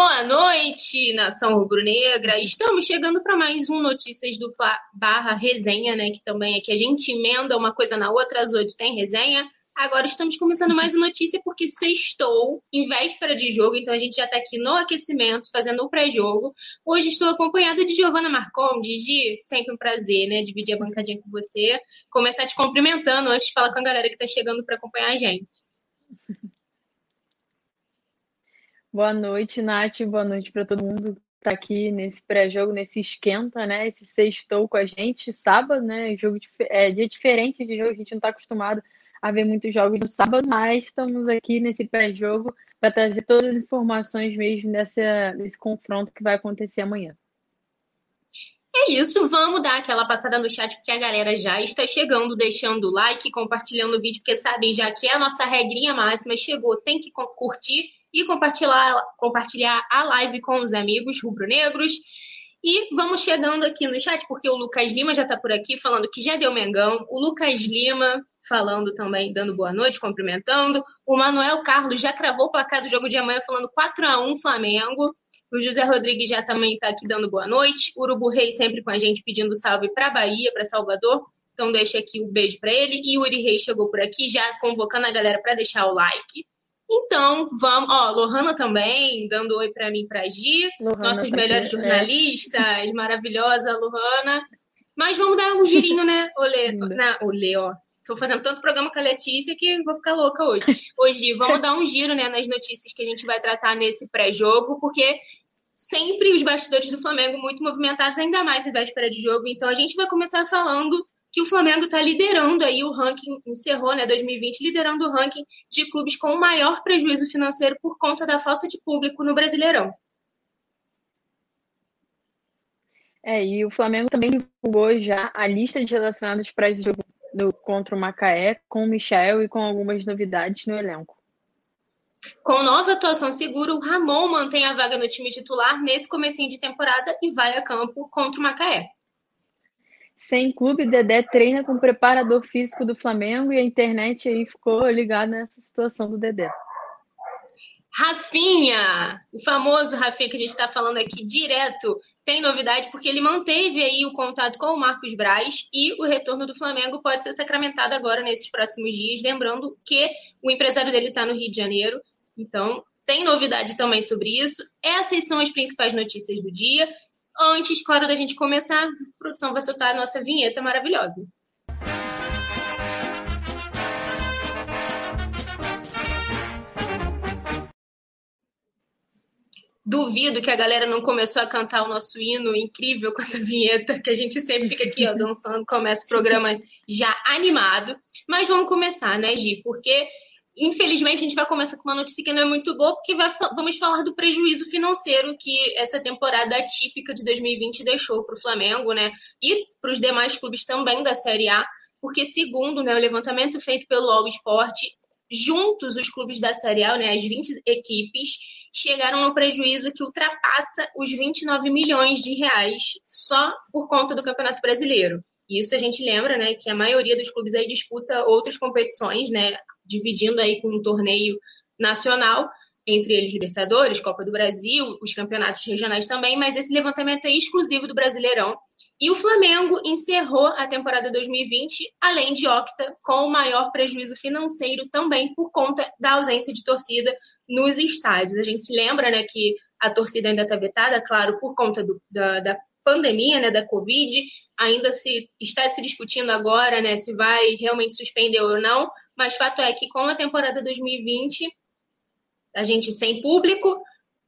Boa noite, nação rubro-negra. Estamos chegando para mais um Notícias do Fla barra resenha, né? Que também é que a gente emenda uma coisa na outra, às oito tem resenha. Agora estamos começando mais uma notícia porque sextou em véspera de jogo, então a gente já está aqui no aquecimento, fazendo o pré-jogo. Hoje estou acompanhada de Giovana Marcondes. Gi, sempre um prazer, né? Dividir a bancadinha com você. Começar te cumprimentando antes de falar com a galera que está chegando para acompanhar a gente. Boa noite, Nath. Boa noite para todo mundo que está aqui nesse pré-jogo, nesse esquenta, né? Esse sextou com a gente, sábado, né? Jogo é dia diferente de jogo, a gente não está acostumado a ver muitos jogos no sábado, mas estamos aqui nesse pré-jogo para trazer todas as informações mesmo dessa, desse confronto que vai acontecer amanhã. É isso, vamos dar aquela passada no chat, porque a galera já está chegando, deixando o like, compartilhando o vídeo, porque sabem já que é a nossa regrinha máxima, chegou, tem que curtir e compartilhar, compartilhar a live com os amigos rubro-negros. E vamos chegando aqui no chat, porque o Lucas Lima já está por aqui falando que já deu Mengão. O Lucas Lima falando também, dando boa noite, cumprimentando. O Manuel Carlos já cravou o placar do jogo de amanhã, falando 4 a 1 Flamengo. O José Rodrigues já também está aqui dando boa noite. O Urubu Rei sempre com a gente pedindo salve para Bahia, para Salvador. Então deixa aqui o um beijo para ele. E o Uri Rei chegou por aqui, já convocando a galera para deixar o like. Então, vamos. Ó, Lohana também, dando oi para mim para Gi. Lohana nossos tá melhores aqui, é. jornalistas, é. maravilhosa Lohana. Mas vamos dar um girinho, né, Olê? Na, Olê, ó. Estou fazendo tanto programa com a Letícia que vou ficar louca hoje. Hoje, vamos dar um giro né, nas notícias que a gente vai tratar nesse pré-jogo, porque sempre os bastidores do Flamengo muito movimentados, ainda mais em véspera de jogo. Então, a gente vai começar falando que o Flamengo está liderando aí o ranking, encerrou, né, 2020, liderando o ranking de clubes com o maior prejuízo financeiro por conta da falta de público no Brasileirão. É, e o Flamengo também divulgou já a lista de relacionados para esse jogo do, contra o Macaé, com o Michel e com algumas novidades no elenco. Com nova atuação segura, o Ramon mantém a vaga no time titular nesse comecinho de temporada e vai a campo contra o Macaé. Sem clube, Dedé treina com o preparador físico do Flamengo e a internet aí ficou ligada nessa situação do Dedé. Rafinha, o famoso Rafinha que a gente está falando aqui direto, tem novidade porque ele manteve aí o contato com o Marcos Braz e o retorno do Flamengo pode ser sacramentado agora nesses próximos dias. Lembrando que o empresário dele está no Rio de Janeiro, então tem novidade também sobre isso. Essas são as principais notícias do dia. Antes, claro, da gente começar, a produção vai soltar a nossa vinheta maravilhosa. Duvido que a galera não começou a cantar o nosso hino incrível com essa vinheta, que a gente sempre fica aqui, ó, dançando, começa o programa já animado. Mas vamos começar, né, Gi? Porque Infelizmente, a gente vai começar com uma notícia que não é muito boa, porque vai, vamos falar do prejuízo financeiro que essa temporada atípica de 2020 deixou para o Flamengo, né? E para os demais clubes também da Série A, porque, segundo né, o levantamento feito pelo All Sport, juntos os clubes da Série A, né, as 20 equipes, chegaram a um prejuízo que ultrapassa os 29 milhões de reais só por conta do Campeonato Brasileiro. Isso a gente lembra, né, que a maioria dos clubes aí disputa outras competições, né, dividindo aí com um torneio nacional, entre eles Libertadores, Copa do Brasil, os campeonatos regionais também, mas esse levantamento é exclusivo do Brasileirão. E o Flamengo encerrou a temporada 2020, além de Octa, com o maior prejuízo financeiro também por conta da ausência de torcida nos estádios. A gente se lembra né, que a torcida ainda está vetada, claro, por conta do, da, da pandemia, né, da Covid, ainda se está se discutindo agora, né, se vai realmente suspender ou não, mas fato é que com a temporada 2020, a gente sem público,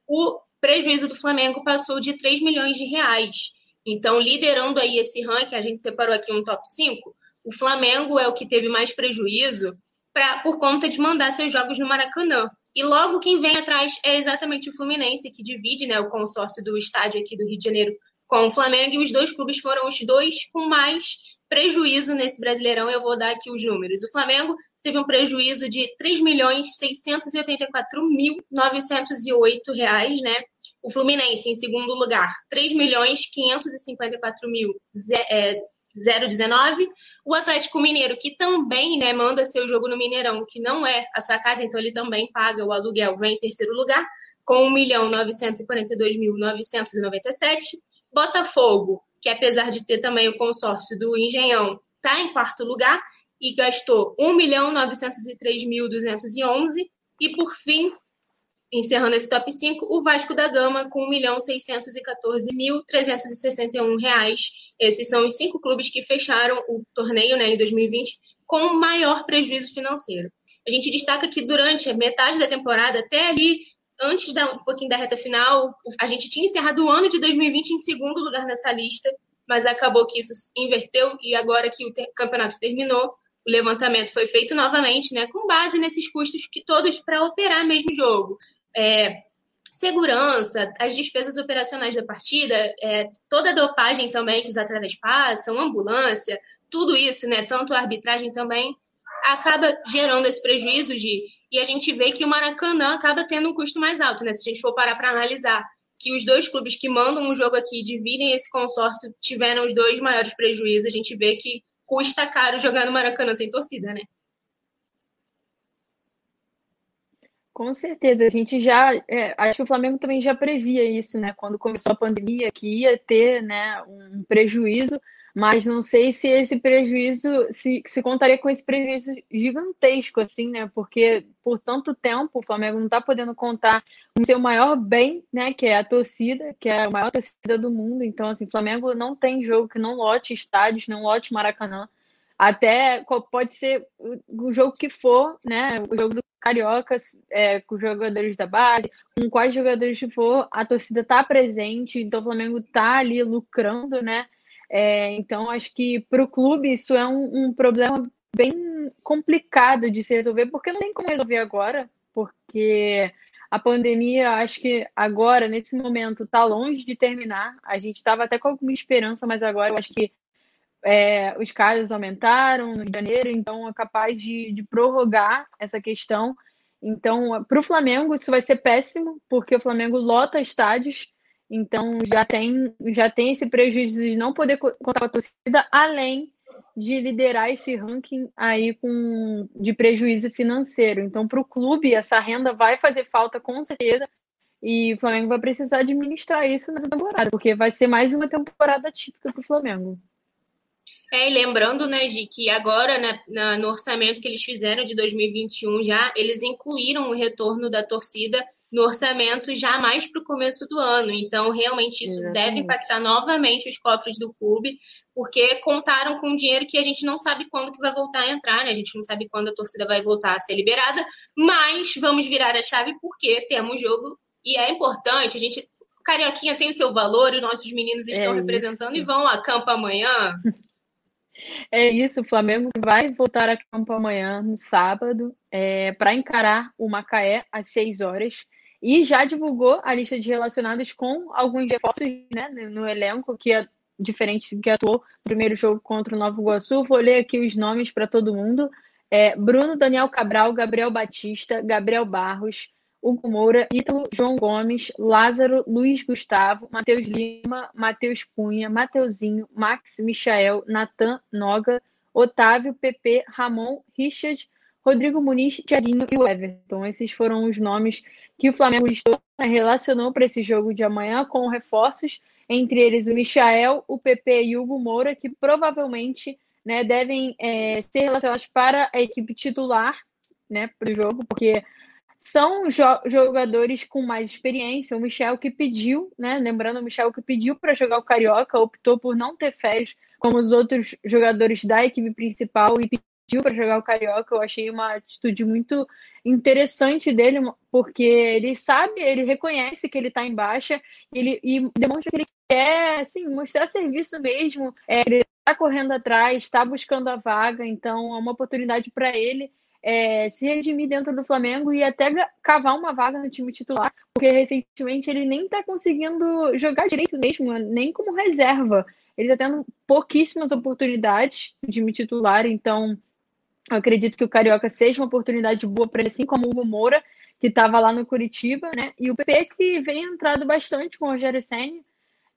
o prejuízo do Flamengo passou de 3 milhões de reais. Então, liderando aí esse ranking, a gente separou aqui um top 5, o Flamengo é o que teve mais prejuízo pra, por conta de mandar seus jogos no Maracanã. E logo quem vem atrás é exatamente o Fluminense, que divide né, o consórcio do estádio aqui do Rio de Janeiro com o Flamengo, e os dois clubes foram os dois com mais prejuízo nesse Brasileirão. Eu vou dar aqui os números. O Flamengo teve um prejuízo de 3.684.908 reais, né? O Fluminense, em segundo lugar, R$ 3.554.019. O Atlético Mineiro, que também né, manda seu jogo no Mineirão, que não é a sua casa, então ele também paga o aluguel, vem em terceiro lugar, com R$ 1.942.997. Botafogo, que apesar de ter também o consórcio do Engenhão, está em quarto lugar e gastou 1.903.211. E por fim, encerrando esse top 5, o Vasco da Gama com 1.614.361 reais. Esses são os cinco clubes que fecharam o torneio né, em 2020 com maior prejuízo financeiro. A gente destaca que durante a metade da temporada, até ali antes da, um pouquinho da reta final, a gente tinha encerrado o ano de 2020 em segundo lugar nessa lista, mas acabou que isso inverteu e agora que o campeonato terminou, o levantamento foi feito novamente, né, com base nesses custos que todos para operar mesmo jogo. É, segurança, as despesas operacionais da partida, é, toda a dopagem também que os atletas passam, ambulância, tudo isso, né, tanto a arbitragem também, acaba gerando esse prejuízo de e a gente vê que o Maracanã acaba tendo um custo mais alto, né? Se a gente for parar para analisar que os dois clubes que mandam um jogo aqui dividem esse consórcio tiveram os dois maiores prejuízos, a gente vê que custa caro jogar no Maracanã sem torcida, né? Com certeza, a gente já, é, acho que o Flamengo também já previa isso, né? Quando começou a pandemia, que ia ter, né, um prejuízo mas não sei se esse prejuízo, se, se contaria com esse prejuízo gigantesco, assim, né? Porque por tanto tempo o Flamengo não está podendo contar com seu maior bem, né? Que é a torcida, que é a maior torcida do mundo. Então, assim, o Flamengo não tem jogo que não lote estádios, não lote Maracanã. Até pode ser o jogo que for, né? O jogo do Carioca, é, com jogadores da base, com quais jogadores for, a torcida está presente, então o Flamengo está ali lucrando, né? É, então, acho que para o clube isso é um, um, problema bem complicado de se resolver, porque não tem como resolver agora, porque a pandemia, acho que agora, nesse momento, está longe de terminar. A gente estava até com alguma esperança, mas agora eu acho que é, os casos aumentaram no janeiro, então é capaz de, de prorrogar essa questão. Então, para o Flamengo, isso vai ser péssimo, porque o Flamengo lota estádios então já tem, já tem esse prejuízo de não poder contar com a torcida, além de liderar esse ranking aí com de prejuízo financeiro. Então, para o clube, essa renda vai fazer falta com certeza. E o Flamengo vai precisar administrar isso nessa temporada, porque vai ser mais uma temporada típica para o Flamengo. É, e lembrando, né, Gi, que agora, né, na, no orçamento que eles fizeram de 2021 já, eles incluíram o retorno da torcida no orçamento já mais para o começo do ano. Então, realmente, isso Exatamente. deve impactar novamente os cofres do clube, porque contaram com dinheiro que a gente não sabe quando que vai voltar a entrar, né? A gente não sabe quando a torcida vai voltar a ser liberada, mas vamos virar a chave porque temos jogo e é importante. A gente. Carioquinha tem o seu valor e nossos meninos estão é representando e vão a campo amanhã. É isso, o Flamengo vai voltar a campo amanhã, no sábado, é, para encarar o Macaé às 6 horas e já divulgou a lista de relacionados com alguns reforços né, no elenco, que é diferente do que atuou no primeiro jogo contra o Novo Iguaçu. Vou ler aqui os nomes para todo mundo. É, Bruno Daniel Cabral, Gabriel Batista, Gabriel Barros, Hugo Moura, Ítalo João Gomes, Lázaro, Luiz Gustavo, Matheus Lima, Matheus Cunha, Mateuzinho, Max Michael, Natan Noga, Otávio, PP, Ramon, Richard, Rodrigo Muniz, Thiaguinho e o Everton. Esses foram os nomes que o Flamengo listou, né, relacionou para esse jogo de amanhã com reforços, entre eles o Michael, o PP e o Hugo Moura, que provavelmente né, devem é, ser relacionados para a equipe titular né, para o jogo, porque são jo jogadores com mais experiência. O Michel que pediu, né, lembrando, o Michel que pediu para jogar o Carioca, optou por não ter férias como os outros jogadores da equipe principal e pediu para jogar o Carioca. Eu achei uma atitude muito interessante dele, porque ele sabe, ele reconhece que ele está em baixa ele, e demonstra que ele quer assim, mostrar serviço mesmo. É, ele está correndo atrás, está buscando a vaga, então é uma oportunidade para ele é, se redimir dentro do Flamengo e até cavar uma vaga no time titular, porque recentemente ele nem está conseguindo jogar direito mesmo, nem como reserva. Ele está tendo pouquíssimas oportunidades de time titular, então eu acredito que o Carioca seja uma oportunidade boa para ele, assim como o Hugo Moura, que estava lá no Curitiba, né? E o PP que vem entrado bastante com o Rogério Senna.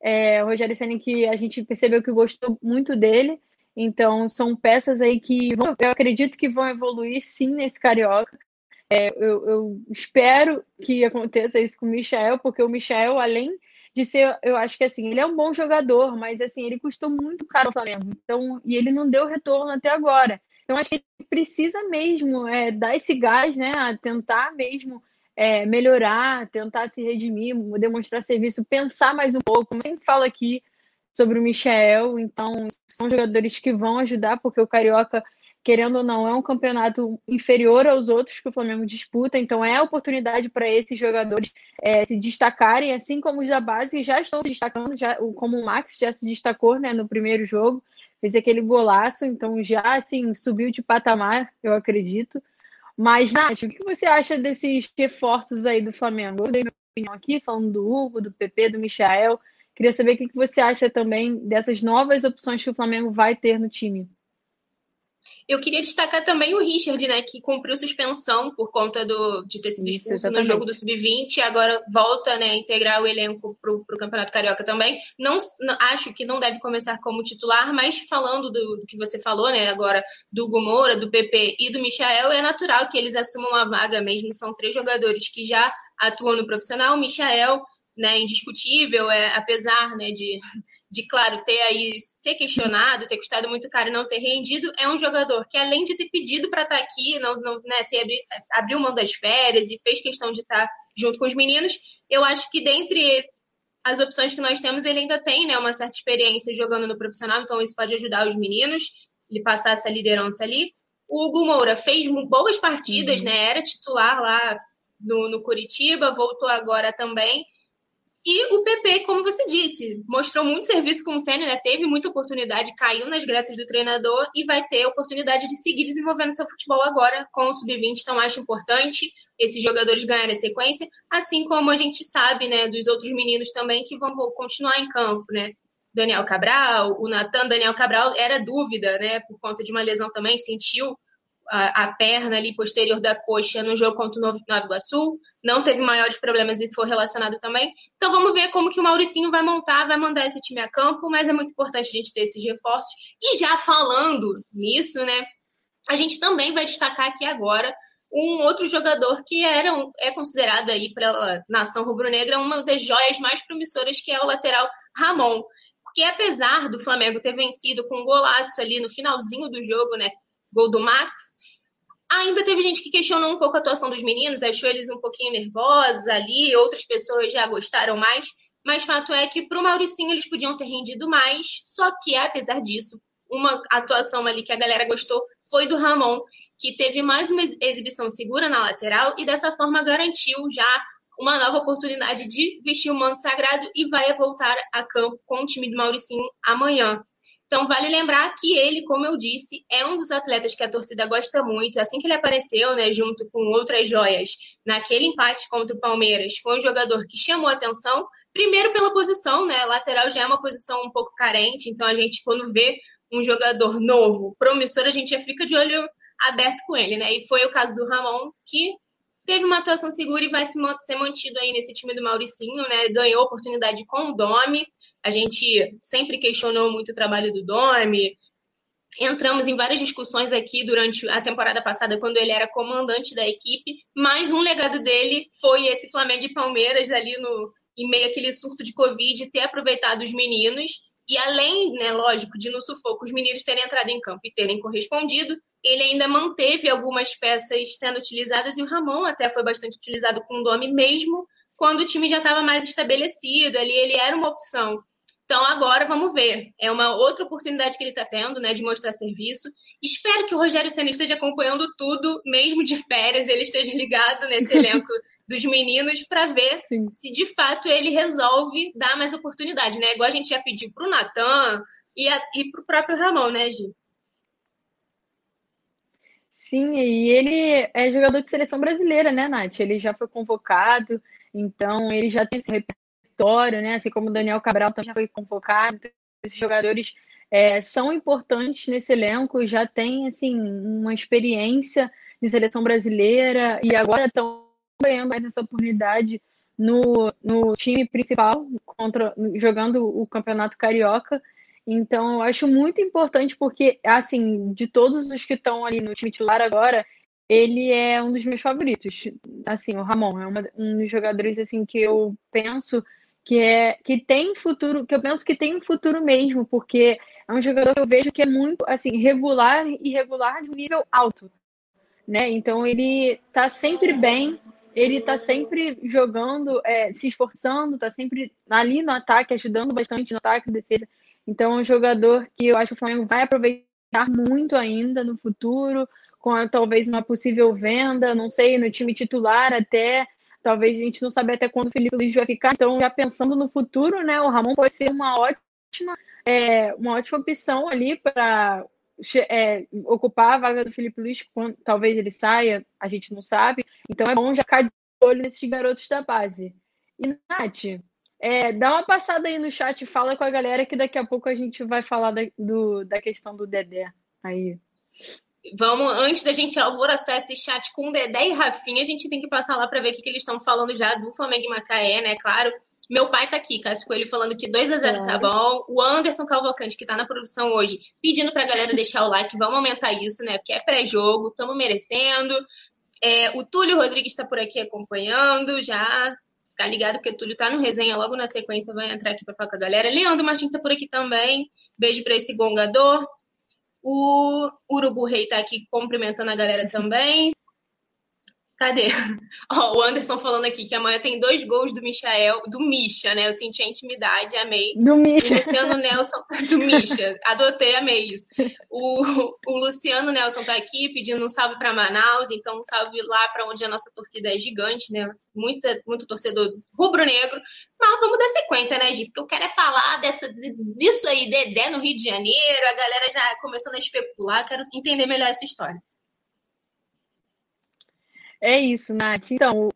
É, o Rogério Senna que a gente percebeu que gostou muito dele. Então, são peças aí que vão, eu acredito que vão evoluir sim nesse Carioca. É, eu, eu, espero que aconteça isso com o Michel, porque o Michel, além de ser, eu acho que assim, ele é um bom jogador, mas assim, ele custou muito caro ao Flamengo. Então, e ele não deu retorno até agora. Então, acho que precisa mesmo é, dar esse gás, né? A tentar mesmo é, melhorar, tentar se redimir, demonstrar serviço, pensar mais um pouco. Eu sempre falo aqui sobre o Michel, então são jogadores que vão ajudar, porque o Carioca, querendo ou não, é um campeonato inferior aos outros que o Flamengo disputa, então é a oportunidade para esses jogadores é, se destacarem, assim como os da base já estão se destacando, já, como o Max já se destacou né, no primeiro jogo, fez aquele golaço, então já assim subiu de patamar, eu acredito. Mas, Nath, o que você acha desses reforços aí do Flamengo? Eu dei minha opinião aqui, falando do Hugo, do PP, do Michael. Queria saber o que você acha também dessas novas opções que o Flamengo vai ter no time. Eu queria destacar também o Richard, né, que cumpriu suspensão por conta do, de ter sido expulso no jogo do Sub-20 e agora volta né, a integrar o elenco para o Campeonato Carioca também. Não, não, Acho que não deve começar como titular, mas falando do, do, que você falou né, agora do Gomora, do PP e do Michael, é natural que eles assumam a vaga mesmo. São três jogadores que já atuam no profissional. O Michael né, indiscutível, é, apesar né, de, de, claro, ter aí ser questionado, ter custado muito caro e não ter rendido, é um jogador que, além de ter pedido para estar tá aqui, não, não, né, ter abri, abriu mão das férias e fez questão de estar tá junto com os meninos, eu acho que dentre as opções que nós temos, ele ainda tem né, uma certa experiência jogando no profissional, então isso pode ajudar os meninos, ele passar essa liderança ali. O Hugo Moura fez boas partidas, uhum. né? Era titular lá no, no Curitiba, voltou agora também. E o PP, como você disse, mostrou muito serviço com o Senna, né? teve muita oportunidade, caiu nas graças do treinador e vai ter oportunidade de seguir desenvolvendo seu futebol agora com o Sub-20. Então, acho importante esses jogadores ganharem sequência, assim como a gente sabe né, dos outros meninos também que vão continuar em campo, né? Daniel Cabral, o Natan Daniel Cabral era dúvida, né? Por conta de uma lesão também, sentiu a, a, perna ali posterior da coxa no jogo contra o Novo, Nova Iguaçu, não teve maiores problemas e foi relacionado também. Então vamos ver como que o Mauricinho vai montar, vai mandar esse time a campo, mas é muito importante a gente ter esses reforços. E já falando nisso, né, a gente também vai destacar aqui agora um outro jogador que era é considerado aí pela nação rubro-negra uma das joias mais promissoras, que é o lateral Ramon. Porque apesar do Flamengo ter vencido com um golaço ali no finalzinho do jogo, né, gol do Max, Ainda teve gente que questionou um pouco a atuação dos meninos, achou eles um pouquinho nervosos ali, outras pessoas já gostaram mais, mas fato é que para o Mauricinho eles podiam ter rendido mais, só que apesar disso, uma atuação ali que a galera gostou foi do Ramon, que teve mais uma exibição segura na lateral e dessa forma garantiu já uma nova oportunidade de vestir o manto sagrado e vai voltar a campo com o time do Mauricinho amanhã. Então, vale lembrar que ele, como eu disse, é um dos atletas que a torcida gosta muito. Assim que ele apareceu, né, junto com outras joias, naquele empate contra o Palmeiras, foi um jogador que chamou atenção. Primeiro pela posição, né? Lateral já é uma posição um pouco carente, então a gente, quando vê um jogador novo, promissor, a gente já fica de olho aberto com ele, né? E foi o caso do Ramon, que teve uma atuação segura e vai se ser mantido aí nesse time do Mauricinho, né? Ganhou oportunidade com o Domi, a gente sempre questionou muito o trabalho do Domi. Entramos em várias discussões aqui durante a temporada passada, quando ele era comandante da equipe, mas um legado dele foi esse Flamengo e Palmeiras ali no, em meio àquele surto de Covid, ter aproveitado os meninos. E além, né, lógico, de no sufoco os meninos terem entrado em campo e terem correspondido, ele ainda manteve algumas peças sendo utilizadas e o Ramon até foi bastante utilizado com o Domi mesmo quando o time já estava mais estabelecido, ali ele era uma opção. Então agora vamos ver. É uma outra oportunidade que ele está tendo, né, de mostrar serviço. Espero que o Rogério Senna esteja acompanhando tudo, mesmo de férias, ele esteja ligado nesse elenco dos meninos para ver Sim. se de fato ele resolve dar mais oportunidade, né? Igual a gente já pediu para o Natan e, e para o próprio Ramon, né, Gi? Sim, e ele é jogador de seleção brasileira, né, Nath? Ele já foi convocado, então ele já tem esse repertório, né? Assim como o Daniel Cabral também já foi convocado. Esses jogadores é, são importantes nesse elenco, já tem assim uma experiência de seleção brasileira e agora estão ganhando mais essa oportunidade no, no time principal contra jogando o campeonato carioca. Então, eu acho muito importante porque, assim, de todos os que estão ali no time titular agora, ele é um dos meus favoritos. Assim, o Ramon é uma, um dos jogadores assim que eu penso que é que tem futuro, que eu penso que tem um futuro mesmo, porque é um jogador que eu vejo que é muito assim regular e regular de nível alto, né? Então ele tá sempre bem, ele tá sempre jogando, é, se esforçando, tá sempre ali no ataque, ajudando bastante no ataque, defesa. Então é um jogador que eu acho que o Flamengo vai aproveitar muito ainda no futuro, com a, talvez uma possível venda, não sei, no time titular até. Talvez a gente não sabe até quando o Felipe Luiz vai ficar. Então, já pensando no futuro, né, o Ramon pode ser uma ótima, é, uma ótima opção ali para é, ocupar a vaga do Felipe Luiz, quando, talvez ele saia, a gente não sabe. Então é bom já ficar de olho nesses garotos da base. E, Nath, é, dá uma passada aí no chat, fala com a galera que daqui a pouco a gente vai falar da, do, da questão do Dedé. Aí. Vamos, antes da gente alvoroçar esse chat com Dedé e Rafinha, a gente tem que passar lá para ver o que, que eles estão falando já do Flamengo e Macaé, né? Claro. Meu pai tá aqui, Cássio Coelho, falando que 2 a 0 tá bom. O Anderson Calvocante, que tá na produção hoje, pedindo pra galera deixar o like. Vamos aumentar isso, né? Porque é pré-jogo, estamos merecendo. É, o Túlio Rodrigues está por aqui acompanhando, já ficar ligado, porque o Túlio tá no resenha logo na sequência, vai entrar aqui para falar com a galera. Leandro Martins tá por aqui também. Beijo para esse gongador. O Urubu Rei tá aqui cumprimentando a galera também. Cadê? Ó, o Anderson falando aqui que amanhã tem dois gols do Michael, do Misha, né? Eu senti a intimidade, amei. Do Misha. O Luciano Nelson, do Misha, adotei, amei isso. O, o Luciano Nelson tá aqui pedindo um salve para Manaus, então um salve lá para onde a nossa torcida é gigante, né? Muita, muito torcedor rubro-negro. Mas vamos dar sequência, né, Gi? Porque eu quero é falar dessa, disso aí, Dedé no Rio de Janeiro, a galera já começando a especular, quero entender melhor essa história. É isso, Nath. Então,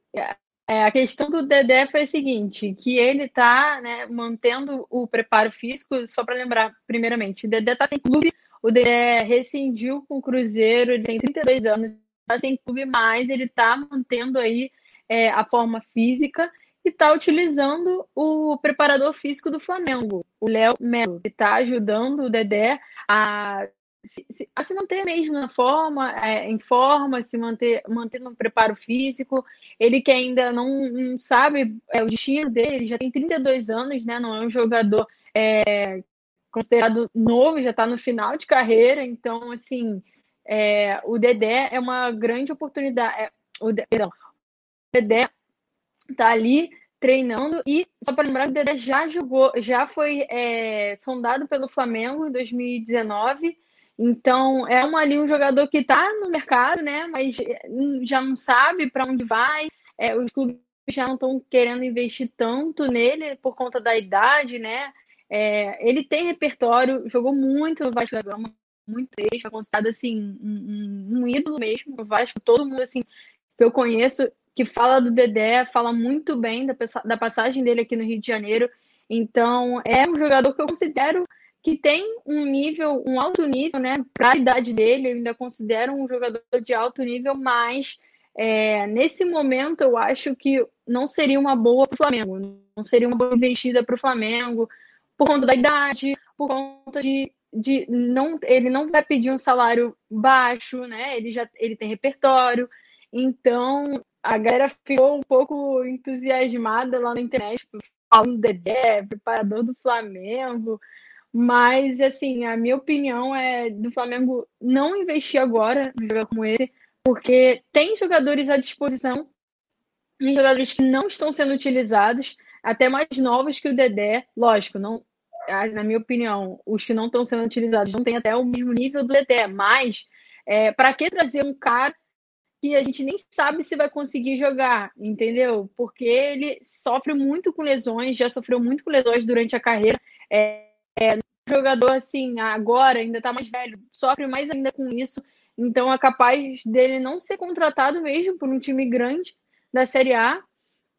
é, a questão do Dedé foi a seguinte, que ele está né, mantendo o preparo físico, só para lembrar, primeiramente, o Dedé está sem clube, o Dedé rescindiu com o Cruzeiro, ele tem 32 anos, está sem clube, mas ele está mantendo aí é, a forma física e está utilizando o preparador físico do Flamengo, o Léo Melo, que está ajudando o Dedé a se, se, a se manter mesmo na forma, é, em forma, se manter, manter no preparo físico. Ele que ainda não, não sabe é, o destino dele, ele já tem 32 anos, né? Não é um jogador é, considerado novo, já está no final de carreira, então, assim, é, o Dedé é uma grande oportunidade. É, o, perdão, o Dedé está ali treinando e só para lembrar o Dedé já jogou, já foi é, sondado pelo Flamengo em 2019 então, é um, ali um jogador que está no mercado, né? Mas já não sabe para onde vai. É, os clubes já não estão querendo investir tanto nele por conta da idade, né? É, ele tem repertório, jogou muito no Vasco da Gama, muito mesmo, é considerado assim um, um, um, ídolo mesmo no Vasco. Todo mundo assim que eu conheço que fala do Dedé, fala muito bem da, da passagem dele aqui no Rio de Janeiro. Então, é um jogador que eu considero que tem um nível, um alto nível, né? Para a idade dele, eu ainda considero um jogador de alto nível, mas é, nesse momento eu acho que não seria uma boa para o Flamengo, não seria uma boa investida para o Flamengo, por conta da idade, por conta de, de não, ele não vai pedir um salário baixo, né? Ele já ele tem repertório, então a galera ficou um pouco entusiasmada lá na internet, falando Dedé, preparador do Flamengo. Mas, assim, a minha opinião é do Flamengo não investir agora num jogo como esse, porque tem jogadores à disposição, jogadores que não estão sendo utilizados, até mais novos que o Dedé. Lógico, não, na minha opinião, os que não estão sendo utilizados não têm até o mesmo nível do Dedé, mas é, para que trazer um cara que a gente nem sabe se vai conseguir jogar, entendeu? Porque ele sofre muito com lesões, já sofreu muito com lesões durante a carreira. É, é, jogador assim, agora ainda tá mais velho, sofre mais ainda com isso. Então é capaz dele não ser contratado mesmo por um time grande da Série A,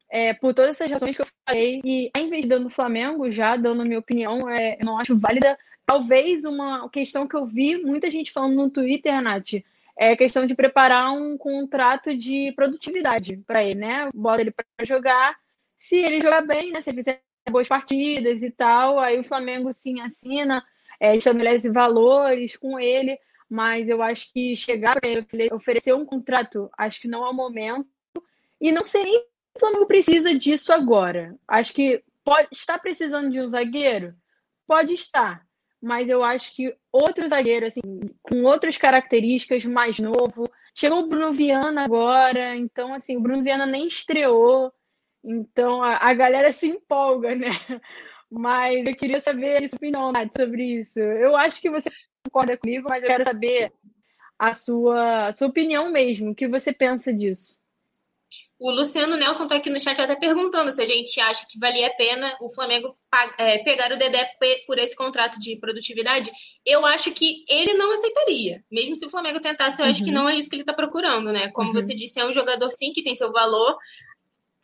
é, por todas essas razões que eu falei. E a investida no Flamengo, já dando a minha opinião, é, eu não acho válida. Talvez uma questão que eu vi muita gente falando no Twitter, Nath, é a questão de preparar um contrato de produtividade para ele, né? Bota ele para jogar. Se ele jogar bem, né? Se ele fizer boas partidas e tal, aí o Flamengo sim assina, é, estabelece valores com ele, mas eu acho que chegar para ele oferecer um contrato, acho que não é o momento. E não sei se o Flamengo precisa disso agora. Acho que pode estar precisando de um zagueiro? Pode estar. Mas eu acho que outro zagueiro, assim, com outras características, mais novo. Chegou o Bruno Viana agora, então, assim, o Bruno Viana nem estreou. Então a, a galera se empolga, né? Mas eu queria saber a sua opinião, Nath, sobre isso. Eu acho que você concorda comigo, mas eu quero saber a sua, a sua opinião mesmo. O que você pensa disso? O Luciano Nelson está aqui no chat até perguntando se a gente acha que valia a pena o Flamengo é, pegar o Dedé por esse contrato de produtividade. Eu acho que ele não aceitaria. Mesmo se o Flamengo tentasse, eu uhum. acho que uhum. não é isso que ele está procurando, né? Como uhum. você disse, é um jogador sim que tem seu valor,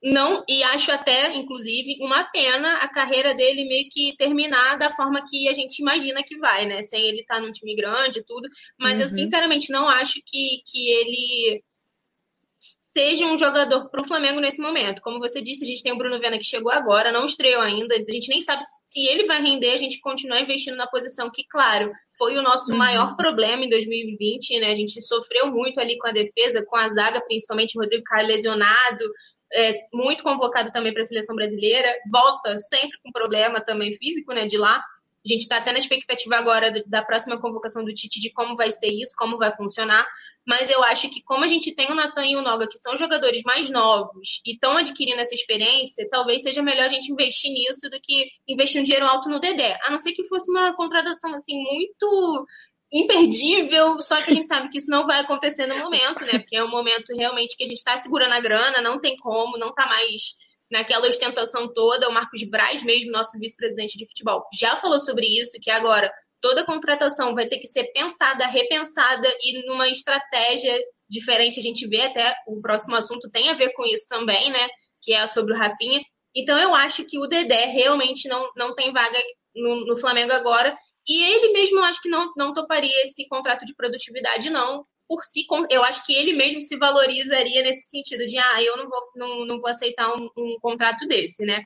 não, e acho até, inclusive, uma pena a carreira dele meio que terminar da forma que a gente imagina que vai, né? Sem ele estar tá num time grande e tudo. Mas uhum. eu, sinceramente, não acho que, que ele seja um jogador para o Flamengo nesse momento. Como você disse, a gente tem o Bruno Vena que chegou agora, não estreou ainda. A gente nem sabe se ele vai render, a gente continuar investindo na posição que, claro, foi o nosso uhum. maior problema em 2020, né? A gente sofreu muito ali com a defesa, com a zaga, principalmente o Rodrigo Caio lesionado, é, muito convocado também para a seleção brasileira, volta sempre com problema também físico, né, de lá. A gente está até na expectativa agora da próxima convocação do Tite de como vai ser isso, como vai funcionar. Mas eu acho que como a gente tem o Natan e o Noga, que são jogadores mais novos e estão adquirindo essa experiência, talvez seja melhor a gente investir nisso do que investir um dinheiro alto no Dedé. A não ser que fosse uma contratação assim muito imperdível, só que a gente sabe que isso não vai acontecer no momento, né? Porque é um momento realmente que a gente está segurando a grana, não tem como, não está mais naquela ostentação toda. O Marcos Braz, mesmo, nosso vice-presidente de futebol, já falou sobre isso, que agora toda contratação vai ter que ser pensada, repensada e numa estratégia diferente. A gente vê até o próximo assunto tem a ver com isso também, né? Que é sobre o Rafinha. Então eu acho que o Dedé realmente não, não tem vaga no, no Flamengo agora. E ele mesmo, acho que não, não toparia esse contrato de produtividade, não. Por si, eu acho que ele mesmo se valorizaria nesse sentido de, ah, eu não vou, não, não vou aceitar um, um contrato desse, né?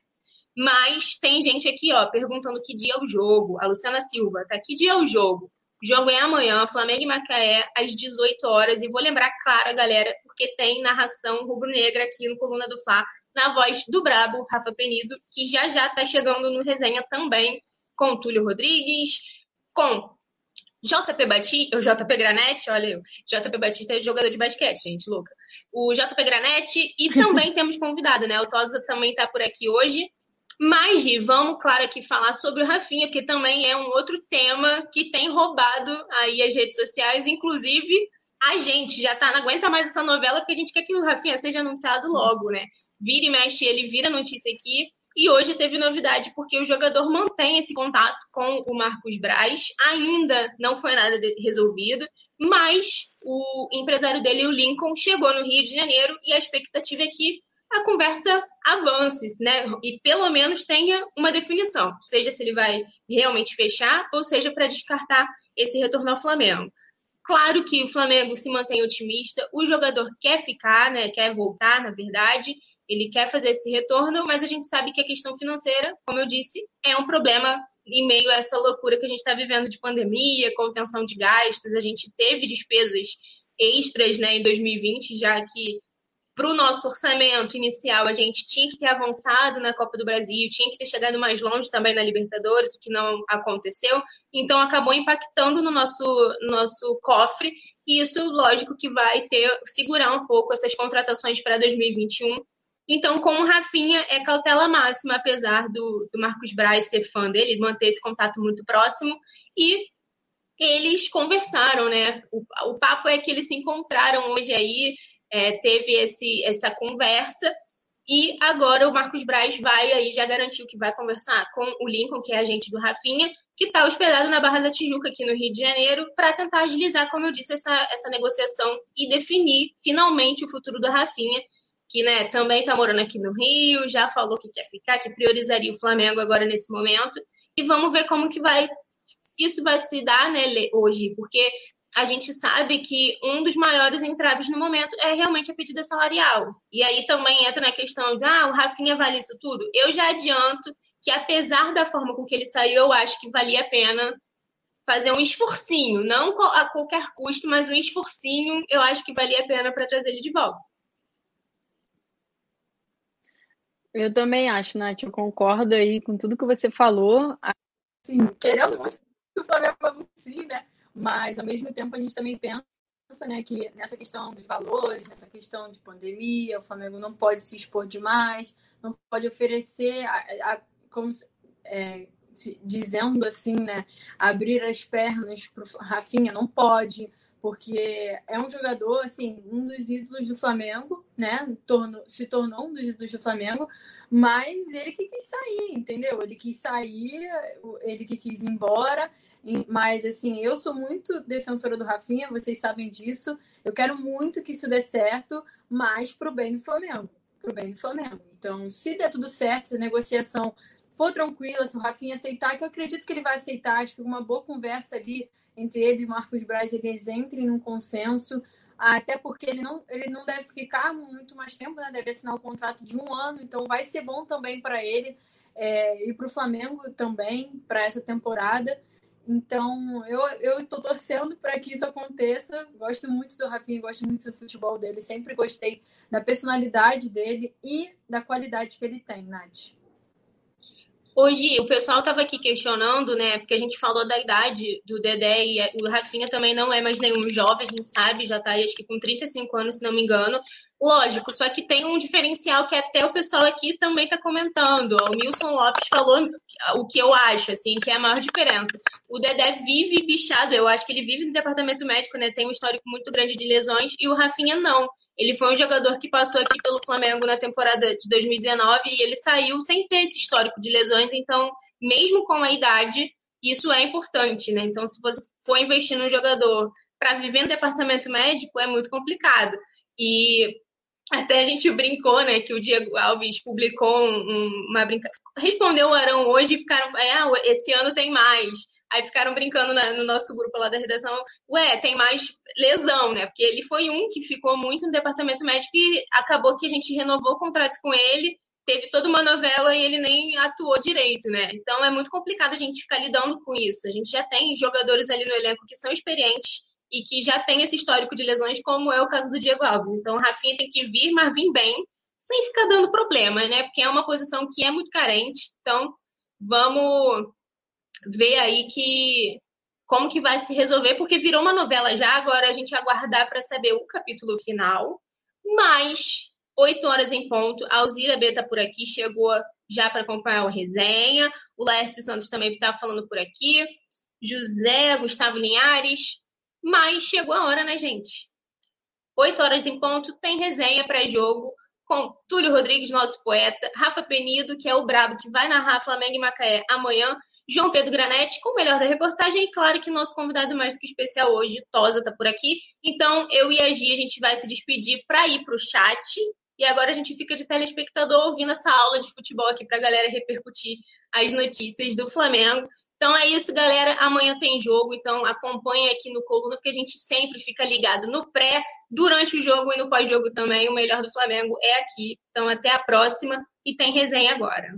Mas tem gente aqui, ó, perguntando que dia é o jogo. A Luciana Silva, tá? Que dia é o jogo? O jogo é amanhã, Flamengo e Macaé, às 18 horas. E vou lembrar, claro, galera, porque tem narração rubro-negra aqui no Coluna do Fla, na voz do Brabo, Rafa Penido, que já já tá chegando no resenha também com o Túlio Rodrigues, com JP Batista, o JP Granete, olha eu, JP Batista é jogador de basquete, gente, louca. O JP Granete e também temos convidado, né? O Tosa também tá por aqui hoje. Mas, Gi, vamos, claro, aqui falar sobre o Rafinha, porque também é um outro tema que tem roubado aí as redes sociais, inclusive a gente já tá, não aguenta mais essa novela, porque a gente quer que o Rafinha seja anunciado logo, né? Vira e mexe, ele vira notícia aqui. E hoje teve novidade, porque o jogador mantém esse contato com o Marcos Braz. Ainda não foi nada resolvido, mas o empresário dele, o Lincoln, chegou no Rio de Janeiro e a expectativa é que a conversa avance, né? E pelo menos tenha uma definição, seja se ele vai realmente fechar ou seja para descartar esse retorno ao Flamengo. Claro que o Flamengo se mantém otimista, o jogador quer ficar, né? Quer voltar, na verdade, ele quer fazer esse retorno, mas a gente sabe que a questão financeira, como eu disse, é um problema em meio a essa loucura que a gente está vivendo de pandemia, contenção de gastos. A gente teve despesas extras né, em 2020, já que para o nosso orçamento inicial a gente tinha que ter avançado na Copa do Brasil, tinha que ter chegado mais longe também na Libertadores, o que não aconteceu. Então acabou impactando no nosso, nosso cofre. E isso, lógico, que vai ter segurar um pouco essas contratações para 2021 então, com o Rafinha, é cautela máxima, apesar do, do Marcos Braz ser fã dele, manter esse contato muito próximo. E eles conversaram, né? O, o papo é que eles se encontraram hoje aí, é, teve esse, essa conversa. E agora o Marcos Braz vai aí, já garantiu que vai conversar com o Lincoln, que é agente do Rafinha, que está hospedado na Barra da Tijuca, aqui no Rio de Janeiro, para tentar agilizar, como eu disse, essa, essa negociação e definir finalmente o futuro do Rafinha, que né, também está morando aqui no Rio, já falou que quer ficar, que priorizaria o Flamengo agora nesse momento. E vamos ver como que vai isso vai se dar né, hoje, porque a gente sabe que um dos maiores entraves no momento é realmente a pedida salarial. E aí também entra na questão de, ah, o Rafinha vale isso tudo. Eu já adianto que, apesar da forma com que ele saiu, eu acho que valia a pena fazer um esforcinho, não a qualquer custo, mas um esforcinho, eu acho que valia a pena para trazer ele de volta. Eu também acho, Nath, eu concordo aí com tudo que você falou. Sim, querendo muito o Flamengo anuncie, né? Mas, ao mesmo tempo, a gente também pensa né, que nessa questão dos valores, nessa questão de pandemia, o Flamengo não pode se expor demais, não pode oferecer, a, a, como é, dizendo assim, né, abrir as pernas para o Rafinha, não pode, porque é um jogador, assim, um dos ídolos do Flamengo, né? Torno, se tornou um dos ídolos do Flamengo, mas ele que quis sair, entendeu? Ele quis sair, ele que quis ir embora. Mas, assim, eu sou muito defensora do Rafinha, vocês sabem disso. Eu quero muito que isso dê certo, mas pro bem do Flamengo. Pro bem do Flamengo. Então, se der tudo certo, se a negociação for tranquila, se o Rafinha aceitar, que eu acredito que ele vai aceitar, acho que uma boa conversa ali entre ele e Marcos Braz, eles entrem num consenso, até porque ele não, ele não deve ficar muito mais tempo, né? deve assinar o um contrato de um ano, então vai ser bom também para ele é, e para o Flamengo também, para essa temporada. Então, eu estou torcendo para que isso aconteça. Gosto muito do Rafinha, gosto muito do futebol dele. Sempre gostei da personalidade dele e da qualidade que ele tem, Nath. Hoje, o pessoal estava aqui questionando, né? Porque a gente falou da idade do Dedé e o Rafinha também não é mais nenhum jovem, a gente sabe, já está acho que com 35 anos, se não me engano. Lógico, só que tem um diferencial que até o pessoal aqui também está comentando. O Milson Lopes falou o que eu acho, assim, que é a maior diferença. O Dedé vive bichado, eu acho que ele vive no departamento médico, né? Tem um histórico muito grande de lesões, e o Rafinha não. Ele foi um jogador que passou aqui pelo Flamengo na temporada de 2019 e ele saiu sem ter esse histórico de lesões, então, mesmo com a idade, isso é importante, né? Então, se você for investir num jogador para viver no departamento médico, é muito complicado. E até a gente brincou, né, que o Diego Alves publicou um, uma brincadeira. Respondeu o Arão hoje e ficaram. É, ah, esse ano tem mais. Aí ficaram brincando na, no nosso grupo lá da redação, ué, tem mais lesão, né? Porque ele foi um que ficou muito no departamento médico e acabou que a gente renovou o contrato com ele, teve toda uma novela e ele nem atuou direito, né? Então é muito complicado a gente ficar lidando com isso. A gente já tem jogadores ali no elenco que são experientes e que já tem esse histórico de lesões, como é o caso do Diego Alves. Então o Rafinha tem que vir, mas vir bem, sem ficar dando problema, né? Porque é uma posição que é muito carente. Então vamos ver aí que como que vai se resolver, porque virou uma novela já, agora a gente aguardar para saber o capítulo final. Mas, oito horas em ponto, a Alzira B tá por aqui, chegou já para acompanhar o resenha. O Laércio Santos também está falando por aqui. José Gustavo Linhares. Mas chegou a hora, né, gente? Oito horas em ponto, tem resenha pré-jogo com Túlio Rodrigues, nosso poeta, Rafa Penido, que é o brabo que vai narrar Flamengo e Macaé amanhã, João Pedro Granete com o melhor da reportagem. E claro que nosso convidado mais do que especial hoje, Tosa, tá por aqui. Então, eu e a Gi, a gente vai se despedir para ir para o chat. E agora a gente fica de telespectador ouvindo essa aula de futebol aqui para a galera repercutir as notícias do Flamengo. Então é isso, galera. Amanhã tem jogo, então acompanhe aqui no Coluna, porque a gente sempre fica ligado no pré, durante o jogo e no pós-jogo também. O melhor do Flamengo é aqui. Então até a próxima e tem resenha agora.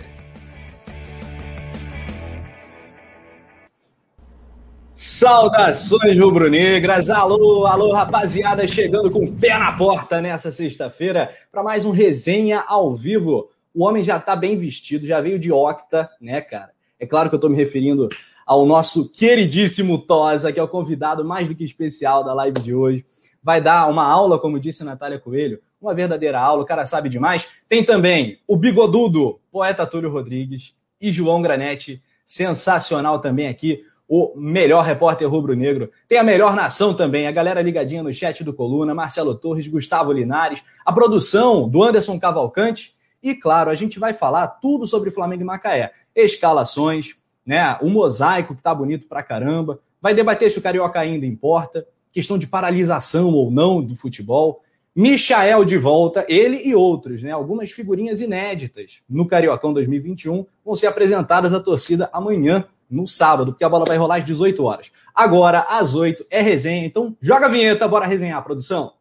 Saudações rubro-negras, alô, alô rapaziada, chegando com o pé na porta nessa sexta-feira para mais um resenha ao vivo. O homem já tá bem vestido, já veio de octa, né, cara? É claro que eu estou me referindo ao nosso queridíssimo Tosa, que é o convidado mais do que especial da live de hoje. Vai dar uma aula, como disse Natália Coelho, uma verdadeira aula, o cara sabe demais. Tem também o bigodudo, poeta Túlio Rodrigues e João Granete, sensacional também aqui, o melhor repórter rubro-negro. Tem a melhor nação também, a galera ligadinha no chat do Coluna, Marcelo Torres, Gustavo Linares, a produção do Anderson Cavalcante e, claro, a gente vai falar tudo sobre Flamengo e Macaé. Escalações, né? O mosaico que tá bonito pra caramba. Vai debater se o Carioca ainda importa, questão de paralisação ou não do futebol. Michael de volta, ele e outros, né? Algumas figurinhas inéditas no Cariocão 2021 vão ser apresentadas à torcida amanhã, no sábado, porque a bola vai rolar às 18 horas. Agora, às 8 é resenha, então joga a vinheta, bora resenhar, produção.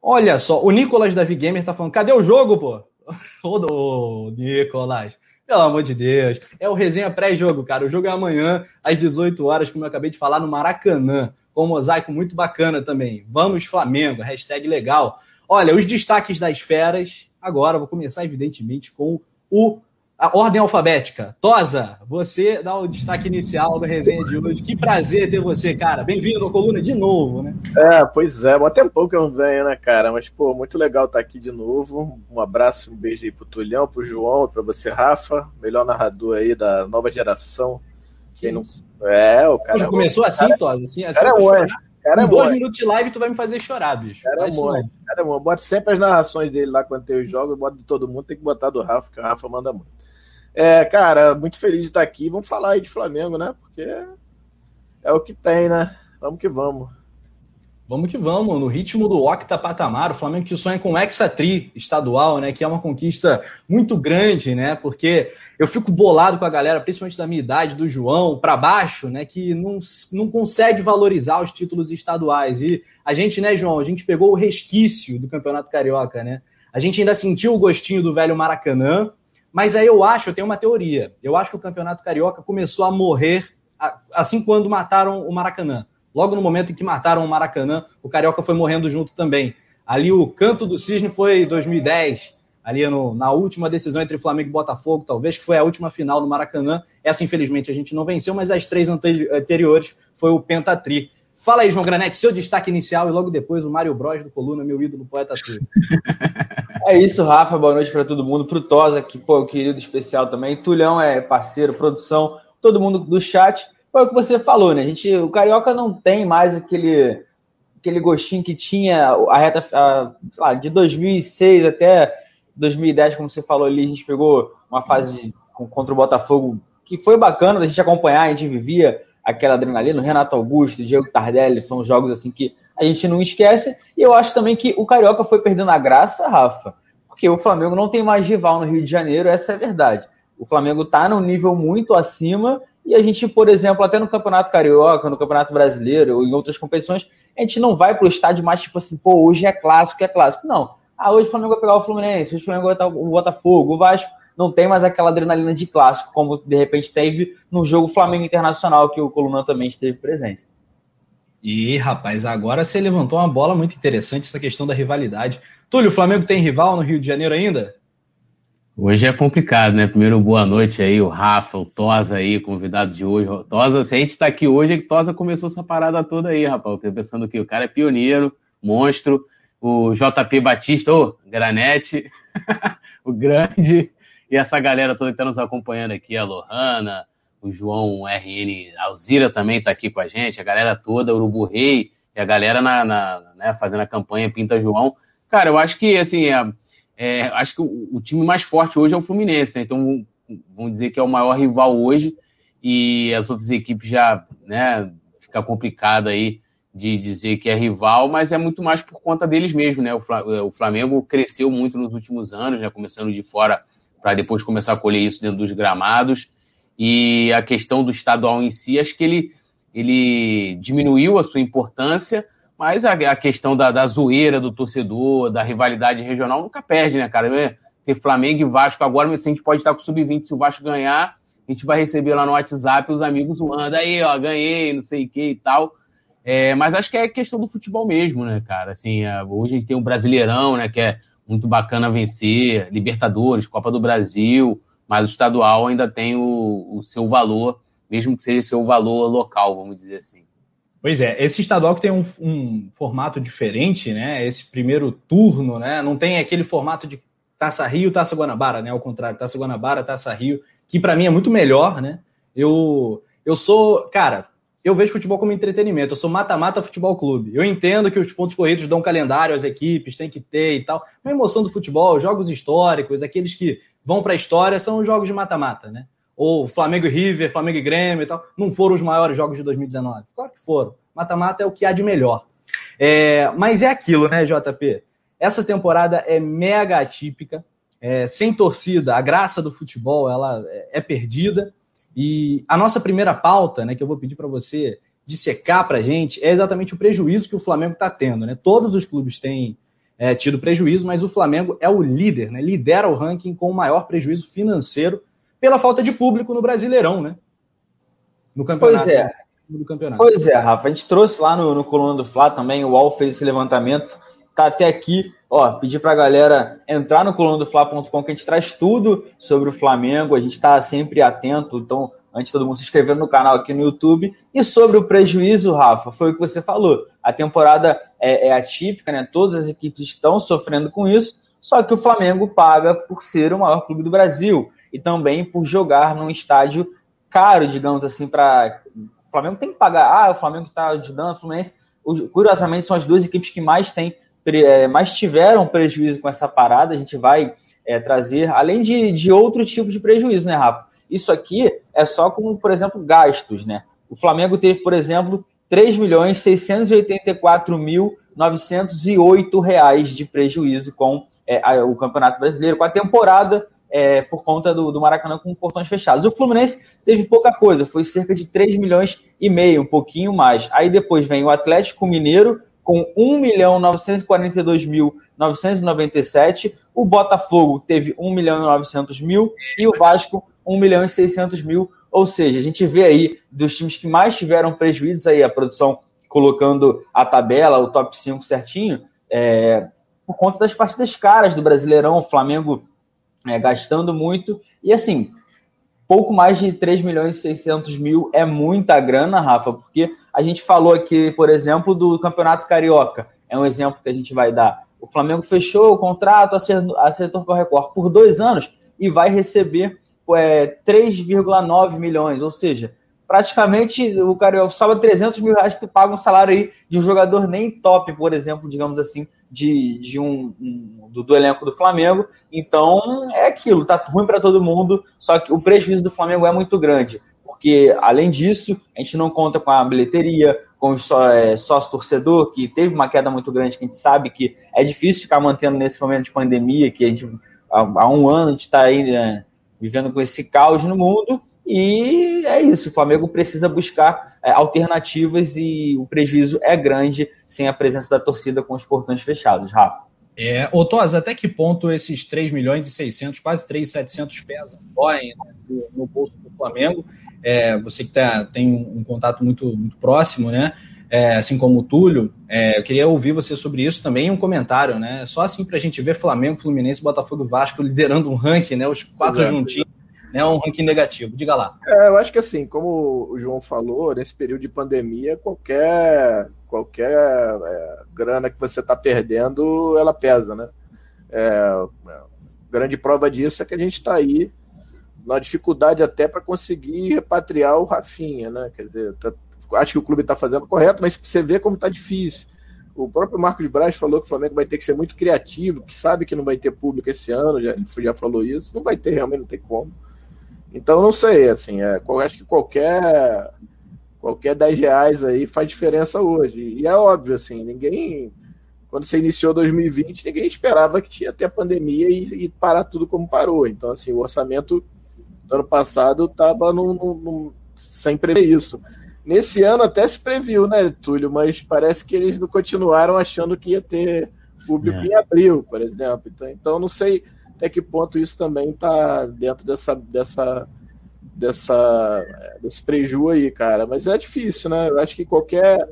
Olha só, o Nicolas Davi Gamer tá falando: cadê o jogo, pô? Ô, Nicolas, pelo amor de Deus. É o resenha pré-jogo, cara. O jogo é amanhã, às 18 horas, como eu acabei de falar, no Maracanã. Com um mosaico muito bacana também. Vamos, Flamengo, hashtag legal. Olha, os destaques das feras. Agora, vou começar, evidentemente, com o a ordem alfabética. Tosa, você dá o destaque inicial da resenha de hoje. Que prazer ter você, cara. Bem-vindo à coluna de novo, né? É, pois é. Mó tempão que eu não venho, né, cara? Mas, pô, muito legal estar aqui de novo. Um abraço, um beijo aí pro Tulhão, pro João, pra você, Rafa. Melhor narrador aí da nova geração. Quem não... É, o cara... Hoje começou assim, cara... Tosa? Assim, assim cara é bom, Cara, em dois minutos de live tu vai me fazer chorar, bicho. Cara, é bom. Cara, é. Bota sempre as narrações dele lá quando tem os jogos. Bota de todo mundo. Tem que botar do Rafa, que o Rafa manda muito. É, cara, muito feliz de estar aqui. Vamos falar aí de Flamengo, né? Porque é o que tem, né? Vamos que vamos. Vamos que vamos, no ritmo do octa patamar, o Flamengo que sonha com Hexatri estadual, né, que é uma conquista muito grande, né, porque eu fico bolado com a galera, principalmente da minha idade, do João, para baixo, né, que não, não consegue valorizar os títulos estaduais, e a gente, né, João, a gente pegou o resquício do Campeonato Carioca, né, a gente ainda sentiu o gostinho do velho Maracanã, mas aí eu acho, eu tenho uma teoria. Eu acho que o Campeonato Carioca começou a morrer assim quando mataram o Maracanã. Logo no momento em que mataram o Maracanã, o Carioca foi morrendo junto também. Ali o canto do cisne foi 2010, ali no, na última decisão entre Flamengo e Botafogo, talvez que foi a última final no Maracanã. Essa, infelizmente, a gente não venceu, mas as três anteriores foi o Pentatri. Fala aí, João Granete, seu destaque inicial e logo depois o Mário Bros do Coluna, meu ídolo poeta tudo. É isso, Rafa. Boa noite para todo mundo. Pro Tosa, que, pô, querido especial também. Tulhão é parceiro, produção, todo mundo do chat. Foi o que você falou, né? A gente, o Carioca não tem mais aquele, aquele gostinho que tinha a reta a, lá, de 2006 até 2010, como você falou ali. A gente pegou uma fase contra o Botafogo que foi bacana da gente acompanhar, a gente vivia aquela adrenalina. O Renato Augusto, o Diego Tardelli são jogos assim que a gente não esquece. E eu acho também que o Carioca foi perdendo a graça, Rafa, porque o Flamengo não tem mais rival no Rio de Janeiro, essa é a verdade. O Flamengo está num nível muito acima e a gente, por exemplo, até no Campeonato Carioca, no Campeonato Brasileiro ou em outras competições, a gente não vai para o estádio mais tipo assim, pô, hoje é clássico, é clássico. Não. Ah, hoje o Flamengo vai pegar o Fluminense, hoje o Flamengo vai pegar o Botafogo, o Vasco. Não tem mais aquela adrenalina de clássico, como de repente teve no jogo Flamengo Internacional, que o Coluna também esteve presente. E, rapaz, agora você levantou uma bola muito interessante, essa questão da rivalidade. Túlio, o Flamengo tem rival no Rio de Janeiro ainda? Hoje é complicado, né? Primeiro, boa noite aí, o Rafa, o Tosa aí, convidado de hoje. Tosa, se a gente tá aqui hoje, é que Tosa começou essa parada toda aí, rapaz. Eu tô pensando que o cara é pioneiro, monstro. O JP Batista, ô, Granete, o grande. E essa galera toda que tá nos acompanhando aqui, a Lohana, o João RN Alzira também está aqui com a gente, a galera toda, Urubu Rei, e a galera na, na né, fazendo a campanha Pinta João. Cara, eu acho que, assim, é, é, acho que o, o, time mais forte hoje é o Fluminense, né? Então, vamos dizer que é o maior rival hoje, e as outras equipes já, né, fica complicado aí de dizer que é rival, mas é muito mais por conta deles mesmo, né? O Flamengo cresceu muito nos últimos anos, né? Começando de fora para depois começar a colher isso dentro dos gramados. E a questão do estadual em si, acho que ele, ele diminuiu a sua importância, mas a, a questão da, da zoeira do torcedor, da rivalidade regional, nunca perde, né, cara? É, ter Flamengo e Vasco agora, mas a gente pode estar com o sub-20, se o Vasco ganhar, a gente vai receber lá no WhatsApp os amigos zoando, aí, ó, ganhei, não sei o que e tal. É, mas acho que é questão do futebol mesmo, né, cara? Assim, é, hoje a gente tem o um Brasileirão, né, que é muito bacana vencer, Libertadores, Copa do Brasil, mas o estadual ainda tem o, o seu valor, mesmo que seja seu valor local, vamos dizer assim. Pois é, esse estadual que tem um, um, formato diferente, né? Esse primeiro turno, né? Não tem aquele formato de Taça Rio, Taça Guanabara, né? Ao contrário, Taça Guanabara, Taça Rio, que para mim é muito melhor, né? Eu, eu sou, cara, eu vejo futebol como entretenimento, eu sou mata-mata futebol clube. Eu entendo que os pontos corridos dão calendário às equipes, tem que ter e tal. A emoção do futebol, jogos históricos, aqueles que vão para a história, são os jogos de mata-mata, né? Ou Flamengo e River, Flamengo e Grêmio e tal, não foram os maiores jogos de 2019. Claro que foram. Mata-mata é o que há de melhor. É, mas é aquilo, né, JP? Essa temporada é mega atípica, é, sem torcida, a graça do futebol ela é, é perdida. E a nossa primeira pauta, né, que eu vou pedir para você dissecar para a gente, é exatamente o prejuízo que o Flamengo está tendo. Né? Todos os clubes têm é, tido prejuízo, mas o Flamengo é o líder, né? lidera o ranking com o maior prejuízo financeiro pela falta de público no Brasileirão, né? No campeonato. Pois é. Do campeonato. Pois é, Rafa. A gente trouxe lá no, no Coluna do Fla também, o UOL fez esse levantamento. Tá até aqui, ó, pedir pra galera entrar no coluna do Fla.com que a gente traz tudo sobre o Flamengo, a gente tá sempre atento, então antes de todo mundo se inscrever no canal aqui no YouTube. E sobre o prejuízo, Rafa, foi o que você falou. A temporada é, é, atípica, né? Todas as equipes estão sofrendo com isso, só que o Flamengo paga por ser o maior clube do Brasil e também por jogar num estádio caro, digamos assim, para. O Flamengo tem que pagar. Ah, o Flamengo está ajudando o Fluminense. Curiosamente, são as duas equipes que mais, tem, é, mais tiveram prejuízo com essa parada. A gente vai é, trazer, além de, de outro tipo de prejuízo, né, Rafa? Isso aqui é só com, por exemplo, gastos, né? O Flamengo teve, por exemplo, 3 milhões 684 mil 908 reais de prejuízo com é, o Campeonato Brasileiro, com a temporada é, por conta do, do, Maracanã com portões fechados. O Fluminense teve pouca coisa, foi cerca de 3 milhões e meio, um pouquinho mais. Aí depois vem o Atlético Mineiro com 1 milhão 942 mil 997, o Botafogo teve 1 milhão e 900 mil e o Vasco 1 milhão e 600 mil. Ou seja, a gente vê aí dos times que mais tiveram prejuízos aí, a produção colocando a tabela, o top 5 certinho, é, por conta das partidas caras do Brasileirão, o Flamengo é, gastando muito. E assim, pouco mais de 3 milhões e 600 mil é muita grana, Rafa, porque a gente falou aqui, por exemplo, do Campeonato Carioca. É um exemplo que a gente vai dar. O Flamengo fechou o contrato, acertou com o Record por dois anos e vai receber é, 3,9 milhões, ou seja, praticamente o Carioca sobra 300 mil reais que tu paga um salário aí de um jogador nem top, por exemplo, digamos assim, de, de um, um do, do, elenco do Flamengo. Então é aquilo, tá ruim para todo mundo, só que o prejuízo do Flamengo é muito grande, porque além disso, a gente não conta com a bilheteria, com só, é, sócio torcedor, que teve uma queda muito grande, que a gente sabe que é difícil ficar mantendo nesse momento de pandemia, que a gente há, há um ano a gente está aí né, vivendo com esse caos no mundo. E é isso, o Flamengo precisa buscar é, alternativas e o prejuízo é grande sem a presença da torcida com os portões fechados, Rafa. É, ô Tos, até que ponto esses 3 milhões e 600, quase 3,700 pesam, doem né, no, no, bolso do Flamengo? É, você que tá, tem um contato muito, muito próximo, né? É, assim como o Túlio, é, eu queria ouvir você sobre isso também um comentário, né? Só assim para a gente ver Flamengo, Fluminense, Botafogo Vasco liderando um ranking, né? Os quatro Exato. juntinhos né, um ranking negativo. Diga lá. É, eu acho que assim, como o João falou, nesse período de pandemia, qualquer, qualquer é, grana que você está perdendo, ela pesa, né? É, grande prova disso é que a gente está aí na dificuldade até para conseguir repatriar o Rafinha, né? Quer dizer, tá, acho que o clube está fazendo correto, mas você vê como está difícil. O próprio Marcos Braz falou que o Flamengo vai ter que ser muito criativo, que sabe que não vai ter público esse ano, já, já falou isso. Não vai ter, realmente não tem como. Então, não sei, assim, é, acho que qualquer, qualquer 10 reais aí faz diferença hoje. E é óbvio, assim, ninguém, quando você iniciou 2020, ninguém esperava que ia ter a pandemia e, e parar tudo como parou. Então, assim, o orçamento do ano passado estava sem prever isso. Nesse ano até se previu, né, Túlio? Mas parece que eles não continuaram achando que ia ter público é. em abril, por exemplo. Então, então não sei até que ponto isso também está dentro dessa, dessa, dessa, desse preju aí, cara. Mas é difícil, né? Eu acho que qualquer,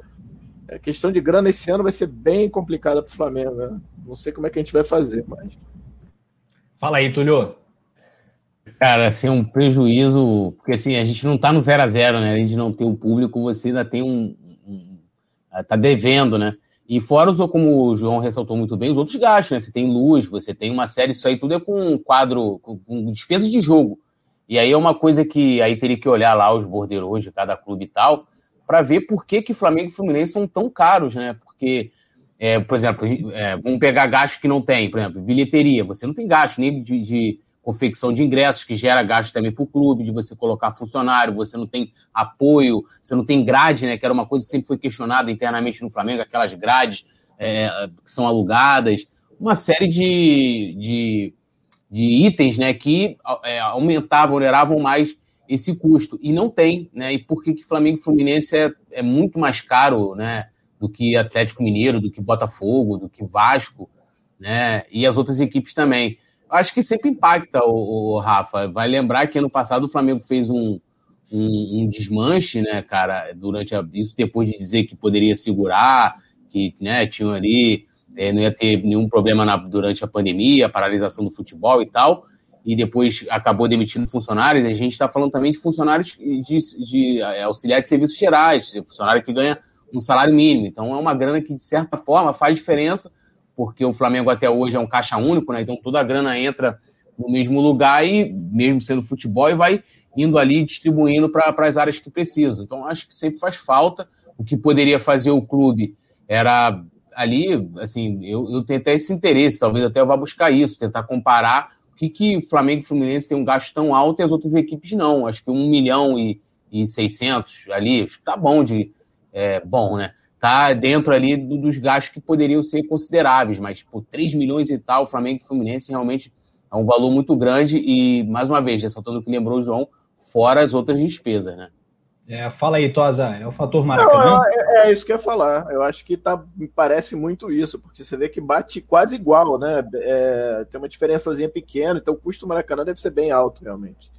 A questão de grana esse ano vai ser bem complicada para o Flamengo. Né? Não sei como é que a gente vai fazer, mas. Fala aí, Tulio. Cara, assim, é um prejuízo, porque assim, a gente não tá no 0 a 0 né? A gente não tem o público, você ainda tem um, um. tá devendo, né? E fora, como o João ressaltou muito bem, os outros gastos, né? Você tem luz, você tem uma série, isso aí tudo é com quadro, com, com despesa de jogo. E aí é uma coisa que aí teria que olhar lá os bordeiros de cada clube e tal, para ver por que, que Flamengo e Fluminense são tão caros, né? Porque, é, por exemplo, é, vamos pegar gastos que não tem, por exemplo, bilheteria, você não tem gasto nem de, de confecção de ingressos, que gera gasto também para o clube, de você colocar funcionário, você não tem apoio, você não tem grade, né? Que era uma coisa que sempre foi questionada internamente no Flamengo, aquelas grades é, que são alugadas, uma série de, de, de itens né, que é, aumentavam, oneravam mais esse custo. E não tem, né? E por que, que Flamengo e Fluminense é, é muito mais caro né, do que Atlético Mineiro, do que Botafogo, do que Vasco, né? E as outras equipes também acho que sempre impacta o, o, Rafa. Vai lembrar que ano passado o Flamengo fez um, um, um desmanche, né, cara, durante a, isso depois de dizer que poderia segurar, que né, tinham ali, é, não ia ter nenhum problema na, durante a pandemia, a paralisação do futebol e tal, e depois acabou demitindo funcionários. A gente está falando também de funcionários de, de, de é, auxiliar de serviços gerais, funcionário que ganha um salário mínimo. Então é uma grana que, de certa forma, faz diferença porque o Flamengo até hoje é um caixa único, né? Então toda a grana entra no mesmo lugar e, mesmo sendo futebol, e vai indo ali distribuindo para as áreas que precisam. Então acho que sempre faz falta. O que poderia fazer o clube era ali, assim, eu, eu tenho até esse interesse, talvez até eu vá buscar isso, tentar comparar o que, que o Flamengo e o Fluminense tem um gasto tão alto e as outras equipes não. Acho que um milhão e, e 600 ali, tá bom de. É, bom, né? Tá dentro ali do, dos gastos que poderiam ser consideráveis, mas por 3 milhões e tal, o Flamengo e o Fluminense realmente é um valor muito grande e, mais uma vez, ressaltando o que lembrou o João, fora as outras despesas, né? É, fala aí, Tosa, é o fator Maracanã? Não, é, é, isso que eu ia falar. Eu acho que tá, me parece muito isso, porque você vê que bate quase igual, né? É, tem uma diferençazinha pequena, então o custo do Maracanã deve ser bem alto, realmente.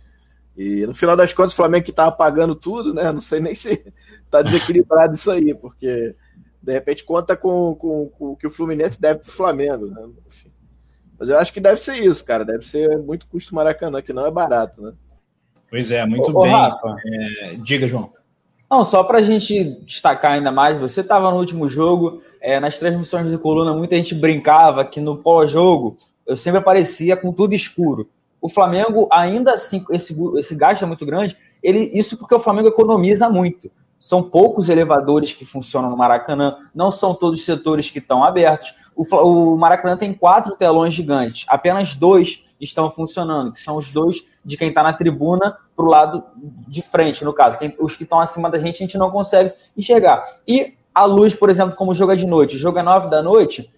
E no final das contas, o Flamengo que estava pagando tudo, né? Não sei nem se tá desequilibrado isso aí, porque de repente conta com, com, com o que o Fluminense deve pro Flamengo, né? Enfim. Mas eu acho que deve ser isso, cara. Deve ser muito custo Maracanã, que não é barato, né? Pois é, muito ô, bem. Ô, Rafa, é, diga, João. Não, só para a gente destacar ainda mais, você estava no último jogo, é, nas transmissões de coluna, muita gente brincava que no pós-jogo eu sempre aparecia com tudo escuro. O Flamengo, ainda assim, esse, esse gasto é muito grande, ele, isso porque o Flamengo economiza muito. São poucos elevadores que funcionam no Maracanã, não são todos os setores que estão abertos. O, o Maracanã tem quatro telões gigantes, apenas dois estão funcionando, que são os dois de quem está na tribuna para o lado de frente, no caso. Quem, os que estão acima da gente, a gente não consegue enxergar. E a luz, por exemplo, como joga de noite, joga nove da noite,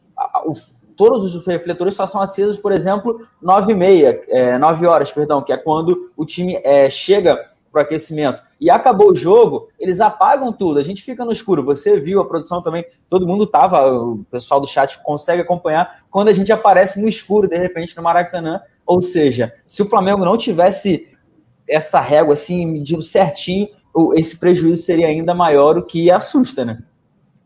todos os refletores só são acesos, por exemplo, nove e meia, é, nove horas, perdão, que é quando o time é, chega para o aquecimento e acabou o jogo, eles apagam tudo, a gente fica no escuro. Você viu a produção também, todo mundo tava, o pessoal do chat consegue acompanhar quando a gente aparece no escuro de repente no Maracanã. Ou seja, se o Flamengo não tivesse essa régua assim medindo certinho, esse prejuízo seria ainda maior, o que assusta, né?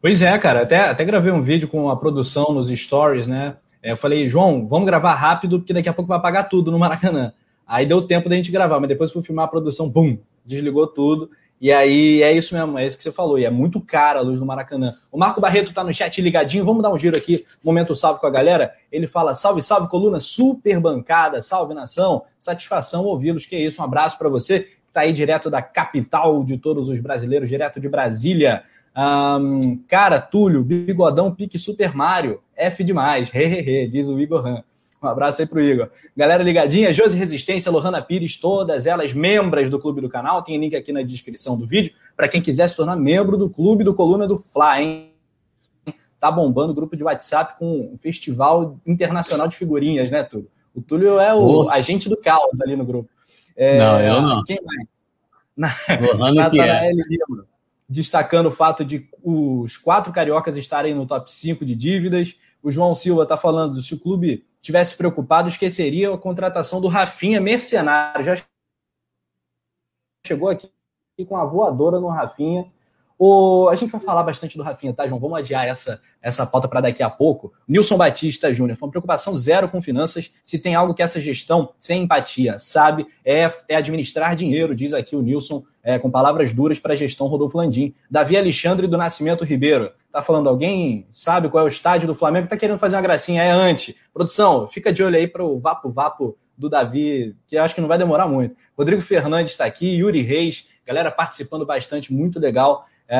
Pois é, cara. Até, até gravei um vídeo com a produção nos stories, né? É, eu falei, João, vamos gravar rápido, porque daqui a pouco vai apagar tudo no Maracanã. Aí deu tempo da gente gravar, mas depois fui filmar a produção, bum, desligou tudo. E aí é isso mesmo, é isso que você falou. E é muito cara a luz do Maracanã. O Marco Barreto tá no chat ligadinho. Vamos dar um giro aqui, momento salve com a galera. Ele fala: salve, salve, coluna super bancada, salve nação. Satisfação ouvi-los. Que é isso, um abraço para você que tá aí direto da capital de todos os brasileiros, direto de Brasília. Um, cara, Túlio, bigodão, pique Super Mario. F demais, hehehe, diz o Igor Han. Um abraço aí pro Igor. Galera ligadinha, Josi Resistência, Lohana Pires, todas elas membros do clube do canal. Tem link aqui na descrição do vídeo para quem quiser se tornar membro do clube do Coluna do Fla, hein? Tá bombando o grupo de WhatsApp com um festival internacional de figurinhas, né, Túlio? O Túlio é o oh. agente do caos ali no grupo. É, não, eu não. Quem mais? Na, Natanael é. Lima destacando o fato de os quatro cariocas estarem no top 5 de dívidas. O João Silva está falando se o clube tivesse preocupado, esqueceria a contratação do Rafinha mercenário. Já chegou aqui com a voadora no Rafinha. O, a gente vai falar bastante do Rafinha, tá, João? Vamos adiar essa, essa pauta para daqui a pouco. Nilson Batista Júnior, foi uma preocupação zero com finanças. Se tem algo que essa gestão, sem empatia, sabe, é, é administrar dinheiro, diz aqui o Nilson, é, com palavras duras para a gestão Rodolfo Landim. Davi Alexandre do Nascimento Ribeiro, tá falando, alguém sabe qual é o estádio do Flamengo? Tá querendo fazer uma gracinha, é antes. Produção, fica de olho aí para o Vapo Vapo do Davi, que acho que não vai demorar muito. Rodrigo Fernandes está aqui, Yuri Reis, galera participando bastante, muito legal é,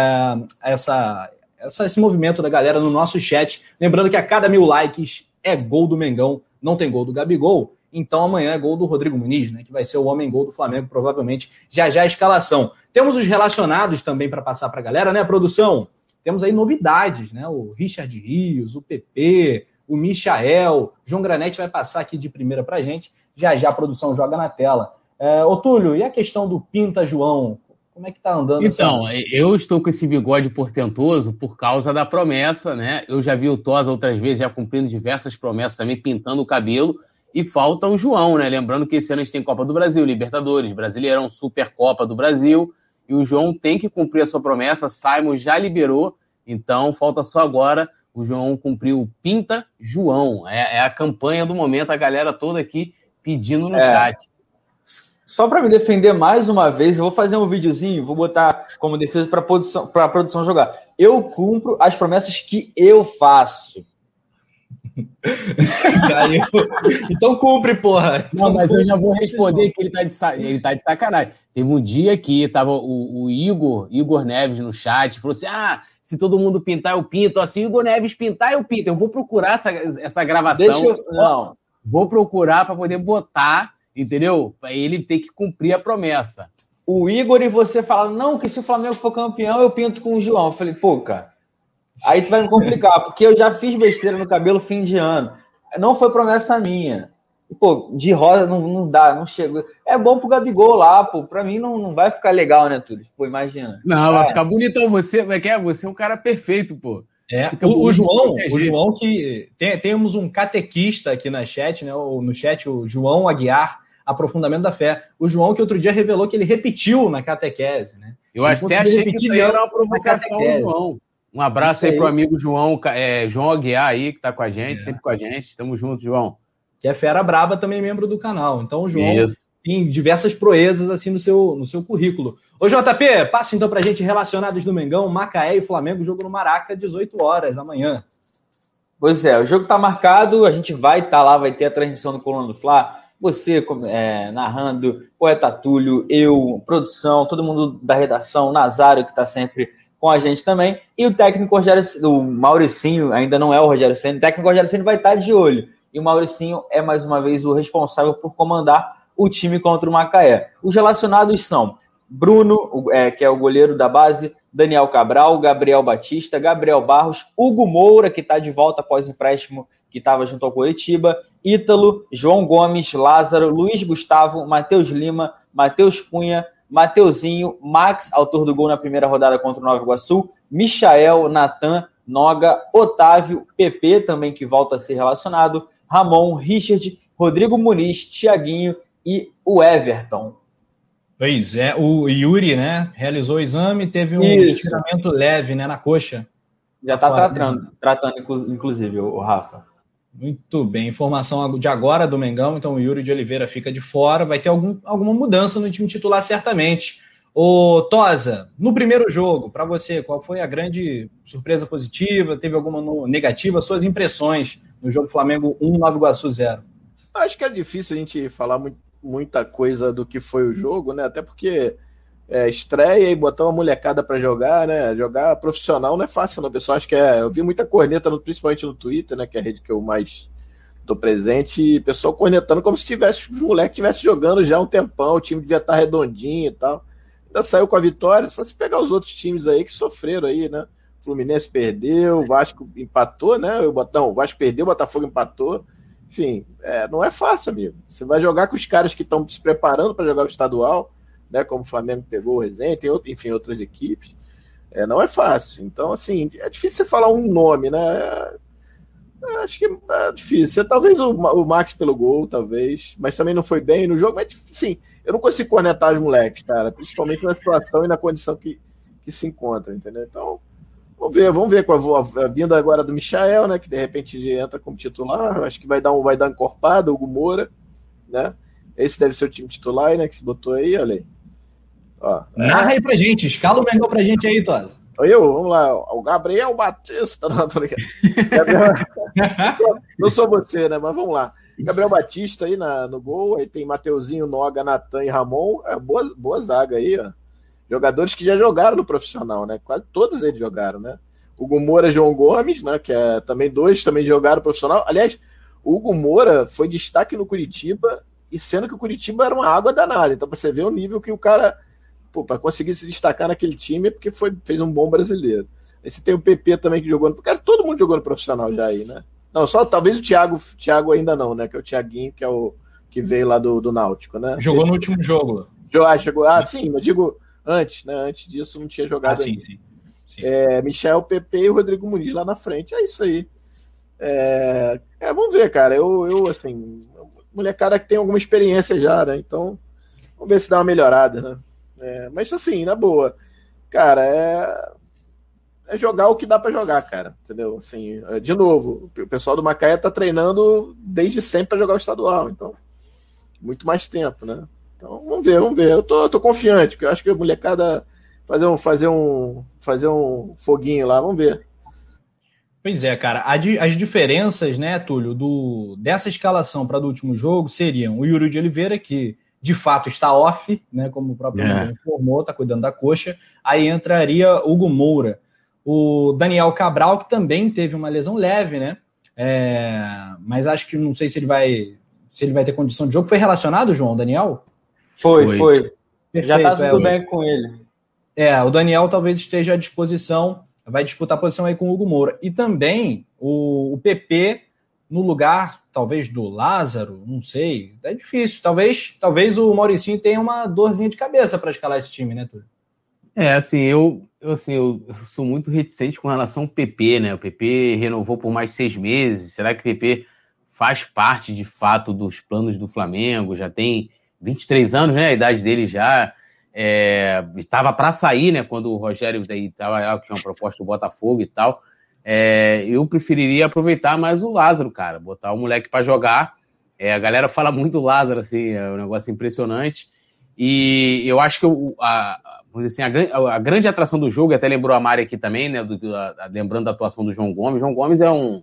essa, essa, esse movimento da galera no nosso chat. Lembrando que a cada mil likes é gol do Mengão, não tem gol do Gabigol. Então amanhã é gol do Rodrigo Muniz, né, que vai ser o homem gol do Flamengo, provavelmente já já a escalação. Temos os relacionados também para passar para a galera, né, produção? Temos aí novidades, né? O Richard Rios, o PP, o Michael, João Granete vai passar aqui de primeira para gente. Já já a produção joga na tela. É, ô Túlio, e a questão do Pinta João? Como é que tá andando? Então, essa... eu estou com esse bigode portentoso por causa da promessa, né? Eu já vi o Tosa outras vezes, já cumprindo diversas promessas também, pintando o cabelo. E falta o João, né? Lembrando que esse ano a gente tem Copa do Brasil, Libertadores, Brasileirão, Supercopa do Brasil. E o João tem que cumprir a sua promessa. Simon já liberou, então falta só agora o João cumprir o Pinta João. É, é a campanha do momento, a galera toda aqui pedindo no é. chat. Só para me defender mais uma vez, eu vou fazer um videozinho, vou botar como defesa para produção, a produção jogar. Eu cumpro as promessas que eu faço. então cumpre, porra. Não, mas eu já vou responder que ele tá, de, ele tá de sacanagem. Teve um dia que tava o, o, Igor, Igor Neves no chat, falou assim: ah, se todo mundo pintar, eu pinto. Assim, Igor Neves pintar, eu pinto. Eu vou procurar essa, essa gravação. Deixa eu... Não. Vou procurar para poder botar entendeu? Ele tem que cumprir a promessa. O Igor e você falam, não, que se o Flamengo for campeão, eu pinto com o João. Eu falei, pô, cara, aí tu vai me complicar, porque eu já fiz besteira no cabelo fim de ano. Não foi promessa minha. Pô, de rosa não, não dá, não chega. É bom pro Gabigol lá, pô. Pra mim não, não vai ficar legal, né, Túlio? Pô, imagina. Não, é. vai ficar bonitão. Você, é, você é um cara perfeito, pô. É, o, o, João, o João que tem, temos um catequista aqui na chat, né? No chat, o João Aguiar aprofundamento da fé. O João, que outro dia revelou que ele repetiu na catequese, né? Eu até achei que isso era uma provocação do João. Um abraço aí, aí pro amigo João, é, João Aguiar aí, que tá com a gente, é. sempre com a gente. Tamo junto, João. Que é fera braba, também membro do canal. Então, o João Isso. tem diversas proezas assim no seu, no seu currículo. Ô, JP, passa então pra gente relacionados do Mengão, Macaé e Flamengo, jogo no Maraca, 18 horas amanhã. Pois é, o jogo tá marcado, a gente vai estar tá lá, vai ter a transmissão do Coluna do Fla você é, narrando, Poeta Túlio, eu, produção, todo mundo da redação, Nazário, que está sempre com a gente também, e o técnico Rogério, o Mauricinho, ainda não é o Rogério Senna, o técnico Rogério Senna vai estar de olho, e o Mauricinho é mais uma vez o responsável por comandar o time contra o Macaé. Os relacionados são Bruno, é, que é o goleiro da base, Daniel Cabral, Gabriel Batista, Gabriel Barros, Hugo Moura, que está de volta após o empréstimo que estava junto ao Curitiba, Ítalo, João Gomes, Lázaro, Luiz Gustavo, Matheus Lima, Matheus Cunha, Mateuzinho, Max, autor do gol na primeira rodada contra o Nova Iguaçu, Michael, Natan, Noga, Otávio, PP também que volta a ser relacionado, Ramon, Richard, Rodrigo Muniz, Tiaguinho e o Everton. Pois é, o Yuri, né, realizou o exame, teve um Isso. estiramento leve, né, na coxa. Já está tratando, tratando, inclusive, o Rafa. Muito bem. Informação de agora do Mengão, então o Yuri de Oliveira fica de fora. Vai ter algum, alguma mudança no time titular, certamente. O Tosa, no primeiro jogo, para você, qual foi a grande surpresa positiva? Teve alguma negativa? Suas impressões no jogo Flamengo 1, Nova Iguaçu 0? Acho que é difícil a gente falar muita coisa do que foi o jogo, né? Até porque é, estreia e botar uma molecada para jogar, né? Jogar profissional não é fácil, não, pessoal. Acho que é. Eu vi muita corneta, no, principalmente no Twitter, né? Que é a rede que eu mais tô presente, e pessoal cornetando como se tivesse os moleques estivesse jogando já há um tempão, o time devia estar tá redondinho e tal. Ainda saiu com a vitória, só se pegar os outros times aí que sofreram aí, né? Fluminense perdeu, Vasco empatou, né? O, não, o Vasco perdeu, Botafogo empatou. Enfim, é, não é fácil, amigo. Você vai jogar com os caras que estão se preparando para jogar o estadual né, como o Flamengo pegou o Resende, tem outro, enfim, outras equipes. É, não é fácil. Então, assim, é difícil você falar um nome, né? É, acho que é difícil. Talvez o, o Max pelo gol, talvez, mas também não foi bem no jogo. Mas, sim, eu não consigo conectar os moleques, cara, principalmente na situação e na condição que que se encontram, entendeu? Então, vamos ver, vamos ver com a, a vinda agora do Michael, né? Que de repente entra como titular, acho que vai dar um, vai dar uma encorpada, o Moura, né? Esse deve ser o time titular, né? Que se botou aí, olha aí. Ó, Narra aí pra gente, escala o Mengão pra gente aí, Tosa. Eu, vamos lá, o Gabriel Batista. Não, tô Gabriel... não sou você, né? Mas vamos lá. Gabriel Batista aí na, no gol, aí tem Mateuzinho, Noga, Natan e Ramon. É boa, boa zaga aí, ó. Jogadores que já jogaram no profissional, né? Quase todos eles jogaram, né? Hugo Moura, João Gomes, né? Que é também dois também jogaram profissional. Aliás, o Hugo Moura foi destaque no Curitiba, e sendo que o Curitiba era uma água danada. Então, pra você ver o nível que o cara, para conseguir se destacar naquele time, é porque foi, fez um bom brasileiro. Aí você tem o PP também que jogou no. Cara, todo mundo jogou no profissional já aí, né? Não, só talvez o Thiago, Thiago ainda não, né? Que é o Thiaguinho, que é o que veio lá do, do Náutico, né? Jogou no último jogo. Ah, chegou. Ah, sim, mas digo antes, né? Antes disso não tinha jogado. Ah, sim, sim, sim. É, Michel, PP e o Rodrigo Muniz lá na frente. É isso aí. É, é, vamos ver, cara. Eu, eu assim, molecada que tem alguma experiência já, né? Então, vamos ver se dá uma melhorada, né? É, mas assim, na boa. Cara, é, é jogar o que dá para jogar, cara. Entendeu? Assim, é, de novo, o pessoal do Macaé tá treinando desde sempre para jogar o estadual, então muito mais tempo, né? Então, vamos ver, vamos ver. Eu tô, tô confiante, porque eu acho que a molecada fazer um fazer um fazer um foguinho lá, vamos ver. Pois é, cara. As diferenças, né, Túlio, do, dessa escalação para do último jogo seriam o Yuri de Oliveira, que de fato está off, né, como o próprio é. informou, está cuidando da coxa. Aí entraria Hugo Moura. O Daniel Cabral, que também teve uma lesão leve, né? É, mas acho que não sei se ele vai se ele vai ter condição de jogo. Foi relacionado, João, Daniel? Foi, foi. foi. Perfeito, Já está tudo é, bem com ele. É, o Daniel talvez esteja à disposição, vai disputar a posição aí com o Hugo Moura. E também o, o PP no lugar, talvez, do Lázaro, não sei. É difícil. Talvez, talvez o Mauricinho tenha uma dorzinha de cabeça para escalar esse time, né, Túlio? É, assim, eu, eu, assim, eu sou muito reticente com relação ao PP, né? O PP renovou por mais seis meses. Será que o PP faz parte, de fato, dos planos do Flamengo? Já tem 23 anos, né? A idade dele já é, estava para sair, né? Quando o Rogério daí estava tinha uma proposta do Botafogo e tal. É, eu preferiria aproveitar mais o Lázaro, cara, botar o moleque para jogar. É, a galera fala muito do Lázaro, assim, é um negócio impressionante. E eu acho que a, assim, a, a, grande atração do jogo, até lembrou a Mari aqui também, né? Do, a, lembrando da atuação do João Gomes. João Gomes é um,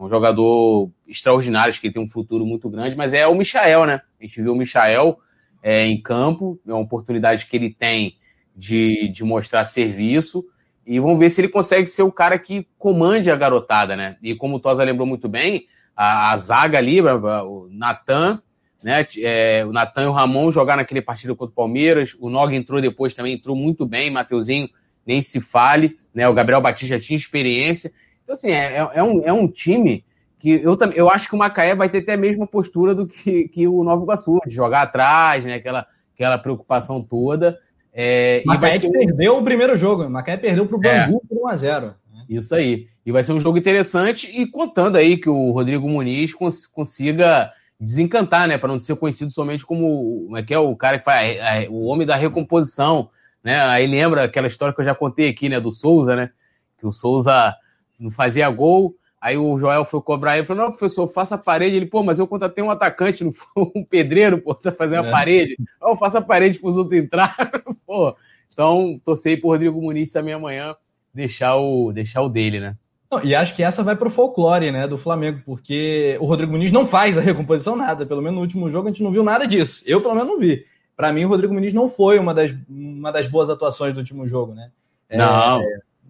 um jogador extraordinário, acho que ele tem um futuro muito grande, mas é o Michael, né? A gente viu o Michael é, em campo, é uma oportunidade que ele tem de, de mostrar serviço. E vamos ver se ele consegue ser o cara que comande a garotada, né? E como o Tosa lembrou muito bem, a, a zaga ali, o Natan, né? É, o Natan e o Ramon jogaram naquele partido contra o Palmeiras. O Nog entrou depois também, entrou muito bem. Mateuzinho nem se fale, né? O Gabriel Batista já tinha experiência. Então, assim, é, é, é um, é um time que eu, eu acho que o Macaé vai ter até a mesma postura do que, que o Novo Iguaçu, de jogar atrás, né? Aquela, aquela preocupação toda. É, Macaé que um... perdeu o primeiro jogo, Macaé perdeu para o Bangu é, por 1x0. Isso aí. E vai ser um jogo interessante e contando aí que o Rodrigo Muniz cons consiga desencantar, né? Para não ser conhecido somente como, como é que é o cara que faz o homem da recomposição, né? Aí lembra aquela história que eu já contei aqui, né? Do Souza, né? Que o Souza não fazia gol, aí o Joel foi cobrar ele falou: não, professor, faça a parede. Ele, pô, mas eu contratei um atacante, não foi um pedreiro, pô, tá fazendo é. a parede. Não, faça a parede para os outros entrar. pô, então torcei pro Rodrigo Muniz também amanhã deixar o, deixar o dele, né? Não, e acho que essa vai pro folclore, né, do Flamengo, porque o Rodrigo Muniz não faz a recomposição nada, pelo menos no último jogo a gente não viu nada disso. Eu, pelo menos, não vi. Para mim, o Rodrigo Muniz não foi uma das, uma das boas atuações do último jogo, né? É, não.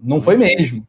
Não foi mesmo.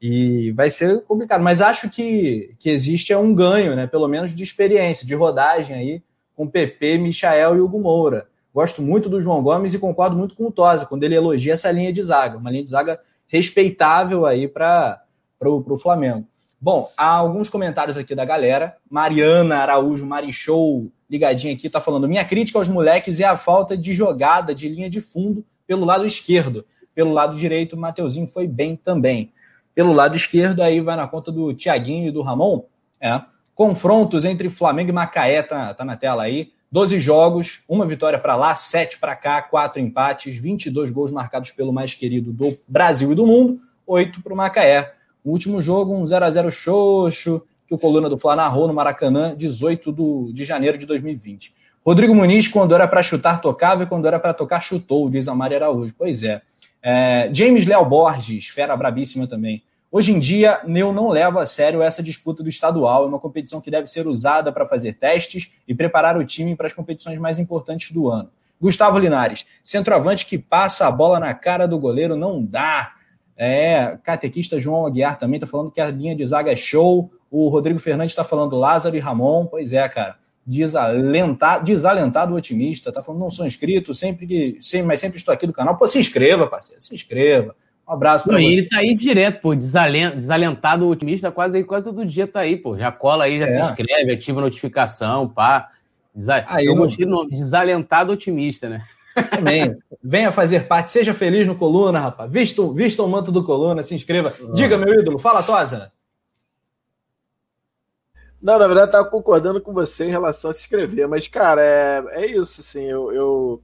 E vai ser complicado, mas acho que, que existe é um ganho, né? Pelo menos de experiência, de rodagem aí, com PP, Michael e Hugo Moura. Gosto muito do João Gomes e concordo muito com o Tosa, quando ele elogia essa linha de zaga, uma linha de zaga respeitável aí para o Flamengo. Bom, há alguns comentários aqui da galera. Mariana Araújo Marichou, ligadinha aqui, tá falando: minha crítica aos moleques é a falta de jogada de linha de fundo pelo lado esquerdo. Pelo lado direito, o Mateuzinho foi bem também. Pelo lado esquerdo, aí vai na conta do Tiaguinho e do Ramon. É. Confrontos entre Flamengo e Macaé, tá, tá na tela aí. 12 jogos, uma vitória para lá, 7 para cá, 4 empates, 22 gols marcados pelo mais querido do Brasil e do mundo, 8 para o Macaé. O último jogo, um 0 a 0 xoxo, que o Coluna do Fla narrou no Maracanã, 18 do, de janeiro de 2020. Rodrigo Muniz, quando era para chutar, tocava, e quando era para tocar, chutou, diz a Mari Araújo. Pois é. é James Léo Borges, fera brabíssima também. Hoje em dia, Neu não leva a sério essa disputa do estadual, é uma competição que deve ser usada para fazer testes e preparar o time para as competições mais importantes do ano. Gustavo Linares, centroavante que passa a bola na cara do goleiro, não dá. É, catequista João Aguiar também está falando que a linha de zaga é show. O Rodrigo Fernandes está falando Lázaro e Ramon. Pois é, cara. Desalentado, desalentado otimista. Tá falando, não sou inscrito, sempre que. Mas sempre estou aqui do canal. Pô, se inscreva, parceiro. Se inscreva. Um abraço para você. Ele tá aí direto, pô, desalentado, otimista, quase, quase todo dia tá aí, pô. Já cola aí, já é. se inscreve, ativa a notificação, pá. Desa... Aí, eu gostei do nome, desalentado otimista, né? Também. Venha fazer parte, seja feliz no Coluna, rapaz. Vista, vista o manto do Coluna, se inscreva. Diga, meu ídolo, fala, Tosa. Não, na verdade, eu tava concordando com você em relação a se inscrever, mas, cara, é, é isso, assim, eu, eu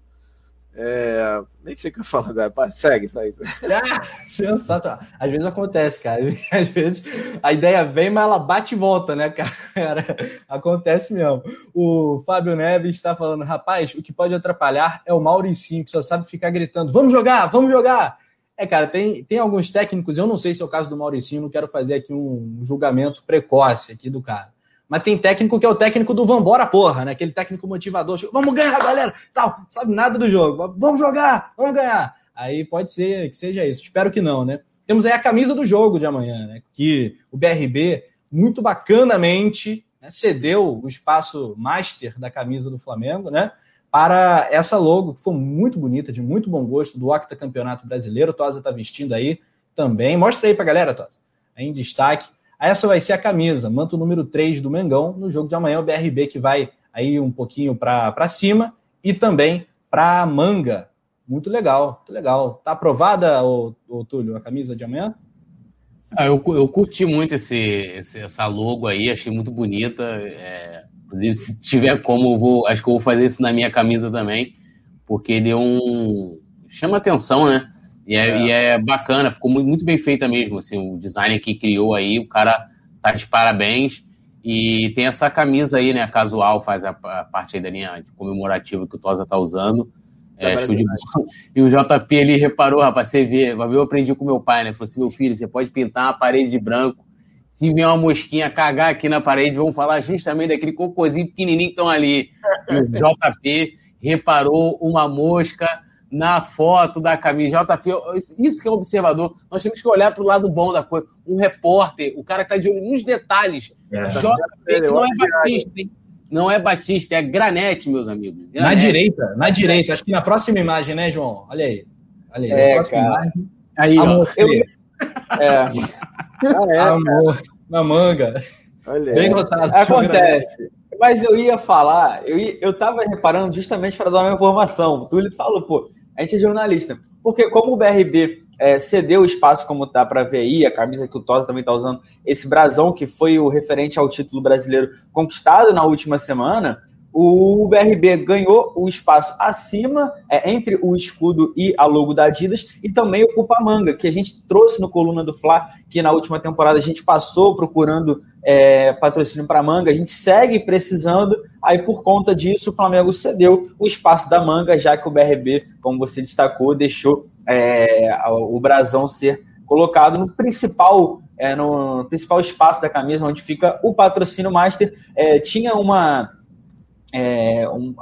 é... Nem sei o que eu falo agora. Segue, segue. Ah, sensacional. Às vezes acontece, cara. Às vezes a ideia vem, mas ela bate e volta, né, cara? Acontece mesmo. O Fábio Neves está falando, rapaz, o que pode atrapalhar é o Mauricinho, que só sabe ficar gritando: vamos jogar, vamos jogar. É, cara, tem, tem alguns técnicos, eu não sei se é o caso do Mauricinho, não quero fazer aqui um julgamento precoce aqui do cara mas tem técnico que é o técnico do vambora, porra, né? Aquele técnico motivador, tipo, vamos ganhar, galera, tal, sabe nada do jogo, vamos jogar, vamos ganhar. Aí pode ser que seja isso, espero que não, né? Temos aí a camisa do jogo de amanhã, né? Que o BRB, muito bacanamente, né, cedeu o espaço master da camisa do Flamengo, né? Para essa logo, que foi muito bonita, de muito bom gosto, do Octa Campeonato Brasileiro. Tosa está vestindo aí também. Mostra aí para a galera, Tosa. Em destaque essa vai ser a camisa, manto número 3 do Mengão. No jogo de amanhã, o BRB que vai aí um pouquinho para cima e também para manga. Muito legal, muito legal. Tá aprovada, ô, ô Túlio, a camisa de amanhã? Ah, eu, eu curti muito esse, esse, essa logo aí, achei muito bonita. É, inclusive, se tiver como, vou, acho que eu vou fazer isso na minha camisa também, porque ele é um. chama atenção, né? E é, é. E é bacana, ficou muito, muito bem feita mesmo, assim, o design que criou aí, o cara tá de parabéns. E tem essa camisa aí, né, casual, faz a, a parte aí da linha comemorativa que o Tosa tá usando. É, show de bola. E o JP ele reparou, rapaz, você vê, eu aprendi com meu pai, né? Falou assim, meu filho, você pode pintar uma parede de branco. Se vier uma mosquinha cagar aqui na parede, vão falar justamente daquele cocôzinho pequenininho que estão ali. E o JP reparou uma mosca na foto da camisa. JP, isso que é um observador. Nós temos que olhar para o lado bom da coisa. Um repórter, o cara que está de olho nos detalhes. É. JP não é Batista, hein? Não é Batista, é Granete, meus amigos. Granete. Na direita, na direita. Acho que na próxima imagem, né, João? Olha aí. Olha aí. É, cara. Imagem. Aí, Amor, ó. Eu... É. ah, é, Amor, na manga. Olha Bem notado. Acontece. Mas eu ia falar, eu, ia, eu tava reparando justamente para dar uma informação. O Túlio falou, pô, a gente é jornalista. Porque como o BRB é, cedeu o espaço como tá para ver aí, a camisa que o Tosa também está usando, esse brasão que foi o referente ao título brasileiro conquistado na última semana, o BRB ganhou o espaço acima, é, entre o escudo e a logo da Adidas, e também ocupa a manga, que a gente trouxe no Coluna do Fla, que na última temporada a gente passou procurando é, patrocínio para manga, a gente segue precisando, aí por conta disso o Flamengo cedeu o espaço da manga, já que o BRB, como você destacou, deixou é, o brasão ser colocado no principal é, no principal espaço da camisa, onde fica o patrocínio master. É, tinha uma é, um,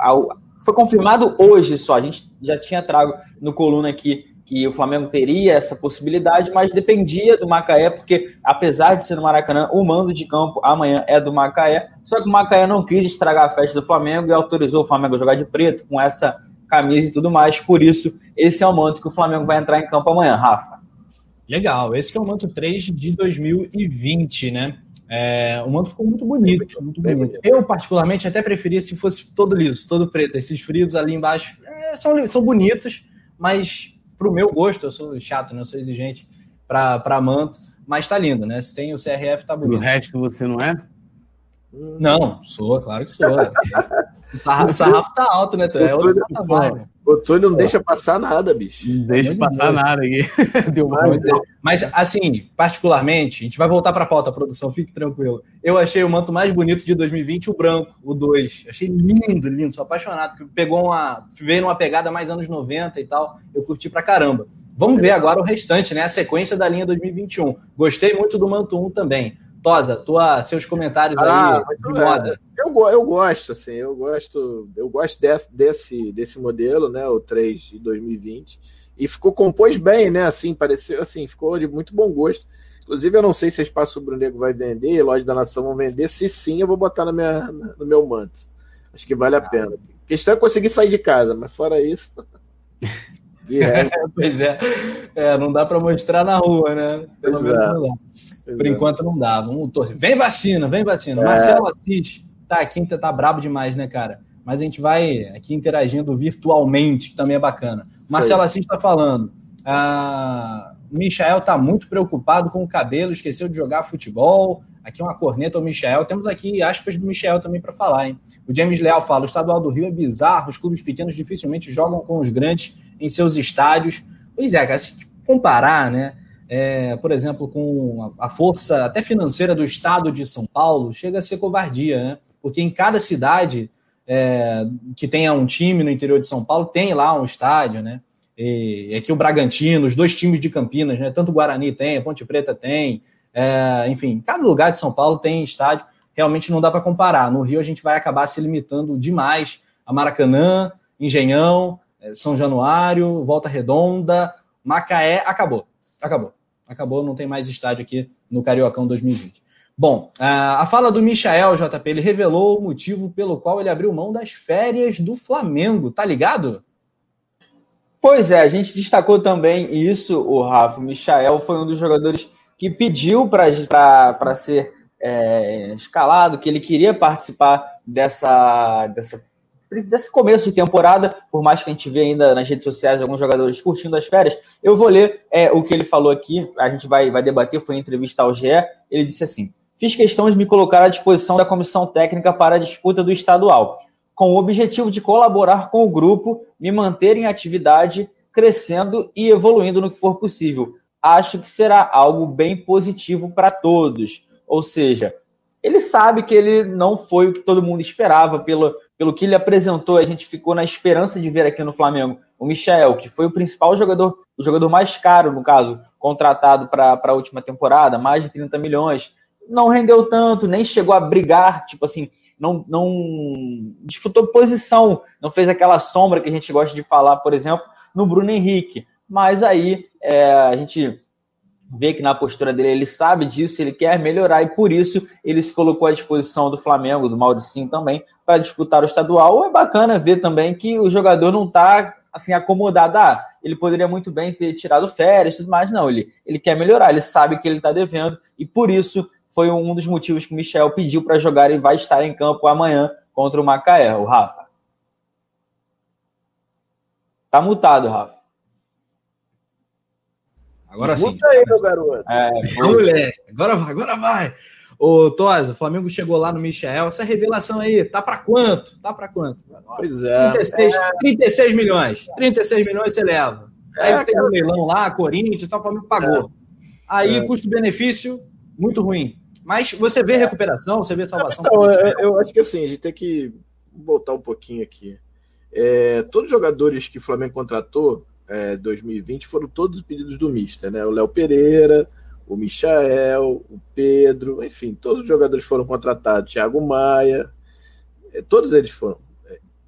foi confirmado hoje só. A gente já tinha trago no coluna aqui que o Flamengo teria essa possibilidade, mas dependia do Macaé, porque apesar de ser no Maracanã, o mando de campo amanhã é do Macaé. Só que o Macaé não quis estragar a festa do Flamengo e autorizou o Flamengo a jogar de preto com essa camisa e tudo mais. Por isso, esse é o manto que o Flamengo vai entrar em campo amanhã, Rafa. Legal, esse é o manto 3 de 2020, né? É, o manto ficou muito bonito, muito bonito. Eu, particularmente, até preferia se fosse todo liso, todo preto. Esses frisos ali embaixo é, são, são bonitos, mas pro meu gosto, eu sou chato, né? Eu sou exigente para manto, mas tá lindo, né? Se tem o CRF, tá bonito. O resto você não é? Não, sou, claro que sou. O sarrafo tá alto, né, Túlio? É outro patamar. O Túlio não deixa passar nada, bicho. Não deixa passar nada aqui. Deu mais, Mas, assim, particularmente, a gente vai voltar para a pauta, produção, fique tranquilo. Eu achei o manto mais bonito de 2020, o branco, o 2. Achei lindo, lindo, sou apaixonado, porque pegou uma. veio numa pegada mais anos 90 e tal. Eu curti pra caramba. Vamos ver agora o restante, né? A sequência da linha 2021. Gostei muito do manto 1 também. Tosa, tua, seus comentários ah, aí de é, moda. Eu, eu gosto, assim, eu gosto, eu gosto desse, desse, desse modelo, né? O 3 de 2020. E ficou compôs bem, né? Assim, pareceu assim, ficou de muito bom gosto. Inclusive, eu não sei se a Espaço Brunego vai vender, Loja da Nação vão vender. Se sim, eu vou botar na minha, no meu manto. Acho que vale a pena. A questão é conseguir sair de casa, mas fora isso. É, pois é. é. não dá para mostrar na rua, né? Pelo menos não dá. Por é. enquanto não dá. Vamos torcer. Vem vacina, vem vacina. É. Marcelo Assis tá aqui, tá brabo demais, né, cara? Mas a gente vai aqui interagindo virtualmente, que também é bacana. Marcelo Assis está falando. Ah, o Michael está muito preocupado com o cabelo, esqueceu de jogar futebol. Aqui uma corneta ao Michel. Temos aqui aspas do Michel também para falar, hein? O James Leal fala: o estadual do Rio é bizarro, os clubes pequenos dificilmente jogam com os grandes em seus estádios. Pois é, cara, se comparar, né? É, por exemplo, com a força até financeira do estado de São Paulo, chega a ser covardia, né? Porque em cada cidade é, que tenha um time no interior de São Paulo, tem lá um estádio, né? E aqui o Bragantino, os dois times de Campinas, né? Tanto o Guarani tem, a Ponte Preta tem, é, enfim, cada lugar de São Paulo tem estádio, realmente não dá para comparar. No Rio a gente vai acabar se limitando demais a Maracanã, Engenhão, é, São Januário, Volta Redonda, Macaé, acabou. Acabou. Acabou, não tem mais estádio aqui no Cariocão 2020. Bom, a fala do Michael, JP, ele revelou o motivo pelo qual ele abriu mão das férias do Flamengo, tá ligado? Pois é, a gente destacou também isso, o Rafa. O Michael foi um dos jogadores que pediu para ser é, escalado, que ele queria participar dessa, dessa, desse começo de temporada, por mais que a gente vê ainda nas redes sociais alguns jogadores curtindo as férias. Eu vou ler é, o que ele falou aqui, a gente vai, vai debater, foi em entrevista ao GE. Ele disse assim: Fiz questão de me colocar à disposição da comissão técnica para a disputa do estadual, com o objetivo de colaborar com o grupo, me manter em atividade, crescendo e evoluindo no que for possível acho que será algo bem positivo para todos. Ou seja, ele sabe que ele não foi o que todo mundo esperava pelo, pelo que ele apresentou. A gente ficou na esperança de ver aqui no Flamengo o Michel, que foi o principal jogador, o jogador mais caro, no caso, contratado para a última temporada, mais de 30 milhões. Não rendeu tanto, nem chegou a brigar, tipo assim, não, não disputou posição, não fez aquela sombra que a gente gosta de falar, por exemplo, no Bruno Henrique mas aí é, a gente vê que na postura dele ele sabe disso, ele quer melhorar e por isso ele se colocou à disposição do Flamengo, do Mauricinho também, para disputar o estadual. É bacana ver também que o jogador não está assim acomodado. Ah, ele poderia muito bem ter tirado férias, tudo mais. Não, ele, ele quer melhorar, ele sabe que ele está devendo e por isso foi um dos motivos que o Michel pediu para jogar e vai estar em campo amanhã contra o Macaé, o Rafa. Tá mutado, Rafa. Agora sim. aí, meu garoto. É, moleque. Agora vai, agora vai. Ô, Tosa, o Flamengo chegou lá no Michel. Essa revelação aí, tá para quanto? Tá para quanto? Pois é. 36, é. 36 milhões. 36 milhões você leva. Aí é, tem um leilão lá, Corinthians, tal, o Flamengo pagou. É. Aí, é. custo-benefício, muito ruim. Mas você vê recuperação, você vê salvação. Então, eu, eu acho que assim, a gente tem que voltar um pouquinho aqui. É, todos os jogadores que o Flamengo contratou, é, 2020 foram todos pedidos do Mister, né? O Léo Pereira, o Michael, o Pedro, enfim, todos os jogadores foram contratados, Thiago Maia, é, todos eles foram.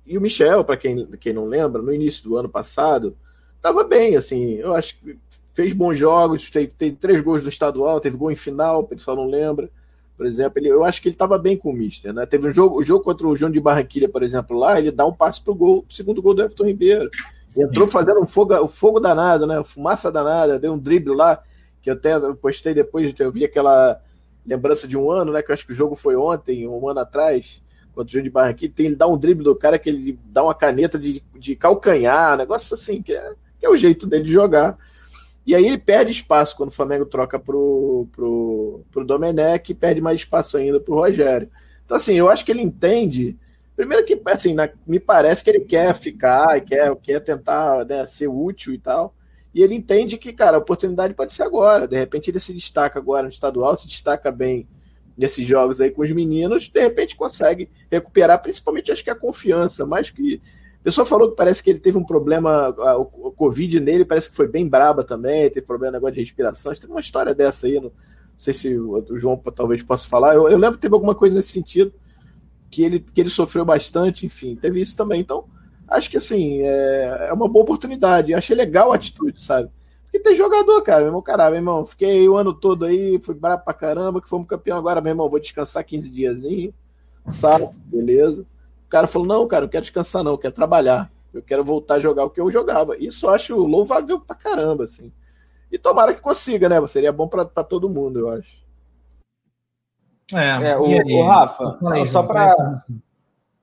E o Michel, para quem, quem não lembra, no início do ano passado, estava bem, assim, eu acho que fez bons jogos, teve, teve três gols do estadual, teve gol em final, o pessoal não lembra. Por exemplo, ele, eu acho que ele estava bem com o Mister, né? Teve um jogo, o jogo contra o João de Barranquilha, por exemplo, lá, ele dá um passe pro gol, pro segundo gol do Everton Ribeiro. Entrou fazendo um fogo, um fogo danado, né? Fumaça danada, deu um drible lá, que eu até postei depois, eu vi aquela lembrança de um ano, né? Que eu acho que o jogo foi ontem, um ano atrás, contra o Júlio de Barranquilla. Tem, ele dá um drible do cara que ele dá uma caneta de, de calcanhar, negócio assim, que é, que é o jeito dele de jogar. E aí ele perde espaço quando o Flamengo troca pro, pro, pro Domenech perde mais espaço ainda pro Rogério. Então, assim, eu acho que ele entende Primeiro que, assim, na, me parece que ele quer ficar, quer, quer tentar né, ser útil e tal. E ele entende que, cara, a oportunidade pode ser agora. De repente ele se destaca agora no estadual, se destaca bem nesses jogos aí com os meninos, de repente consegue recuperar, principalmente acho que a confiança, mais que. A pessoa falou que parece que ele teve um problema, o Covid nele parece que foi bem braba também, teve problema negócio de respiração. Tem uma história dessa aí, não, não sei se o João talvez possa falar. Eu, eu lembro que teve alguma coisa nesse sentido, que ele, que ele sofreu bastante, enfim, teve isso também. Então, acho que assim, é, é uma boa oportunidade. Achei legal a atitude, sabe? Porque tem jogador, cara, meu irmão, caralho, meu irmão, fiquei o ano todo aí, fui brabo pra caramba, que fomos campeão agora, meu irmão, vou descansar 15 diazinho, sabe? Beleza. O cara falou, não, cara, eu quero descansar não, eu quero trabalhar. Eu quero voltar a jogar o que eu jogava. Isso eu acho louvável pra caramba, assim. E tomara que consiga, né? Seria bom pra, pra todo mundo, eu acho. É, é o, o, Rafa, só pra,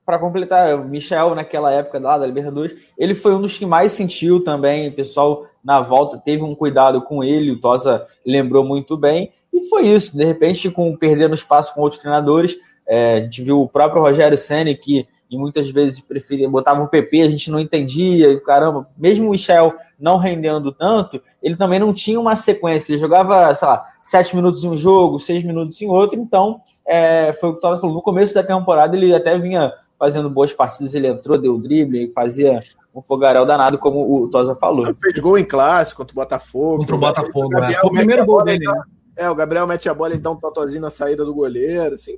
para completar, o Michel, naquela época lá da Libertadores, ele foi um dos que mais sentiu também. O pessoal na volta teve um cuidado com ele, o Tosa lembrou muito bem. E foi isso. De repente, com perdendo espaço com outros treinadores, é, a gente viu o próprio Rogério Senna, que e muitas vezes preferia, botava o PP, a gente não entendia, e caramba, mesmo o Michel não rendendo tanto, ele também não tinha uma sequência, ele jogava, sei lá, sete minutos em um jogo, seis minutos em outro, então é, foi o que o Tosa falou, no começo da temporada ele até vinha fazendo boas partidas, ele entrou, deu drible, fazia um fogaréu danado, como o Tosa falou. Ele fez gol em classe contra o Botafogo. Contra o Botafogo, o, é. Foi o primeiro gol dele, né? É, o Gabriel mete a bola, ele dá um totozinho na saída do goleiro, assim.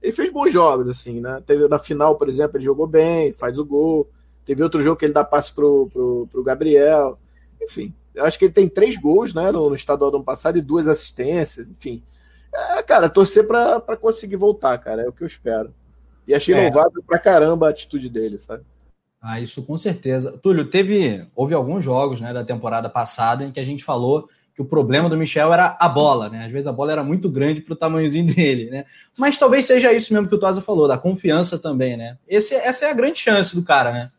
Ele fez bons jogos, assim, né? Teve na final, por exemplo, ele jogou bem, faz o gol. Teve outro jogo que ele dá passe pro, pro, pro Gabriel. Enfim, acho que ele tem três gols, né, no, no estadual do ano passado e duas assistências, enfim. É, cara, torcer para conseguir voltar, cara, é o que eu espero. E achei é. louvável pra caramba a atitude dele, sabe? Ah, isso com certeza. Túlio, teve. Houve alguns jogos né, da temporada passada em que a gente falou que o problema do Michel era a bola, né? Às vezes a bola era muito grande para o tamanhozinho dele, né? Mas talvez seja isso mesmo que o Tosa falou, da confiança também, né? Esse, essa é a grande chance do cara, né?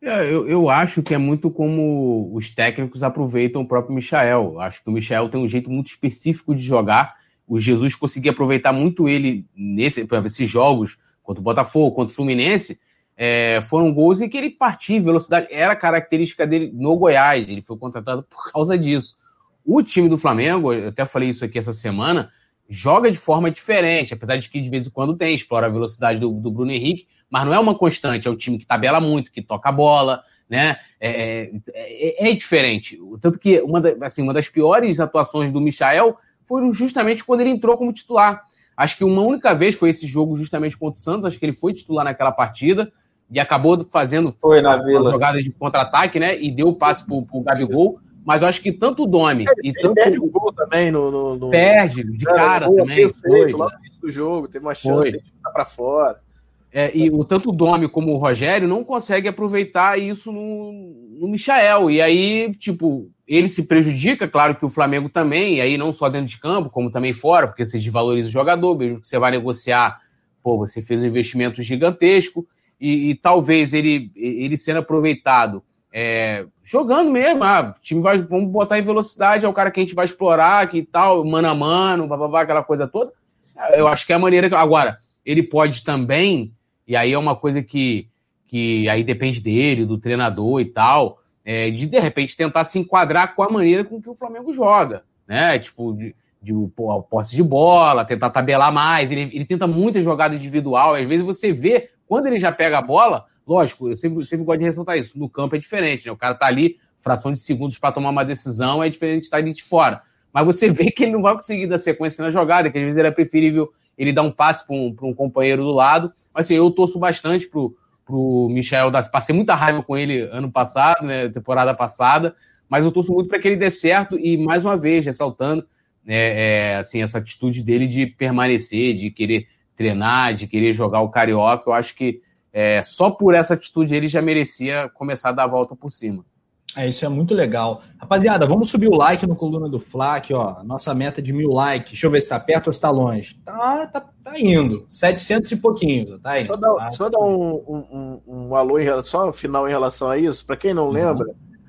É, eu, eu acho que é muito como os técnicos aproveitam o próprio Michel. Acho que o Michel tem um jeito muito específico de jogar. O Jesus conseguia aproveitar muito ele nesse, esses jogos contra o Botafogo, contra o Fluminense, é, foram gols em que ele partia velocidade. Era característica dele no Goiás, ele foi contratado por causa disso. O time do Flamengo, eu até falei isso aqui essa semana, joga de forma diferente, apesar de que de vez em quando tem, explora a velocidade do, do Bruno Henrique, mas não é uma constante, é um time que tabela muito, que toca a bola, né? É, é, é diferente. Tanto que uma, da, assim, uma das piores atuações do Michael foi justamente quando ele entrou como titular. Acho que uma única vez foi esse jogo justamente contra o Santos, acho que ele foi titular naquela partida e acabou fazendo foi na vila. jogadas de contra-ataque, né? E deu o passe pro, pro Gabigol. Mas eu acho que tanto o Domi e tanto. Perde o gol também no. no, no... Perde, de é, cara também. Foi, lá no início do jogo, teve uma chance foi. de ficar pra fora. É, e o, tanto o Domi como o Rogério não conseguem aproveitar isso no, no Michael. E aí, tipo, ele se prejudica, claro que o Flamengo também, e aí não só dentro de campo, como também fora, porque você desvaloriza o jogador, mesmo que você vai negociar, pô, você fez um investimento gigantesco, e, e talvez ele, ele sendo aproveitado é, jogando mesmo, ah, time vai, vamos botar em velocidade, é o cara que a gente vai explorar, que tal, mano a mano, blá, aquela coisa toda. Eu acho que é a maneira que. Agora, ele pode também, e aí é uma coisa que, que aí depende dele, do treinador e tal é, de de repente tentar se enquadrar com a maneira com que o Flamengo joga, né? Tipo, de, de posse de bola, tentar tabelar mais. Ele, ele tenta muita jogada individual. Às vezes você vê, quando ele já pega a bola, lógico, eu sempre, sempre gosto de ressaltar isso. No campo é diferente, né? O cara tá ali, fração de segundos para tomar uma decisão, é diferente de estar ali de fora. Mas você vê que ele não vai conseguir dar sequência na jogada, que às vezes era preferível ele dar um passe para um, um companheiro do lado. Mas assim, eu torço bastante pro, pro Michel das Passei muita raiva com ele ano passado, né, temporada passada, mas eu torço muito para que ele dê certo e, mais uma vez, ressaltando é, é, assim, essa atitude dele de permanecer, de querer treinar, de querer jogar o Carioca, eu acho que é, só por essa atitude ele já merecia começar a dar a volta por cima. É, isso é muito legal. Rapaziada, vamos subir o like no Coluna do Fla, aqui, ó. Nossa meta de mil likes. Deixa eu ver se tá perto ou se tá longe. Tá, tá, tá indo. 700 e pouquinho, tá indo. Só dar, tá? só dar um, um, um, alô, em só um final em relação a isso. Para quem não uhum. lembra,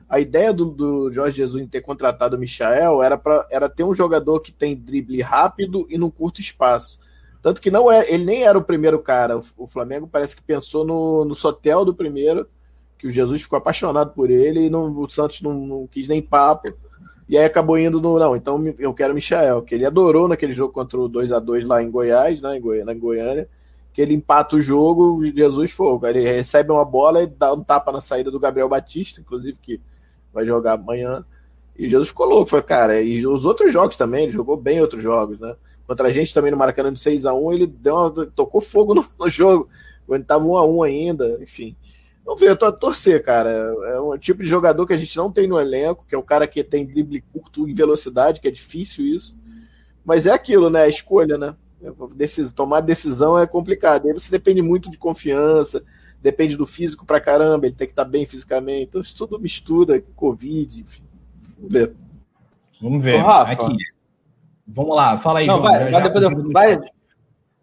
a ideia do, do, Jorge Jesus em ter contratado o Michael era, pra, era ter um jogador que tem drible rápido e num curto espaço. Tanto que não é, ele nem era o primeiro cara. O, Flamengo parece que pensou no, no Sotel do primeiro, que o Jesus ficou apaixonado por ele e não, o Santos não, não quis nem papo. E aí acabou indo no. Não, então eu quero o Michael, que ele adorou naquele jogo contra o 2 a 2 lá em Goiás, né, em Goiânia, em Goiânia, que ele empata o jogo, Jesus fogo. Ele recebe uma bola e dá um tapa na saída do Gabriel Batista, inclusive, que vai jogar amanhã. E Jesus ficou louco, foi, cara, e os outros jogos também, ele jogou bem outros jogos, né? Contra a gente também no Maracanã de 6 a 1 ele deu uma, tocou fogo no, no jogo, quando tava 1 a 1 ainda, enfim. Vamos ver, eu tô a torcer, cara. É um tipo de jogador que a gente não tem no elenco, que é o cara que tem drible curto e velocidade, que é difícil isso. Mas é aquilo, né? A escolha, né? Decis, tomar decisão é complicado. Aí você depende muito de confiança, depende do físico pra caramba, ele tem que estar tá bem fisicamente. Então isso tudo mistura, Covid, enfim. Vamos ver. Vamos ver. Ô, Aqui. Vamos lá, fala aí, não, João. Vai, já, vai, depois eu, vai,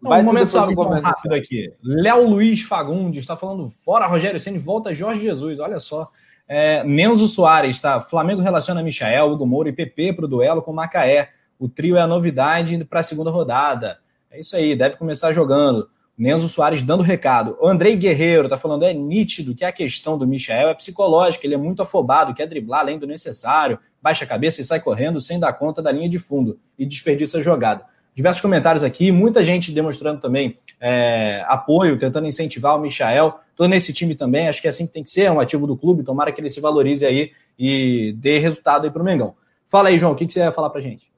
Vai um momento salve rápido aqui. Léo Luiz Fagundes está falando fora Rogério Ceni volta Jorge Jesus. Olha só. É, Nenzo Soares tá. Flamengo relaciona Michael, Hugo Moura e PP para o duelo com Macaé. O trio é a novidade para a segunda rodada. É isso aí, deve começar jogando. Nenzo Soares dando recado. O Andrei Guerreiro tá falando: é nítido que a questão do Michael é psicológica, ele é muito afobado, quer driblar além do necessário, baixa a cabeça e sai correndo sem dar conta da linha de fundo e desperdiça a jogada diversos comentários aqui, muita gente demonstrando também é, apoio, tentando incentivar o Michael. Estou nesse time também, acho que é assim que tem que ser, é um ativo do clube, tomara que ele se valorize aí e dê resultado aí para o Mengão. Fala aí, João, o que, que você vai falar para gente?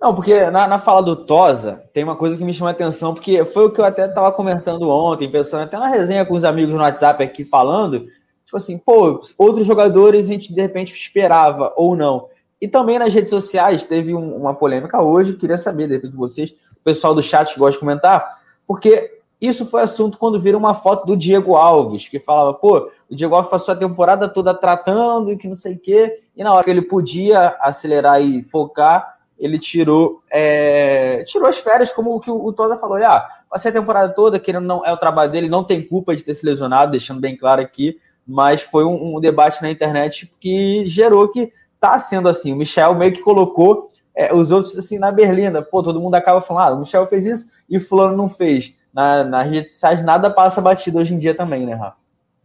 Não, porque na, na, fala do Tosa, tem uma coisa que me chama a atenção, porque foi o que eu até estava comentando ontem, pensando até na resenha com os amigos no WhatsApp aqui falando, tipo assim, pô, outros jogadores a gente de repente esperava ou não. E também nas redes sociais teve um, uma polêmica hoje, queria saber, de repente, de vocês, o pessoal do chat que gosta de comentar, porque isso foi assunto quando viram uma foto do Diego Alves, que falava, pô, o Diego Alves passou a temporada toda tratando e que não sei o quê, e na hora que ele podia acelerar e focar, ele tirou é, tirou as férias, como o que o, Toda falou, ah, passei a temporada toda, que não é o trabalho dele, não tem culpa de ter se lesionado, deixando bem claro aqui, mas foi um, um debate na internet que gerou que tá sendo assim. O Michel meio que colocou é, os outros assim na berlinda. Pô, todo mundo acaba falando, ah, o Michel fez isso e fulano não fez. Na, nas redes sociais nada passa batido hoje em dia também, né, Rafa?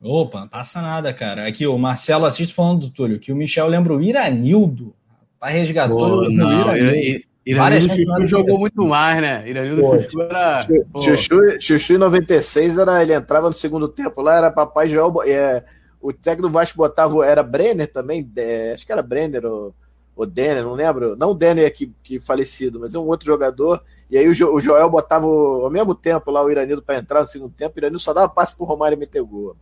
Opa, passa nada, cara. Aqui o Marcelo assiste falando do Túlio, que o Michel lembra o Iranildo. Tá resgatando o Iranildo. Iranildo Chuchu jogou muito mais, né? Iranildo Chuchu era. Chuchu, Chuchu em 96 era, ele entrava no segundo tempo lá, era papai Joel. É, o técnico do Vasco botava, era Brenner também, é, acho que era Brenner ou, ou Denner, não lembro. Não o Denner aqui que falecido, mas é um outro jogador. E aí o, jo, o Joel botava o, ao mesmo tempo lá o Iranildo para entrar no segundo tempo. O Iranildo só dava passe pro Romário e meter gol.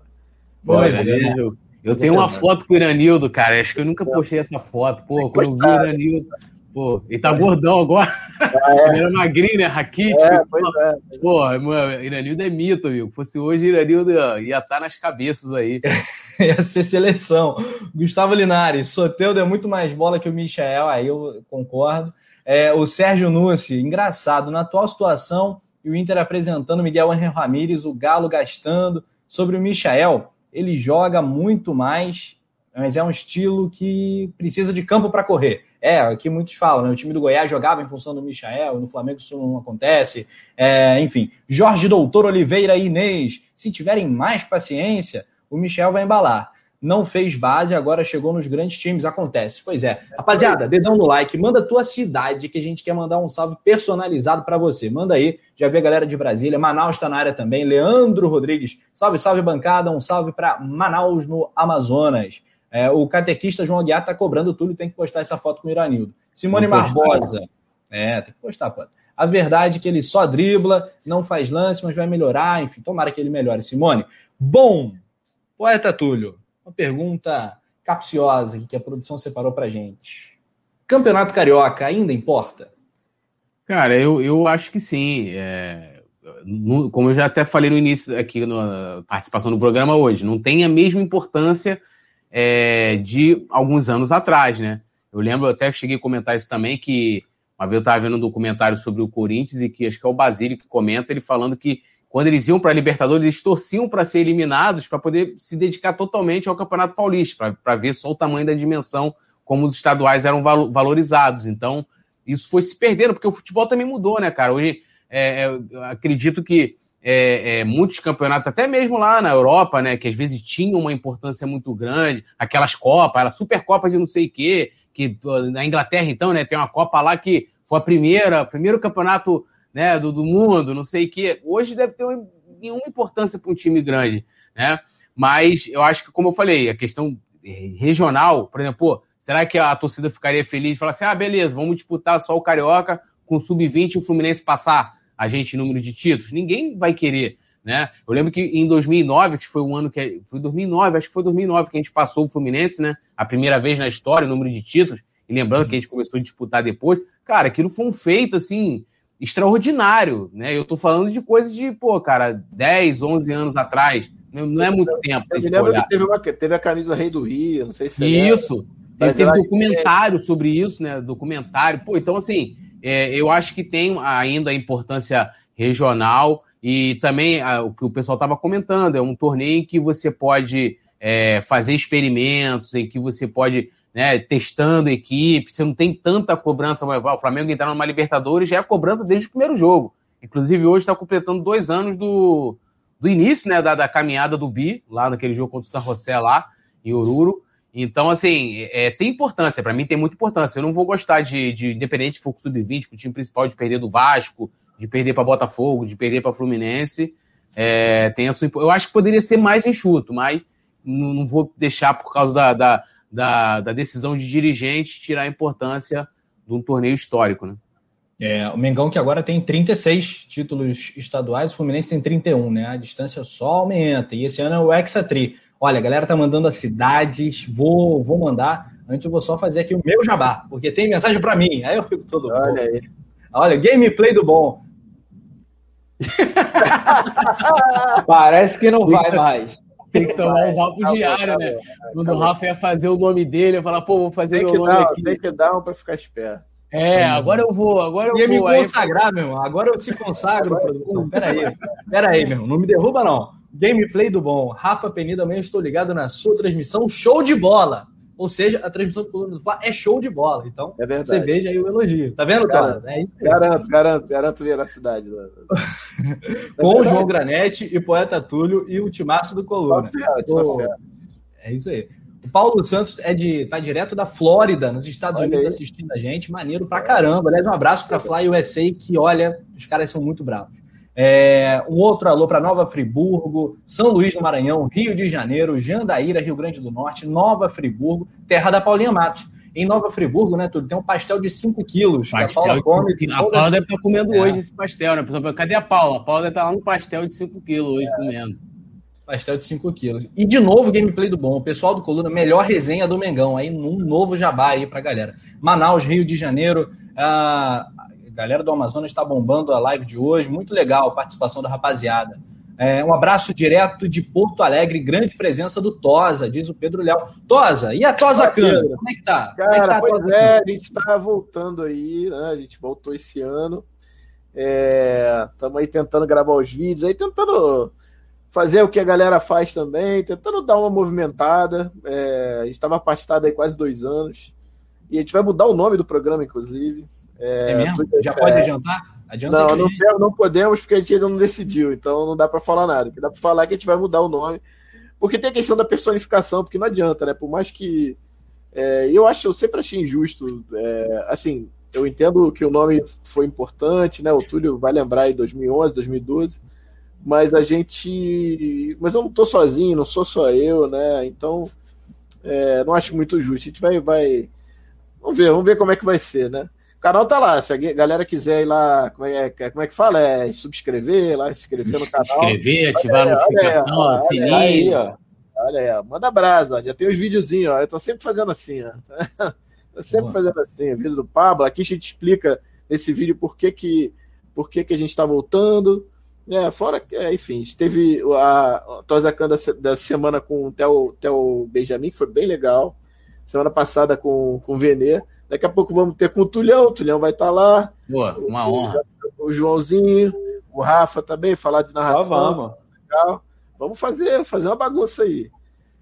Pois é, eu, eu tenho uma foto com o Iranildo, cara. Acho que eu nunca postei essa foto. Pô, quando eu vi o Iranildo. Pô, ele tá gordão agora. Ah, é. Ele era magrinho, né? Raquítico. É, pois é. Pô, mano, Iranildo é mito, viu? Se fosse hoje, Iranildo ia estar tá nas cabeças aí. ia ser seleção. Gustavo Linares, Soteudo é muito mais bola que o Michel, aí eu concordo. É, o Sérgio Nussi, engraçado, na atual situação, e o Inter apresentando Miguel Henrique Ramírez, o Galo gastando. Sobre o Michael, ele joga muito mais, mas é um estilo que precisa de campo para correr. É, aqui muitos falam, né? O time do Goiás jogava em função do Michael, no Flamengo isso não acontece. É, enfim, Jorge Doutor Oliveira e Inês, se tiverem mais paciência, o Michel vai embalar. Não fez base, agora chegou nos grandes times, acontece. Pois é. Rapaziada, dedão no like, manda a tua cidade que a gente quer mandar um salve personalizado para você. Manda aí, já vê a galera de Brasília, Manaus está na área também, Leandro Rodrigues, salve, salve bancada, um salve para Manaus no Amazonas. É, o catequista João Aguiar está cobrando tudo, tem que postar essa foto com o Iranildo. Simone Barbosa. É, tem que postar, pô. A verdade é que ele só dribla, não faz lance, mas vai melhorar. Enfim, tomara que ele melhore. Simone. Bom, poeta Túlio, uma pergunta capciosa que a produção separou pra gente. Campeonato Carioca ainda importa? Cara, eu, eu acho que sim. É, no, como eu já até falei no início aqui na participação do programa hoje, não tem a mesma importância é, de alguns anos atrás, né? Eu lembro, eu até cheguei a comentar isso também, que uma vez eu estava vendo um documentário sobre o Corinthians e que acho que é o Basílio que comenta, ele falando que quando eles iam para a Libertadores, eles torciam para ser eliminados para poder se dedicar totalmente ao Campeonato Paulista, para ver só o tamanho da dimensão, como os estaduais eram valorizados. Então, isso foi se perdendo, porque o futebol também mudou, né, cara? Hoje é, é acredito que é, é, muitos campeonatos, até mesmo lá na Europa, né, que às vezes tinham uma importância muito grande, aquelas Copas, a Supercopa de não sei o quê, que na Inglaterra, então, né, tem uma Copa lá que foi a primeira, primeiro campeonato né, do, do mundo, não sei o quê. Hoje deve ter nenhuma importância para um time grande, né? Mas eu acho que, como eu falei, a questão regional, por exemplo, pô, será que a torcida ficaria feliz e falar assim: ah, beleza, vamos disputar só o Carioca com o Sub-20 e o Fluminense passar? A gente número de títulos? Ninguém vai querer, né? Eu lembro que em 2009, que foi um ano que foi 2009, acho que foi 2009 que a gente passou o Fluminense, né? A primeira vez na história, o número de títulos. E lembrando que a gente começou a disputar depois, cara, aquilo foi um feito assim extraordinário, né? Eu tô falando de coisas de, pô, cara, 10, 11 anos atrás. Não é muito tempo. Eu me lembro que teve, uma, teve a camisa Rei do Rio, não sei se Isso. Teve, teve documentário sobre isso, né? Documentário. Pô, então assim, é, eu acho que tem ainda a importância regional e também a, o que o pessoal estava comentando, é um torneio em que você pode é, fazer experimentos, em que você pode né, testando equipe, você não tem tanta cobrança. O Flamengo entrar numa Libertadores já é cobrança desde o primeiro jogo. Inclusive, hoje está completando dois anos do, do início né, da, da caminhada do Bi, lá naquele jogo contra o San José, lá em Oruro. Então, assim, é, tem importância. Para mim, tem muita importância. Eu não vou gostar de, de independente de for sub-20, o time principal, de perder do Vasco, de perder para Botafogo, de perder para Fluminense. É, tem a sua, eu acho que poderia ser mais enxuto, mas não, não vou deixar por causa da, da, da, da, decisão de dirigente tirar a importância de um torneio histórico, né? É, o Mengão que agora tem 36 títulos estaduais, o Fluminense tem 31, né? A distância só aumenta. E esse ano é o Hexatri. Olha, a galera tá mandando as cidades, vou, vou mandar. Antes eu vou só fazer aqui o meu jabá, porque tem mensagem para mim. Aí eu fico todo. Olha bom. aí. Olha, gameplay do bom. Parece que não vai mais. Tem que tomar um rabo diário, né? Quando o Rafa ia fazer o nome dele, eu falar, pô, vou fazer tem meu nome dar, aqui. Tem que dar um pra ficar esperto. É, agora eu vou, agora eu Ia vou. me consagrar, meu irmão. Agora eu se consagro, produção. Pera aí. Pera aí, meu irmão. Não me derruba, não. Gameplay do bom. Rafa Penida, amanhã estou ligado na sua transmissão. Show de bola! Ou seja, a transmissão do Coluna do Fla é show de bola. Então, é você veja aí o elogio. Tá vendo, cara? É isso aí. Garanto, garanto, garanto veracidade. Com o João Granete e Poeta Túlio e o Timaço do Coluna. É isso aí. O Paulo Santos é de tá direto da Flórida, nos Estados olha Unidos, aí. assistindo a gente. Maneiro pra caramba. Aliás, um abraço pra Fly USA, que olha, os caras são muito bravos. É, um outro alô para Nova Friburgo, São Luís do Maranhão, Rio de Janeiro, Jandaíra, Rio Grande do Norte, Nova Friburgo, terra da Paulinha Matos. Em Nova Friburgo, né, tudo tem um pastel de 5 quilos. Pastel a Paula, come, a Paula deve estar comendo é. hoje esse pastel, né? Pessoal, cadê a Paula? A Paula deve estar lá no pastel de 5 quilos hoje é. comendo. Pastel de 5 quilos. E de novo, gameplay do bom. O pessoal do Coluna, melhor resenha do Mengão. Aí num novo jabá aí pra galera. Manaus, Rio de Janeiro. Uh, galera do Amazonas está bombando a live de hoje. Muito legal a participação da rapaziada. É, um abraço direto de Porto Alegre, grande presença do Tosa, diz o Pedro Léo. Tosa, e a Tosa Câmara? Como é que tá? Cara, é que tá pois é, a gente tá voltando aí, né? A gente voltou esse ano. Estamos é, aí tentando gravar os vídeos, aí tentando fazer o que a galera faz também, tentando dar uma movimentada. É, a gente estava afastado aí quase dois anos. E a gente vai mudar o nome do programa, inclusive. É, é mesmo? Já pode adiantar? Adianta não, não, tem, não, podemos porque a gente ainda não decidiu, então não dá para falar nada. O que dá para falar é que a gente vai mudar o nome. Porque tem a questão da personificação, porque não adianta, né? Por mais que. É, eu acho, eu sempre achei injusto. É, assim, eu entendo que o nome foi importante, né? O Túlio vai lembrar em 2011, 2012. Mas a gente. Mas eu não tô sozinho, não sou só eu, né? Então, é, não acho muito justo. A gente vai, vai. Vamos ver, vamos ver como é que vai ser, né? Canal tá lá. Se a galera quiser ir lá, como é, como é que fala? É subscrever lá, se inscrever no canal. Inscrever, ativar a notificação, olha, sininho. Aí, ó. Olha aí, ó. manda brasa, já tem os videozinhos, ó. Eu tô sempre fazendo assim, ó. tô sempre Boa. fazendo assim, o vídeo do Pablo. Aqui a gente explica nesse vídeo por que que, por que, que a gente tá voltando. É, fora que, é, enfim, teve a, a Tozacan da, da semana com o Theo, Theo Benjamin, que foi bem legal. Semana passada com, com o Venê. Daqui a pouco vamos ter com o Tulhão, o Tulhão vai estar tá lá. Boa, uma o, honra. O, Joãozinho, o Rafa também, falar de narração. Ah, vamos. Legal. Vamos fazer, fazer uma bagunça aí.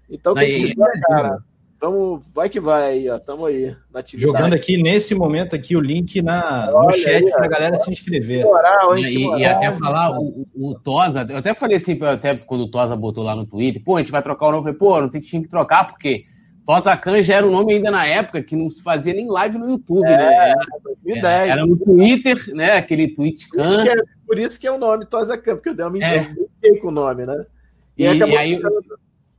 Então, quem aí, quiser, cara, Tamo, vai que vai aí, ó. Tamo aí na atividade. Jogando aqui nesse momento aqui o link na, no chat para a galera se inscrever. Moral, hein, e, e, até falar, o, o, Tosa, eu até falei assim, até quando o Tosa botou lá no Twitter, pô, a gente vai trocar o nome. Eu falei, pô, não tem que trocar, porque Tosa Khan já era um nome ainda na época que não se fazia nem live no YouTube, é, né? Era, 2010. Era, no Twitter, né? Aquele tweet Khan. Por isso que é, por isso que é o nome Tosa Khan, porque eu dei uma é. com o nome, né? E, e, e aí,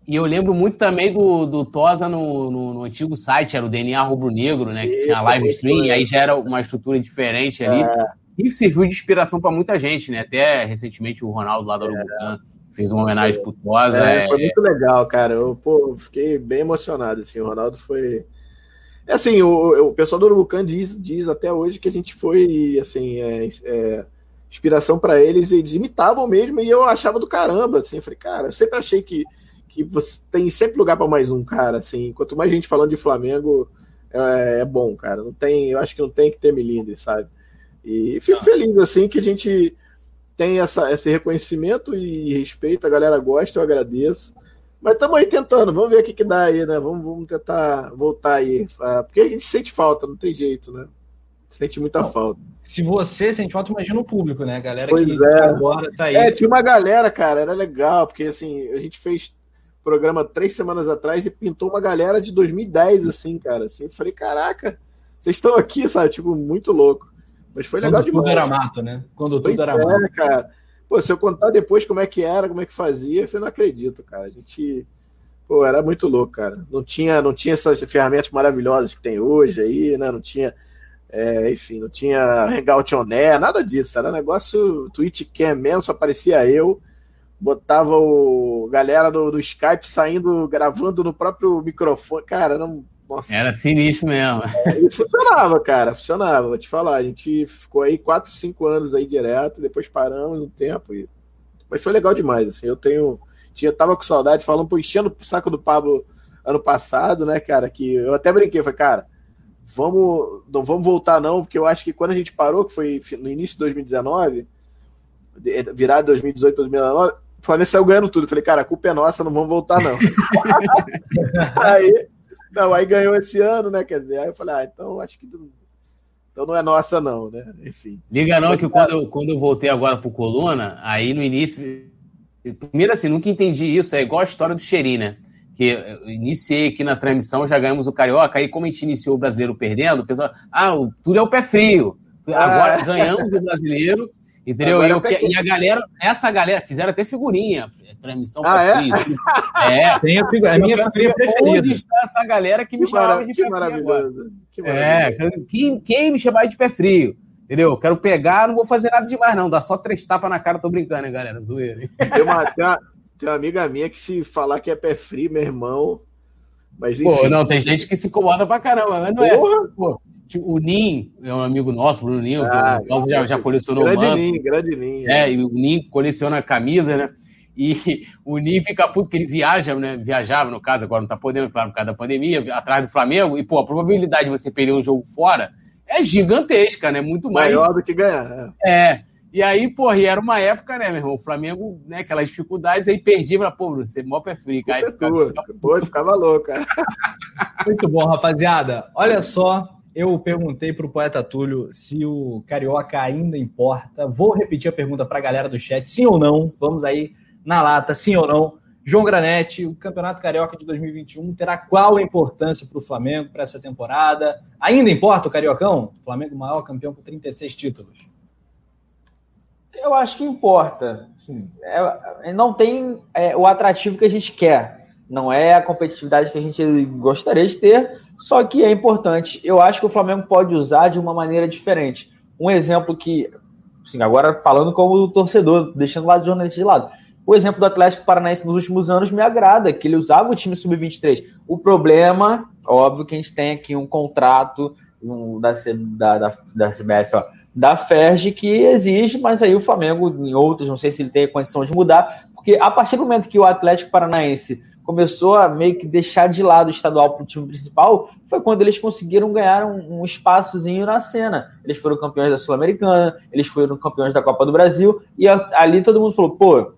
e eu lembro muito também do, do Tosa no, no, no antigo site, era o DNA Rubro Negro, né? Que tinha live stream, aí já era uma estrutura diferente ali. É. E serviu de inspiração para muita gente, né? Até recentemente o Ronaldo lá do Uruguaiana é. Fez uma homenagem pro Tosa. É, foi muito legal, cara. Eu pô, fiquei bem emocionado. Assim, o Ronaldo foi. É assim, o, o pessoal do Urugucan diz, diz até hoje que a gente foi assim, é, é, inspiração para eles, eles imitavam mesmo e eu achava do caramba. Assim, eu falei, cara, eu sempre achei que que você tem sempre lugar para mais um, cara. Assim, quanto mais gente falando de Flamengo, é, é, bom, cara. Não tem, eu acho que não tem que ter milindre, sabe? E fico ah. feliz assim que a gente tem essa, esse reconhecimento e respeito, a galera gosta, eu agradeço. Mas estamos aí tentando, vamos ver o que, que dá aí, né? Vamos, vamos tentar voltar aí. Ah, porque a gente sente falta, não tem jeito, né? Sente muita não, falta. Se você sente falta, imagina o público, né? A galera pois que é. agora tá aí. É, tinha uma galera, cara, era legal, porque assim, a gente fez programa três semanas atrás e pintou uma galera de 2010, assim, cara. Assim, eu falei, caraca, vocês estão aqui, sabe? Tipo, muito louco. Mas foi legal Quando demais. Tudo era mato, né? Quando tudo era é, mato. cara. Pô, se eu contar depois como é que era, como é que fazia, você não acredita, cara. A gente. Pô, era muito louco, cara. Não tinha, não tinha essas ferramentas maravilhosas que tem hoje aí, né? Não tinha. É, enfim, não tinha Hangout On Air, nada disso. Era negócio Twitch Cam mesmo, só aparecia eu botava o galera do, do Skype saindo, gravando no próprio microfone. Cara, não. Nossa. Era sinistro mesmo. É, e funcionava, cara, funcionava, vou te falar. A gente ficou aí 4, 5 anos aí direto, depois paramos um tempo. E... Mas foi legal demais, assim. Eu tenho. Tinha, tava com saudade, falando, pô, enchendo o saco do Pablo ano passado, né, cara? Que eu até brinquei, falei, cara, vamos. Não vamos voltar, não, porque eu acho que quando a gente parou, que foi no início de 2019, virado 2018 2019, o Flamengo saiu ganhando tudo. Eu falei, cara, a culpa é nossa, não vamos voltar, não. aí, não, aí ganhou esse ano, né? Quer dizer, aí eu falei, ah, então acho que então não é nossa, não, né? Enfim. Liga não, que quando eu, quando eu voltei agora pro Coluna, aí no início. Primeiro assim, nunca entendi isso. É igual a história do Xeri, né? Que eu iniciei aqui na transmissão, já ganhamos o Carioca, aí como a gente iniciou o brasileiro perdendo, o pessoal, ah, tudo é o pé frio. Agora ah. ganhamos o brasileiro, Entendeu? E, eu, e, a galera, essa galera, fizeram até figurinha, transmissão ah, é? é, tem a, figura, a minha figurinha preferida. Onde está essa galera que me que chamava de pé frio? Que é, quem, quem me chamava de pé frio? Entendeu? Quero pegar, não vou fazer nada demais, não. Dá só três tapas na cara, tô brincando, hein, galera? Zoeira. Tem uma, tem, uma, tem uma amiga minha que se falar que é pé frio, meu irmão. Mas, enfim, Pô, não, tem gente que se incomoda pra caramba, mas não é. Porra. é. Pô, o Nin é um amigo nosso, Bruno Nin, ah, o já, já colecionou grande manto. Nin, grande Nin. É, é, e o Nin coleciona camisa, né? E o Nin fica puto que ele viaja, né? Viajava, no caso, agora não tá podendo, claro, por causa da pandemia, atrás do Flamengo, e, pô, a probabilidade de você perder um jogo fora é gigantesca, né? Muito mais. Maior do que ganhar. É. é. E aí, pô, e era uma época, né, meu irmão? O Flamengo, né, aquelas dificuldades, aí perdia, pra, pô, você mó pé frio, aí ficava, ficava... Pô, ficava louco, cara. Muito bom, rapaziada. Olha só, eu perguntei para o poeta Túlio se o Carioca ainda importa. Vou repetir a pergunta para a galera do chat, sim ou não? Vamos aí na lata, sim ou não? João Granete, o Campeonato Carioca de 2021 terá qual a importância para o Flamengo para essa temporada? Ainda importa o Cariocão? O Flamengo maior campeão com 36 títulos. Eu acho que importa. é, não tem é, o atrativo que a gente quer. Não é a competitividade que a gente gostaria de ter, só que é importante. Eu acho que o Flamengo pode usar de uma maneira diferente. Um exemplo que, assim, agora falando como torcedor, deixando o lado do jornalista de lado. O exemplo do Atlético Paranaense nos últimos anos me agrada, que ele usava o time sub-23. O problema, óbvio que a gente tem aqui um contrato um, da, da, da, da CBF, ó, da FERJ que exige, mas aí o Flamengo, em outros, não sei se ele tem a condição de mudar, porque a partir do momento que o Atlético Paranaense começou a meio que deixar de lado o estadual para o time principal, foi quando eles conseguiram ganhar um, um espaçozinho na cena. Eles foram campeões da Sul-Americana, eles foram campeões da Copa do Brasil, e a, ali todo mundo falou, pô,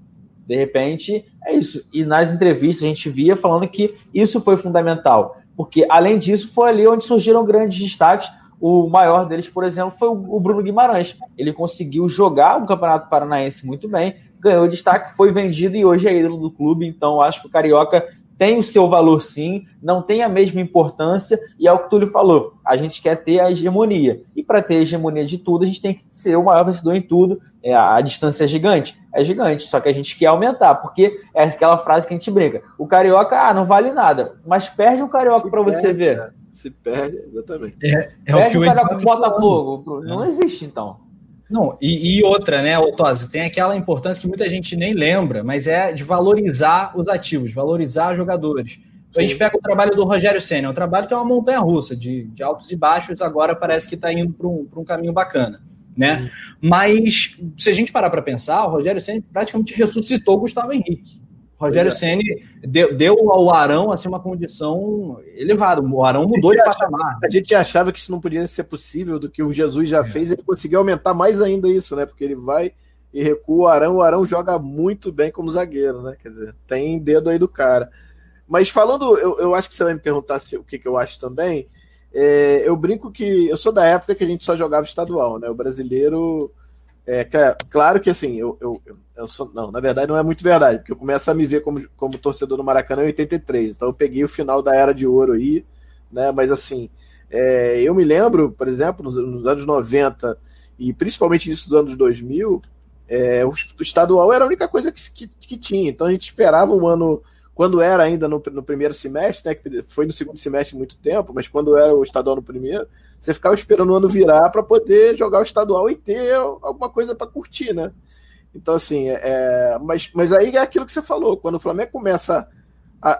de repente é isso. E nas entrevistas a gente via falando que isso foi fundamental. porque além disso foi ali onde surgiram grandes destaques. O maior deles, por exemplo, foi o Bruno Guimarães. Ele conseguiu jogar o Campeonato Paranaense muito bem, ganhou destaque, foi vendido e hoje é ídolo do clube. Então, acho que o Carioca tem o seu valor sim, não tem a mesma importância, e é o que o Túlio falou, a gente quer ter a hegemonia. E para ter a hegemonia de tudo, a gente tem que ser o maior vencedor em tudo. É, a distância é gigante? É gigante, só que a gente quer aumentar, porque é aquela frase que a gente brinca. O carioca, ah, não vale nada, mas perde o carioca para você ver. Né? Se perde, exatamente. É, é perde o, o carioca pro Botafogo. Não existe, então. Não, e, e, outra, né, Otose, tem aquela importância que muita gente nem lembra, mas é de valorizar os ativos, valorizar jogadores. Então, a gente pega o trabalho do Rogério Senna, é um trabalho que é uma montanha russa, de, de altos e baixos, agora parece que está indo para um, um caminho bacana. Né? Mas, se a gente parar para pensar, o Rogério Senna praticamente ressuscitou o Gustavo Henrique. Rogério é. Ceni deu, deu, ao Arão assim, uma condição elevada. O Arão mudou de patamar. A gente achava que isso não podia ser possível, do que o Jesus já é. fez, ele conseguiu aumentar mais ainda isso, né? Porque ele vai e recua o Arão, o Arão joga muito bem como zagueiro, né? Quer dizer, tem dedo aí do cara. Mas falando, eu, eu acho que você vai me perguntar se, o que, que eu acho também. É, eu brinco que eu sou da época que a gente só jogava estadual, né? O brasileiro é, claro que assim, eu, eu, eu sou. Não, na verdade não é muito verdade, porque eu começo a me ver como, como torcedor do Maracanã em 83. Então eu peguei o final da era de ouro aí, né? Mas assim, é, eu me lembro, por exemplo, nos, nos, anos 90 e principalmente início dos anos 2000, é, o, o, estadual era a única coisa que, que, que, tinha. Então a gente esperava o ano, quando era ainda no, no primeiro semestre, né? Que foi no segundo semestre muito tempo, mas quando era o estadual no primeiro você ficava esperando o ano virar para poder jogar o estadual e ter alguma coisa para curtir, né? Então, assim, é, é, mas, mas aí é aquilo que você falou, quando o Flamengo começa a,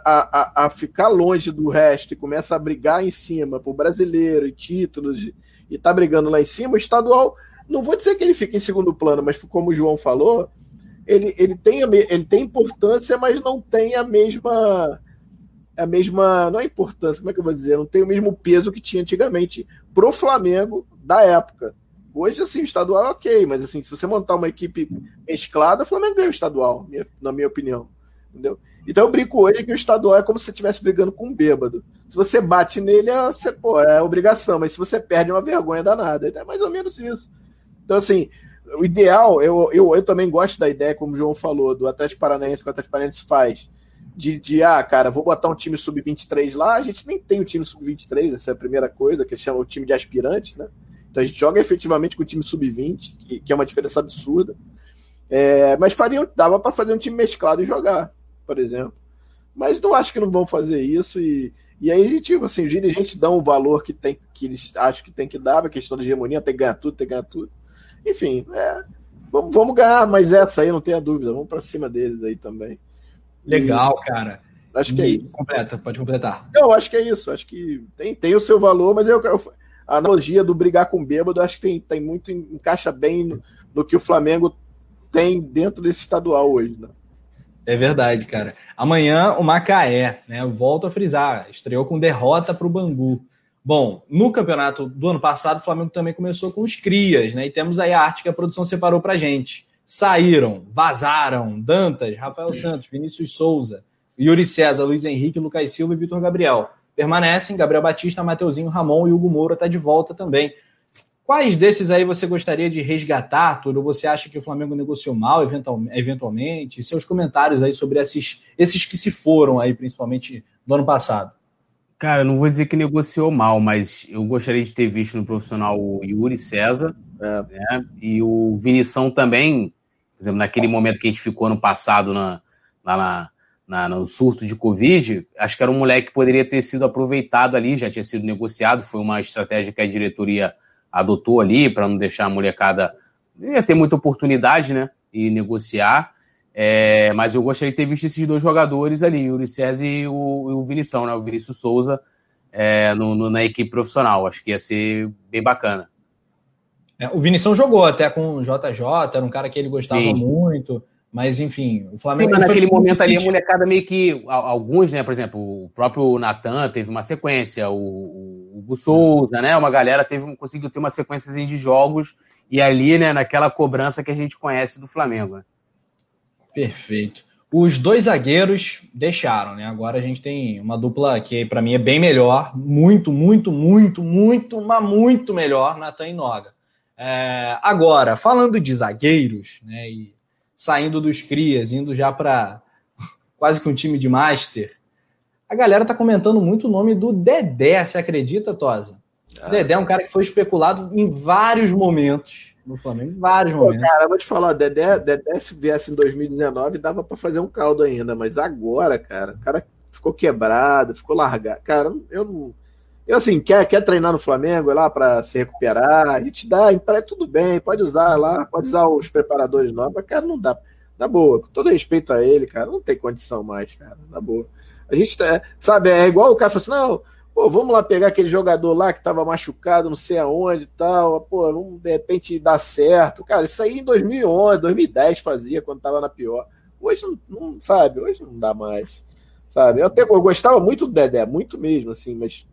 a, a ficar longe do resto e começa a brigar em cima por brasileiro e títulos e tá brigando lá em cima, o estadual, não vou dizer que ele fica em segundo plano, mas como o João falou, ele, ele, tem, ele tem importância, mas não tem a mesma a mesma, não é importância, como é que eu vou dizer, não tem o mesmo peso que tinha antigamente pro Flamengo da época. Hoje, assim, o estadual é ok, mas assim, se você montar uma equipe mesclada, o Flamengo ganha o estadual, na minha opinião. Entendeu? Então eu brinco hoje que o estadual é como se você estivesse brigando com um bêbado. Se você bate nele, é, você, pô, é obrigação, mas se você perde, é uma vergonha danada. É mais ou menos isso. Então, assim, o ideal, eu, eu, eu também gosto da ideia, como o João falou, do Atlético Paranaense que o Atlético Paranaense faz de, de, ah, cara, vou botar um time sub-23 lá. A gente nem tem o time sub-23, essa é a primeira coisa, que chama o time de aspirantes, né? Então a gente joga efetivamente com o time sub-20, que, que, é uma diferença absurda. É, mas faria, dava para fazer um time mesclado e jogar, por exemplo. Mas não acho que não vão fazer isso. E, e aí a gente, assim, os dirigentes dão o valor que, tem, que eles acham que tem que dar, a questão da hegemonia, tem que ganhar tudo, tem que ganhar tudo. Enfim, é, vamos, vamos ganhar, mas essa aí não tenha dúvida, vamos para cima deles aí também. Legal, cara. Acho que é isso. Completa, pode completar. Eu acho que é isso. Acho que tem, tem o seu valor, mas eu, eu a analogia do brigar com bêbado, acho que tem, tem muito, encaixa bem no, no que o Flamengo tem dentro desse estadual hoje, né? É verdade, cara. Amanhã o Macaé, né? Eu volto a frisar, estreou com derrota para o Bangu. Bom, no campeonato do ano passado, o Flamengo também começou com os crias, né? E temos aí a arte que a produção separou para gente saíram, vazaram Dantas, Rafael Santos, Vinícius Souza, Yuri César, Luiz Henrique, Lucas Silva e Vitor Gabriel. Permanecem Gabriel Batista, Mateuzinho, Ramon e Hugo Moura está de volta também. Quais desses aí você gostaria de resgatar, Túlio? Você acha que o Flamengo negociou mal eventualmente? Seus comentários aí sobre esses, esses que se foram aí, principalmente no ano passado. Cara, não vou dizer que negociou mal, mas eu gostaria de ter visto no profissional o Yuri César é. né? e o Vinição também por exemplo, naquele momento que a gente ficou no passado na, lá na, na, no surto de Covid, acho que era um moleque que poderia ter sido aproveitado ali, já tinha sido negociado, foi uma estratégia que a diretoria adotou ali para não deixar a molecada. ia ter muita oportunidade, né? E negociar. É, mas eu gostaria de ter visto esses dois jogadores ali, o Yuri César e o, e o Vinição, né? O Vinícius Souza é, no, no, na equipe profissional. Acho que ia ser bem bacana. É, o Vinição jogou até com o JJ, era um cara que ele gostava Sim. muito. Mas, enfim, o Flamengo. Sim, mas naquele momento ali, a molecada meio que. Alguns, né? Por exemplo, o próprio Natan teve uma sequência, o, Hugo Souza, né? Uma galera teve, conseguiu ter uma sequência de jogos e ali, né, naquela cobrança que a gente conhece do Flamengo. Né? Perfeito. Os dois zagueiros deixaram, né? Agora a gente tem uma dupla que para mim é bem melhor, muito, muito, muito, muito, mas muito melhor, Natan e Noga. É, agora, falando de zagueiros, né? E saindo dos crias, indo já para quase que um time de master, a galera tá comentando muito o nome do Dedé, você acredita, Tosa? Ah. Dedé é um cara que foi especulado em vários momentos no Flamengo, em vários Pô, momentos. Cara, vou te falar, Dedé, Dedé se viesse em 2019 dava para fazer um caldo ainda, mas agora, cara, o cara ficou quebrado, ficou largado. Cara, eu não. Eu assim, quer, quer treinar no Flamengo lá para se recuperar, a gente dá, tudo bem, pode usar lá, pode usar os preparadores novos, mas, cara, não dá. Na boa, com todo respeito a ele, cara, não tem condição mais, cara, na boa. A gente, tá, sabe, é igual o cara falou assim, não, Pô, vamos lá pegar aquele jogador lá que estava machucado, não sei aonde e tal. Pô, vamos de repente dar certo. Cara, isso aí em 2011, 2010 fazia, quando estava na pior. Hoje não, não, sabe, hoje não dá mais. Sabe? Eu até eu gostava muito do Dedé, muito mesmo, assim, mas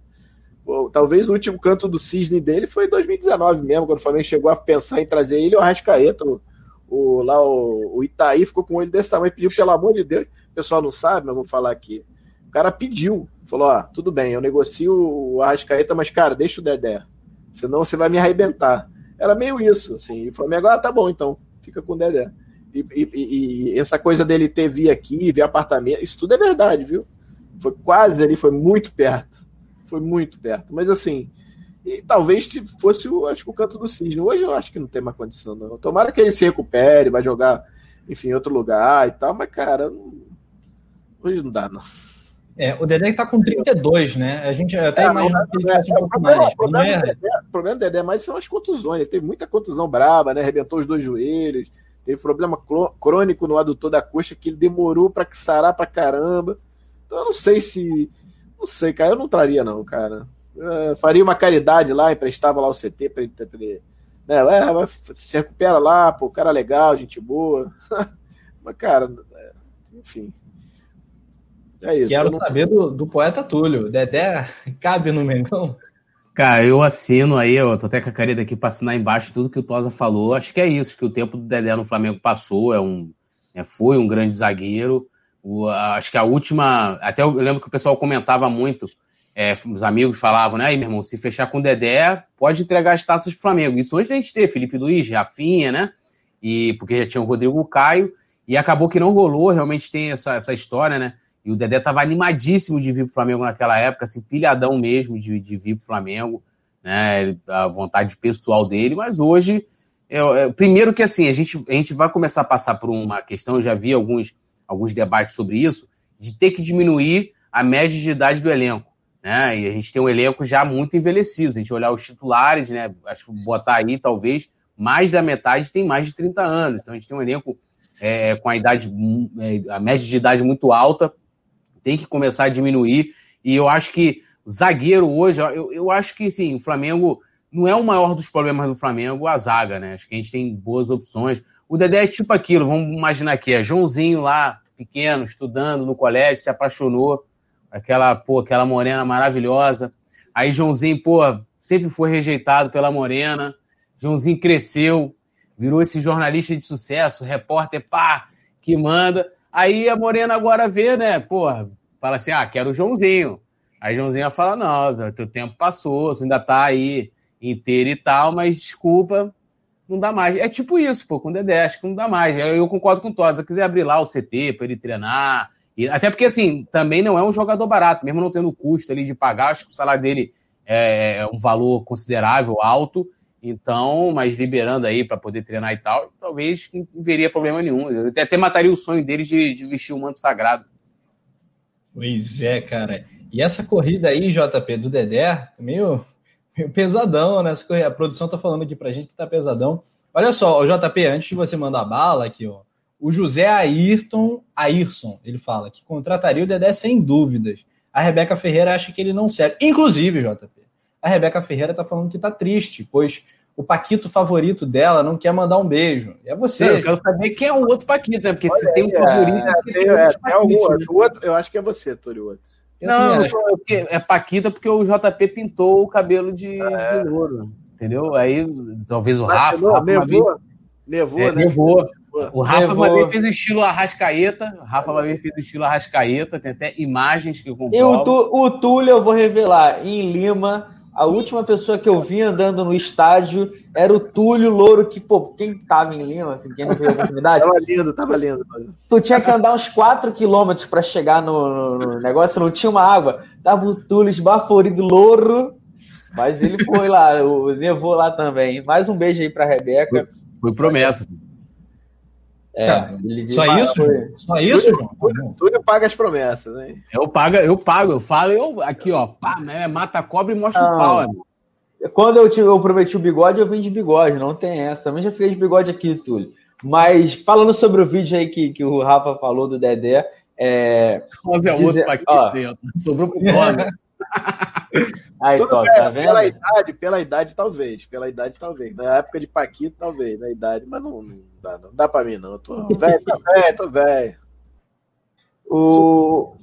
talvez o último canto do cisne dele foi em 2019 mesmo, quando o Flamengo chegou a pensar em trazer ele o Arrascaeta. O, o, lá o, o Itaí ficou com ele desse tamanho, pediu, pelo amor de Deus. O pessoal não sabe, mas vou falar aqui. O cara pediu Falou: ó, tudo bem, eu negocio o Arrascaeta, mas, cara, deixa o Dedé. Senão você vai me arrebentar. Era meio isso, assim. E o Flamengo, ah, tá bom, então, fica com o Dedé. E, e, e, essa coisa dele ter vir aqui, vir apartamento, isso tudo é verdade, viu? Foi quase ali, foi muito perto. Foi muito perto. Mas assim, e talvez fosse o, acho o canto do cisne. Hoje eu acho que não tem mais condição, não. Tomara que ele se recupere, vai jogar, enfim, em outro lugar e tal, mas, cara, hoje não dá, não. É, o Dedé está com 32, né? A gente até é, imagina que ele tivesse um pouco mais. O problema, é... Dedé, o problema do Dedé mais são as contusões. Ele teve muita contusão braba, né? Arrebentou os dois joelhos, teve problema crônico no adutor da coxa que ele demorou para sarar pra caramba. Então eu não sei se. Não sei, cara. Eu não traria, não, cara. Eu faria uma caridade lá, emprestava lá o CT para ele, ele. Né? É, se recupera lá, pô, cara legal, gente boa. Mas, cara, é, enfim. É isso. Quero não... saber do, do poeta Túlio. Dedé cabe no Mengão? Cara, eu assino aí, eu tô até com a careta aqui pra assinar embaixo tudo que o Tosa falou. Acho que é isso, que o tempo do Dedé no Flamengo passou, é um, é, foi um grande zagueiro. O, acho que a última. Até eu lembro que o pessoal comentava muito, é, os amigos falavam, né? Aí, meu irmão, se fechar com o Dedé, pode entregar as taças pro Flamengo. Isso antes da gente ter Felipe Luiz, Rafinha, né? E porque já tinha o Rodrigo Caio, e acabou que não rolou, realmente tem essa, essa história, né? E o Dedé estava animadíssimo de vir para o Flamengo naquela época, assim, pilhadão mesmo de, de vir para o Flamengo, né? A vontade pessoal dele, mas hoje, eu, eu, primeiro que assim, a gente, a gente vai começar a passar por uma questão, eu já vi alguns, alguns debates sobre isso, de ter que diminuir a média de idade do elenco. Né? E a gente tem um elenco já muito envelhecido. Se a gente olhar os titulares, né? Acho botar aí, talvez, mais da metade tem mais de 30 anos. Então a gente tem um elenco é, com a idade, é, a média de idade muito alta tem que começar a diminuir. E eu acho que zagueiro hoje, eu, eu acho que sim, o Flamengo não é o maior dos problemas do Flamengo a zaga, né? Acho que a gente tem boas opções. O Dedé é tipo aquilo, vamos imaginar que é Joãozinho lá, pequeno, estudando no colégio, se apaixonou, aquela, pô, aquela morena maravilhosa. Aí Joãozinho, pô, sempre foi rejeitado pela morena. Joãozinho cresceu, virou esse jornalista de sucesso, repórter, pá, que manda. Aí a Morena agora vê, né? Pô, fala assim: ah, quero o Joãozinho. Aí Joãozinho fala: não, teu tempo passou, tu ainda tá aí inteiro e tal, mas desculpa, não dá mais. É tipo isso, pô, com o Dedé, acho que não dá mais. Eu, eu concordo com o Tosa, se quiser abrir lá o CT para ele treinar. E, até porque, assim, também não é um jogador barato, mesmo não tendo custo ali de pagar, acho que o salário dele é, é um valor considerável, alto. Então, mas liberando aí para poder treinar e tal, talvez não veria problema nenhum. Eu até mataria o sonho dele de, de vestir o manto sagrado. Pois é, cara. E essa corrida aí, JP, do Dedé, meio pesadão, né? A produção tá falando aqui pra gente que tá pesadão. Olha só, o JP, antes de você mandar bala aqui, ó, o José Ayrton, Ayrson, ele fala que contrataria o Dedé sem dúvidas. A Rebeca Ferreira acha que ele não serve. Inclusive, JP, a Rebeca Ferreira está falando que está triste, pois o Paquito favorito dela não quer mandar um beijo. É você. Não, eu quero saber quem é o outro Paquito, né? Porque Olha se tem um favorito. É, tem, é, tem algum, né? outro, eu acho que é você, Túlio. Outro. Não, é Paquita porque o JP pintou o cabelo de, é. de louro. Entendeu? Aí talvez o Rafa. Nevou, nevou, é, né? Nevou. O Rafa vou... fez o estilo Arrascaeta. O Rafa Madeira fez o estilo Arrascaeta. Tem até imagens que eu comprei. E o, tu, o Túlio, eu vou revelar, em Lima, a última pessoa que eu vi andando no estádio era o Túlio Louro, que, pô, quem tava em Lima, assim, quem não teve oportunidade. tava lindo, tava lindo. Tu tinha que andar uns 4 quilômetros para chegar no, no, negócio, não tinha uma água. Tava o Túlio esbaforido, louro, mas ele foi lá, o, nevou lá também. Mais um beijo aí pra Rebeca. Foi, foi promessa. É, tá. só isso? Foi... Só isso? Túlio, Túlio, paga as promessas, hein? Eu pago, eu pago, eu falo, eu aqui, ó, pá, né, mata a cobra e mostra não. o pau, amigo. Quando eu, te, eu prometi o bigode, eu vim de bigode, não tem essa. Também já fiquei de bigode aqui, Túlio. Mas falando sobre o vídeo aí que, que o Rafa falou do Dedé, é. Vamos ver outro aqui, ó, sobrou pro nome. Aí, Tudo top, tá vendo? Pela idade, pela idade, talvez. Pela idade, talvez. Na época de Paquito, talvez. Na idade, mas não, não dá, não dá pra mim, não. Eu tô velho, tô velho, tô velho. O...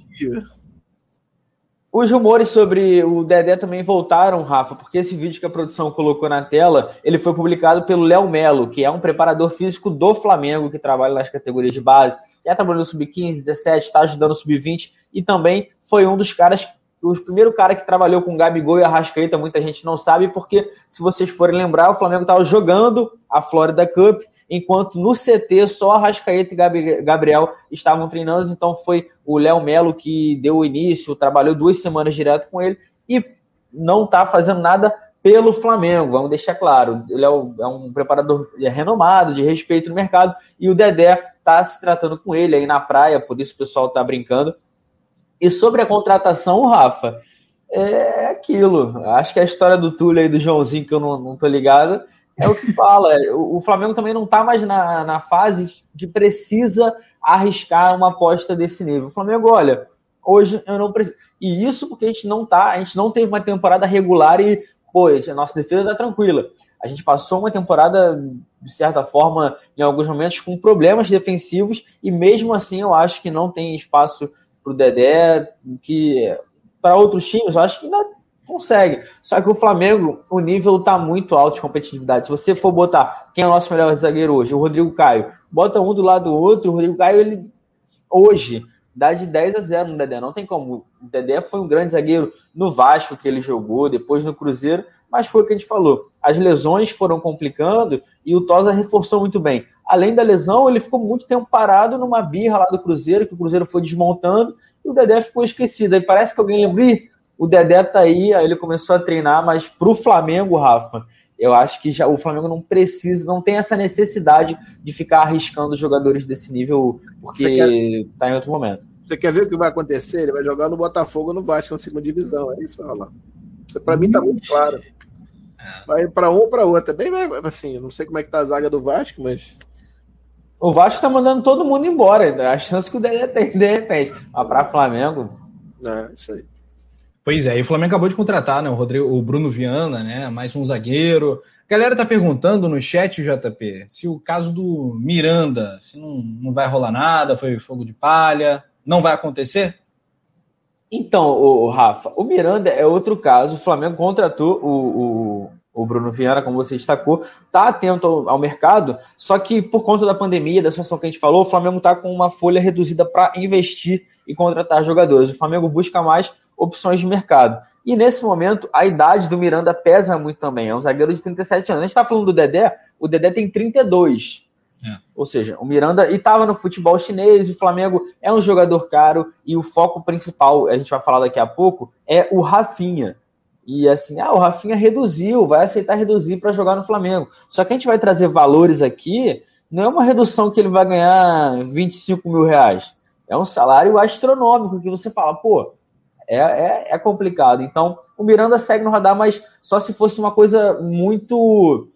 Os rumores sobre o Dedé também voltaram, Rafa, porque esse vídeo que a produção colocou na tela, ele foi publicado pelo Léo Melo, que é um preparador físico do Flamengo, que trabalha nas categorias de base, já trabalhou no Sub-15, 17, está ajudando no Sub-20, e também foi um dos caras o primeiro cara que trabalhou com Gabigol e Arrascaeta, muita gente não sabe, porque se vocês forem lembrar, o Flamengo estava jogando a Florida Cup, enquanto no CT só Arrascaeta e Gabriel estavam treinando, então foi o Léo Melo que deu o início, trabalhou duas semanas direto com ele e não está fazendo nada pelo Flamengo, vamos deixar claro. Ele é, é um preparador renomado, de respeito no mercado, e o Dedé está se tratando com ele aí na praia, por isso o pessoal está brincando e sobre a contratação, Rafa, é aquilo. Acho que a história do Túlio e do Joãozinho, que eu não, não tô ligado, é o que fala. O, o Flamengo também não está mais na, na fase que precisa arriscar uma aposta desse nível. O Flamengo, olha, hoje eu não preciso. E isso porque a gente não tá, a gente não teve uma temporada regular e, pô, a nossa defesa tá tranquila. A gente passou uma temporada, de certa forma, em alguns momentos, com problemas defensivos, e mesmo assim eu acho que não tem espaço para o Dedé, que para outros times eu acho que ainda consegue. Só que o Flamengo, o nível está muito alto de competitividade. Se você for botar quem é o nosso melhor zagueiro hoje, o Rodrigo Caio, bota um do lado do outro, o Rodrigo Caio, ele hoje dá de 10 a 0 no Dedé. Não tem como. O Dedé foi um grande zagueiro no Vasco que ele jogou, depois no Cruzeiro, mas foi o que a gente falou. As lesões foram complicando e o Tosa reforçou muito bem além da lesão, ele ficou muito tempo parado numa birra lá do Cruzeiro, que o Cruzeiro foi desmontando, e o Dedé ficou esquecido. Aí parece que alguém lembrou, o Dedé tá aí, aí ele começou a treinar, mas pro Flamengo, Rafa, eu acho que já o Flamengo não precisa, não tem essa necessidade de ficar arriscando jogadores desse nível, porque quer... tá em outro momento. Você quer ver o que vai acontecer? Ele vai jogar no Botafogo no Vasco na segunda divisão. É isso, olha lá. Para mim tá muito claro. É. Vai para um ou para outro. É bem assim, não sei como é que tá a zaga do Vasco, mas o Vasco tá mandando todo mundo embora. A chance que o Dedé tem, de repente. Mas para Flamengo. É, isso aí. Pois é, e o Flamengo acabou de contratar, né? O, Rodrigo, o Bruno Viana, né? Mais um zagueiro. A galera tá perguntando no chat, JP, se o caso do Miranda, se não, não vai rolar nada, foi fogo de palha, não vai acontecer? Então, o, Rafa, o Miranda é outro caso. O Flamengo contratou o, o o Bruno Viana, como você destacou, está atento ao, ao, mercado, só que por conta da pandemia, da situação que a gente falou, o Flamengo está com uma folha reduzida para investir e contratar jogadores. O Flamengo busca mais opções de mercado. E nesse momento, a idade do Miranda pesa muito também. É um zagueiro de 37 anos. A gente está falando do Dedé, o Dedé tem 32. É. Ou seja, o Miranda e estava no futebol chinês, o Flamengo é um jogador caro e o foco principal, a gente vai falar daqui a pouco, é o Rafinha. E assim, ah, o Rafinha reduziu, vai aceitar reduzir para jogar no Flamengo. Só que a gente vai trazer valores aqui, não é uma redução que ele vai ganhar 25 mil reais. É um salário astronômico que você fala, pô, é, é, é complicado. Então, o Miranda segue no radar, mas só se fosse uma coisa muito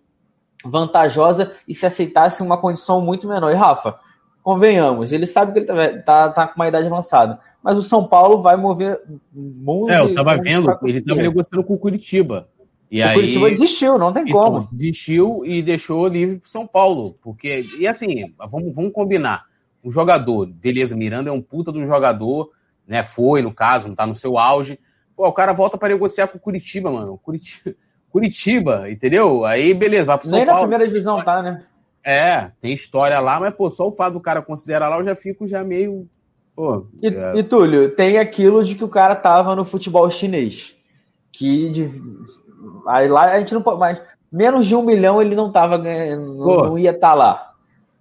vantajosa e se aceitasse uma condição muito menor. E Rafa, convenhamos, ele sabe que ele tá, tá, tá com uma idade avançada mas o São Paulo vai mover muito. É, eu tava vendo, ele tava negociando com o Curitiba. E o aí, Curitiba desistiu, não tem então, como. Desistiu e deixou livre pro São Paulo. Porque, e assim, vamos, vamos combinar. Um jogador, beleza, Miranda é um puta de um jogador, né? Foi, no caso, não tá no seu auge. Pô, o cara volta para negociar com o Curitiba, mano. Curitiba, Curitiba, entendeu? Aí, beleza, vai pro São Nem Paulo. Nem na primeira divisão tá, né? É, tem história lá, mas, pô, só o fato do cara considerar lá, eu já fico já meio. Pô, e, é... e, Túlio, tem aquilo de que o cara tava no futebol chinês. Que de... aí lá a gente não pode. Mas menos de um milhão ele não tava ganhando, não, não ia estar tá lá.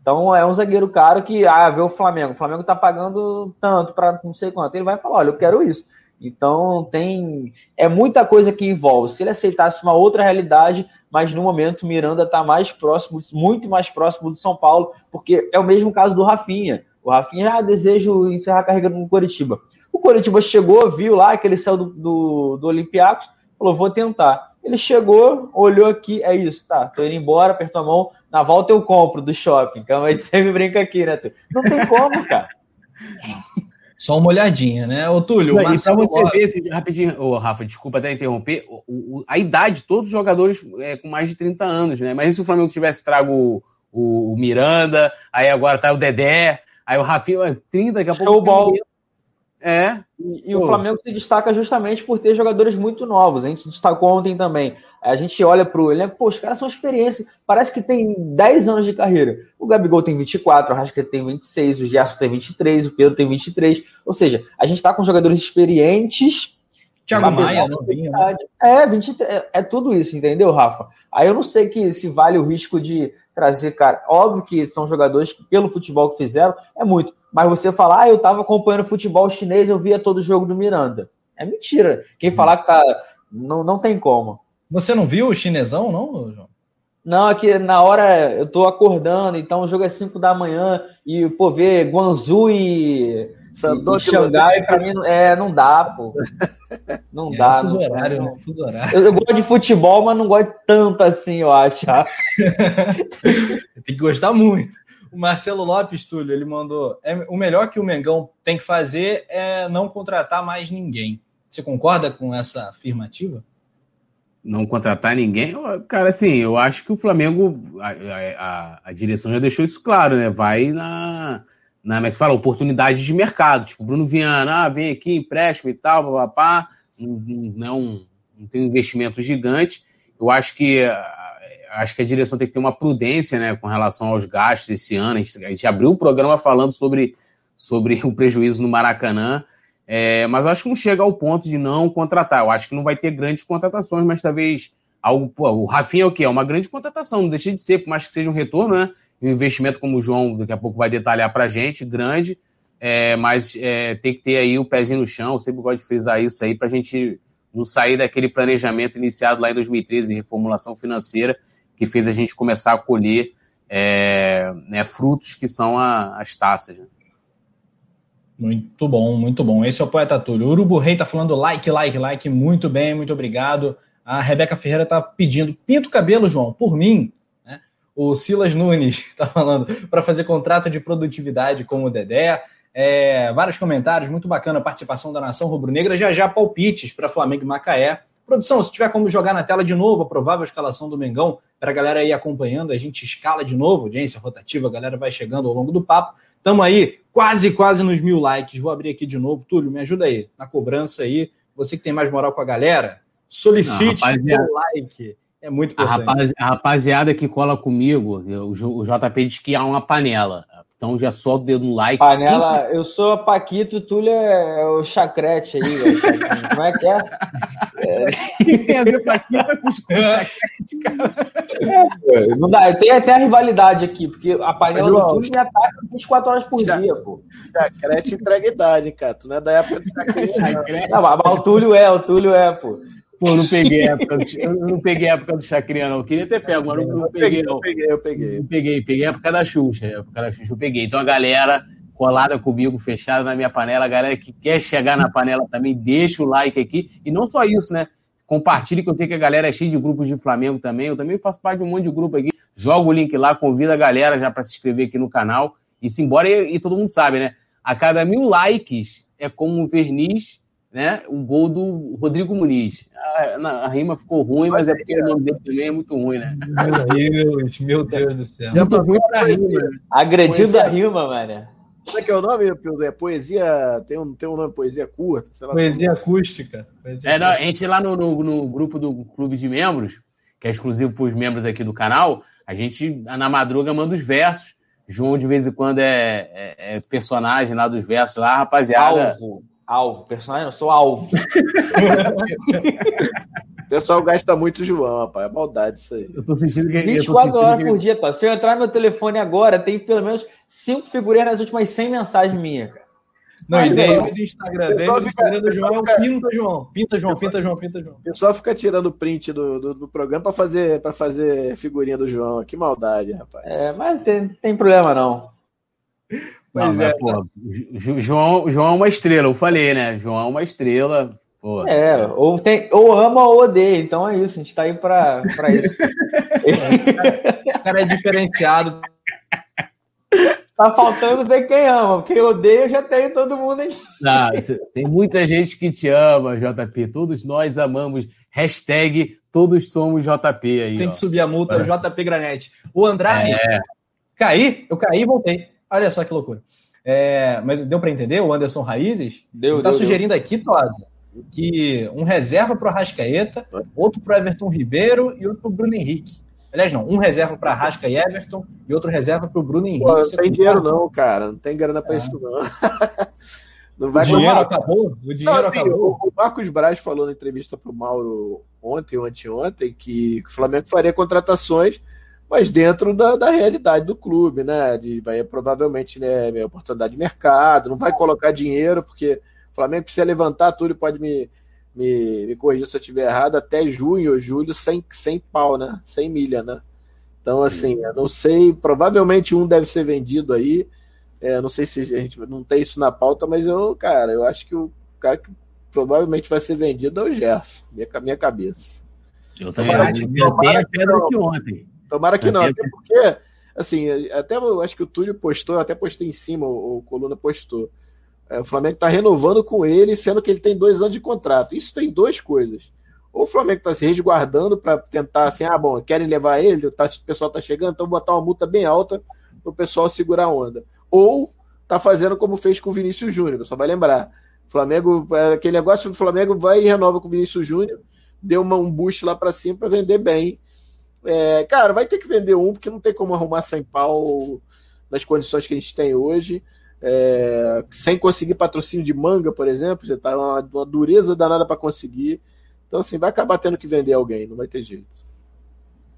Então é um zagueiro caro que, ah, vê o Flamengo. O Flamengo tá pagando tanto para não sei quanto. Ele vai falar: olha, eu quero isso. Então tem. É muita coisa que envolve. Se ele aceitasse uma outra realidade, mas no momento Miranda está mais próximo, muito mais próximo do São Paulo, porque é o mesmo caso do Rafinha. O Rafinha já ah, deseja encerrar a carreira no Coritiba. O Coritiba chegou, viu lá que ele saiu do, do, do Olympiacos, falou: vou tentar. Ele chegou, olhou aqui, é isso, tá, tô indo embora, apertou a mão, na volta eu compro do shopping. Então a gente sempre brinca aqui, né? Não tem como, cara. Só uma olhadinha, né? Ô, Túlio, Não, e pra você ver, esse, rapidinho, ô, Rafa, desculpa até interromper, o, o, a idade, todos os jogadores é, com mais de 30 anos, né? Mas e se o Flamengo tivesse trago o, o, Miranda, aí agora tá o Dedé, aí o Rafinha, 30, daqui a pouco. Showball. É. E, e o Flamengo se destaca justamente por ter jogadores muito novos. A gente destacou ontem também. A gente olha para o elenco, pô, os caras são experiência. Parece que tem 10 anos de carreira. O Gabigol tem 24, o Rascaeta tem 26, o Gerson tem 23, o Pedro tem 23. Ou seja, a gente está com jogadores experientes. Thiago Maia, novinho. Né? É, 23, é, é tudo isso, entendeu, Rafa? Aí eu não sei que se vale o risco de trazer, cara. Óbvio que são jogadores que, pelo futebol que fizeram, é muito. Mas você falar, ah, eu estava acompanhando futebol chinês, eu via todo o jogo do Miranda. É mentira. Quem hum. falar que tá. Não, não tem como. Você não viu o chinesão, não, João? Não, é que na hora eu tô acordando, então o jogo é 5 da manhã e, pô, ver Guangzhou e, e Xangai, pra mim, é, não dá, pô. Não é, dá. Fuso horário, não. Né? Fuso horário. Eu, eu, gosto de futebol, mas não gosto tanto assim, eu acho. tem que gostar muito. O Marcelo Lopes, Túlio, ele mandou: é, o melhor que o Mengão tem que fazer é não contratar mais ninguém. Você concorda com essa afirmativa? Não contratar ninguém? Cara, assim, eu acho que o Flamengo, a, a, a direção já deixou isso claro, né? Vai na, na como é que fala, oportunidade de mercado. Tipo, Bruno Viana, ah, vem aqui, empréstimo e tal, papapá. Não, não tem investimento gigante. Eu acho que acho que a direção tem que ter uma prudência né, com relação aos gastos esse ano. A gente, a gente abriu o programa falando sobre, sobre o prejuízo no Maracanã, é, mas acho que não chega ao ponto de não contratar. Eu acho que não vai ter grandes contratações, mas talvez algo. Pô, o Rafinha é o quê? É uma grande contratação, não deixa de ser, por mais que seja um retorno, né? Um investimento, como o João daqui a pouco vai detalhar para a gente, grande, é, mas é, tem que ter aí o pezinho no chão. Eu sempre gosto de frisar isso aí para a gente não sair daquele planejamento iniciado lá em 2013 de reformulação financeira que fez a gente começar a colher é, né, frutos que são a, as taças. Né? Muito bom, muito bom. Esse é o Poeta Túlio. O Urubu Rei tá falando like, like, like. Muito bem, muito obrigado. A Rebeca Ferreira tá pedindo, pinta o cabelo, João, por mim. Né? O Silas Nunes tá falando para fazer contrato de produtividade com o Dedé. É, vários comentários, muito bacana a participação da Nação Rubro-Negra. Já já palpites para Flamengo e Macaé. Produção, se tiver como jogar na tela de novo a provável escalação do Mengão, para a galera ir acompanhando, a gente escala de novo, audiência rotativa, a galera vai chegando ao longo do papo. Estamos aí quase, quase nos mil likes. Vou abrir aqui de novo. Túlio, me ajuda aí na cobrança aí. Você que tem mais moral com a galera, solicite o like. É muito importante. A, rapaz, a rapaziada que cola comigo, o, o JP diz que há uma panela. Então já solta o dedo no like. Panela, eu sou a Paquito, Túlio é o chacrete aí. Como é que é? é... tem a ver Paquito com, com chacrete, cara? É, não dá, tem até a rivalidade aqui, porque a panela do Túlio me ataca 24 horas por dia, pô. Chacrete entrega idade, cara. Tu não é da época do chacrete. Não, mas o Túlio é, o Túlio é, pô. Pô, não peguei a época do, eu não peguei a época do Chacrinha, não. Eu queria ter pego, mas não, não peguei, não. Eu peguei, eu peguei. Não peguei, peguei a época da Xuxa. A época da Xuxa eu peguei. Então a galera colada comigo, fechada na minha panela, a galera que quer chegar na panela também, deixa o like aqui. E não só isso, né? Compartilhe, que eu sei que a galera é cheia de grupos de Flamengo também. Eu também faço parte de um monte de grupo aqui. Joga o link lá, convida a galera já para se inscrever aqui no canal. E se embora, e, e todo mundo sabe, né? A cada mil likes é como um verniz né, o gol do Rodrigo Muniz. A, a rima ficou ruim, mas é porque o nome dele também é muito ruim, né? Meu Deus, meu Deus do céu. Já ruim pra rima. Agredido da rima, mano. Como é que é o nome, É poesia. Tem um, tem um nome, poesia curta? Lá, poesia como... acústica. Poesia é, não, a gente lá no, no, no, grupo do clube de membros, que é exclusivo para os membros aqui do canal, a gente, na madruga, manda os versos. João, de vez em quando, é, é, é personagem lá dos versos lá, rapaziada. Alvo. Alvo. Personagem, eu sou alvo. O pessoal gasta muito João, rapaz. É maldade isso aí. Eu tô sentindo que. 24 tô horas que... por dia, tá? Se eu entrar no meu telefone agora, tem pelo menos 5 figurinhas nas últimas 100 mensagens minhas, cara. Não, Mas, e daí do Instagram, daí do Instagram do João é o Pinta João. Pinta João, Pinta João, Pinta João. O pessoal fica tirando print do, do, do programa para fazer, pra fazer figurinha do João. Que maldade, rapaz. É, mas tem, tem problema não. Mas não, é, pô, João, João é uma estrela, eu falei, né? João é uma estrela. Pô, é, ou, tem, ou ama ou odeia, então é isso, a gente tá aí pra, pra isso. o cara é diferenciado Tá faltando ver quem ama. Quem odeia, já tem todo mundo aqui. Não, tem muita gente que te ama, JP. Todos nós amamos. Hashtag todos somos JP aí. Tem ó. que subir a multa é. JP Granete. O Andrade. É. Caí, eu caí e voltei. Olha só que loucura. É, mas deu para entender? O Anderson Raízes deu, tá deu, sugerindo deu. aqui, Tosa, que um reserva para o Rascaeta, outro para Everton Ribeiro e outro para Bruno Henrique. Aliás, não, um reserva para Rasca e Everton e outro reserva para o Bruno Henrique. Pô, não tem dinheiro não, cara. Não tem grana para é. isso não. não vai o dinheiro acabou? O dinheiro não, assim, acabou? O Marcos Braz falou na entrevista para o Mauro ontem ou anteontem que o Flamengo faria contratações, mas dentro da, da realidade do clube, né? De, vai provavelmente né, oportunidade de mercado, não vai colocar dinheiro, porque o Flamengo precisa levantar tudo e pode me me, me corrija se eu estiver errado, até junho ou julho sem, sem pau, né? Sem milha, né? Então, assim, eu não sei, provavelmente um deve ser vendido aí. É, não sei se a gente não tem isso na pauta, mas eu, cara, eu acho que o cara que provavelmente vai ser vendido é o Gerson, minha, minha cabeça. Eu também acho que tomara que não. Que ontem. Tomara que não, até porque, assim, até eu acho que o Túlio postou, até postei em cima, o, o Coluna postou. É, o Flamengo está renovando com ele, sendo que ele tem dois anos de contrato. Isso tem duas coisas. Ou o Flamengo está se resguardando para tentar assim, ah, bom, querem levar ele, tá, o pessoal está chegando, então botar uma multa bem alta para o pessoal segurar a onda. Ou está fazendo como fez com o Vinícius Júnior, só vai lembrar. O Flamengo, é, aquele negócio, o Flamengo vai e renova com o Vinícius Júnior, deu uma, um boost lá para cima para vender bem. É, cara, vai ter que vender um, porque não tem como arrumar sem pau nas condições que a gente tem hoje é, sem conseguir patrocínio de manga, por exemplo, já tá uma, uma dureza danada para conseguir. Então, assim, vai acabar tendo que vender alguém, não vai ter jeito.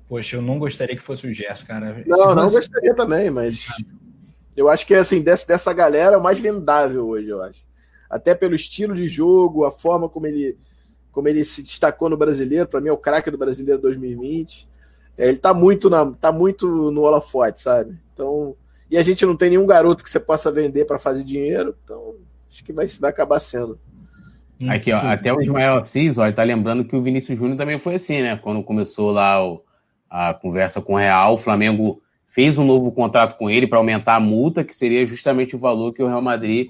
Poxa, eu não gostaria que fosse o Gerson, cara. Não, não gostaria também, mas eu acho que assim, dessa, dessa galera é o mais vendável hoje, eu acho. Até pelo estilo de jogo, a forma como ele, como ele se destacou no brasileiro, para mim é o craque do brasileiro 2020. É, ele tá muito, na, tá muito no holofote, sabe? Então, e a gente não tem nenhum garoto que você possa vender para fazer dinheiro, então acho que vai, vai acabar sendo. Hum, Aqui, ó, até o Ismael Assis, ó, tá lembrando que o Vinícius Júnior também foi assim, né? Quando começou lá o, a conversa com o Real, o Flamengo fez um novo contrato com ele para aumentar a multa, que seria justamente o valor que o Real Madrid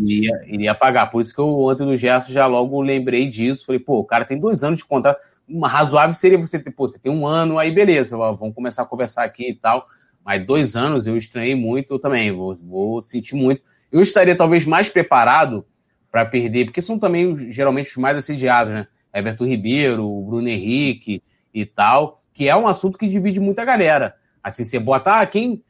iria, iria, pagar. Por isso que eu, ontem no gesto, já logo lembrei disso. Falei, pô, o cara tem dois anos de contrato. Uma razoável seria você ter, pô, você tem um ano, aí beleza, vamos começar a conversar aqui e tal mas dois anos eu estranhei muito eu também, vou, vou sentir muito. Eu estaria talvez mais preparado para perder, porque são também geralmente os mais assediados, né? Everton Ribeiro, Bruno Henrique e tal, que é um assunto que divide muita galera. Assim, você bota, ah, quem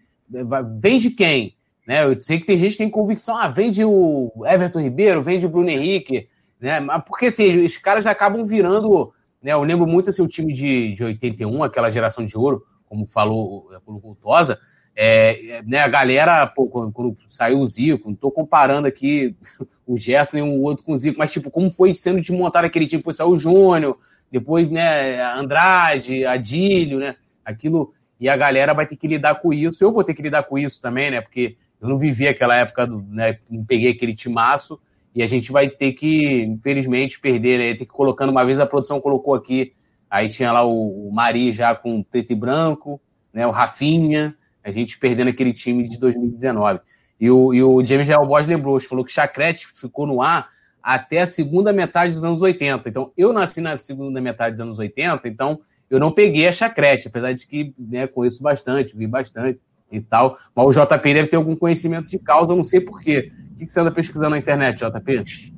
vende quem? Né? Eu sei que tem gente que tem convicção, ah, vende o Everton Ribeiro, vende o Bruno Henrique, né? Porque assim, os caras acabam virando, né? Eu lembro muito assim, o time de, de 81, aquela geração de ouro, como falou o Tosa, é, né, a galera, pô, quando, quando, saiu o Zico, não estou comparando aqui o Gerson e um outro com o Zico, mas tipo, como foi sendo desmontado aquele time, depois saiu o Júnior, depois, né, Andrade, Adílio, né, aquilo, e a galera vai ter que lidar com isso, eu vou ter que lidar com isso também, né, porque eu não vivi aquela época, do, né, não peguei aquele timaço, e a gente vai ter que, infelizmente, perder, né, ter que colocando, uma vez a produção colocou aqui, Aí tinha lá o, Mari já com preto e branco, né, o Rafinha, a gente perdendo aquele time de 2019. E o, e o James Bosch lembrou, falou que Chacrete ficou no ar até a segunda metade dos anos 80. Então, eu nasci na segunda metade dos anos 80, então eu não peguei a Chacrete, apesar de que né, conheço bastante, vi bastante e tal. Mas o JP deve ter algum conhecimento de causa, eu não sei porquê. O que você anda pesquisando na internet, JP?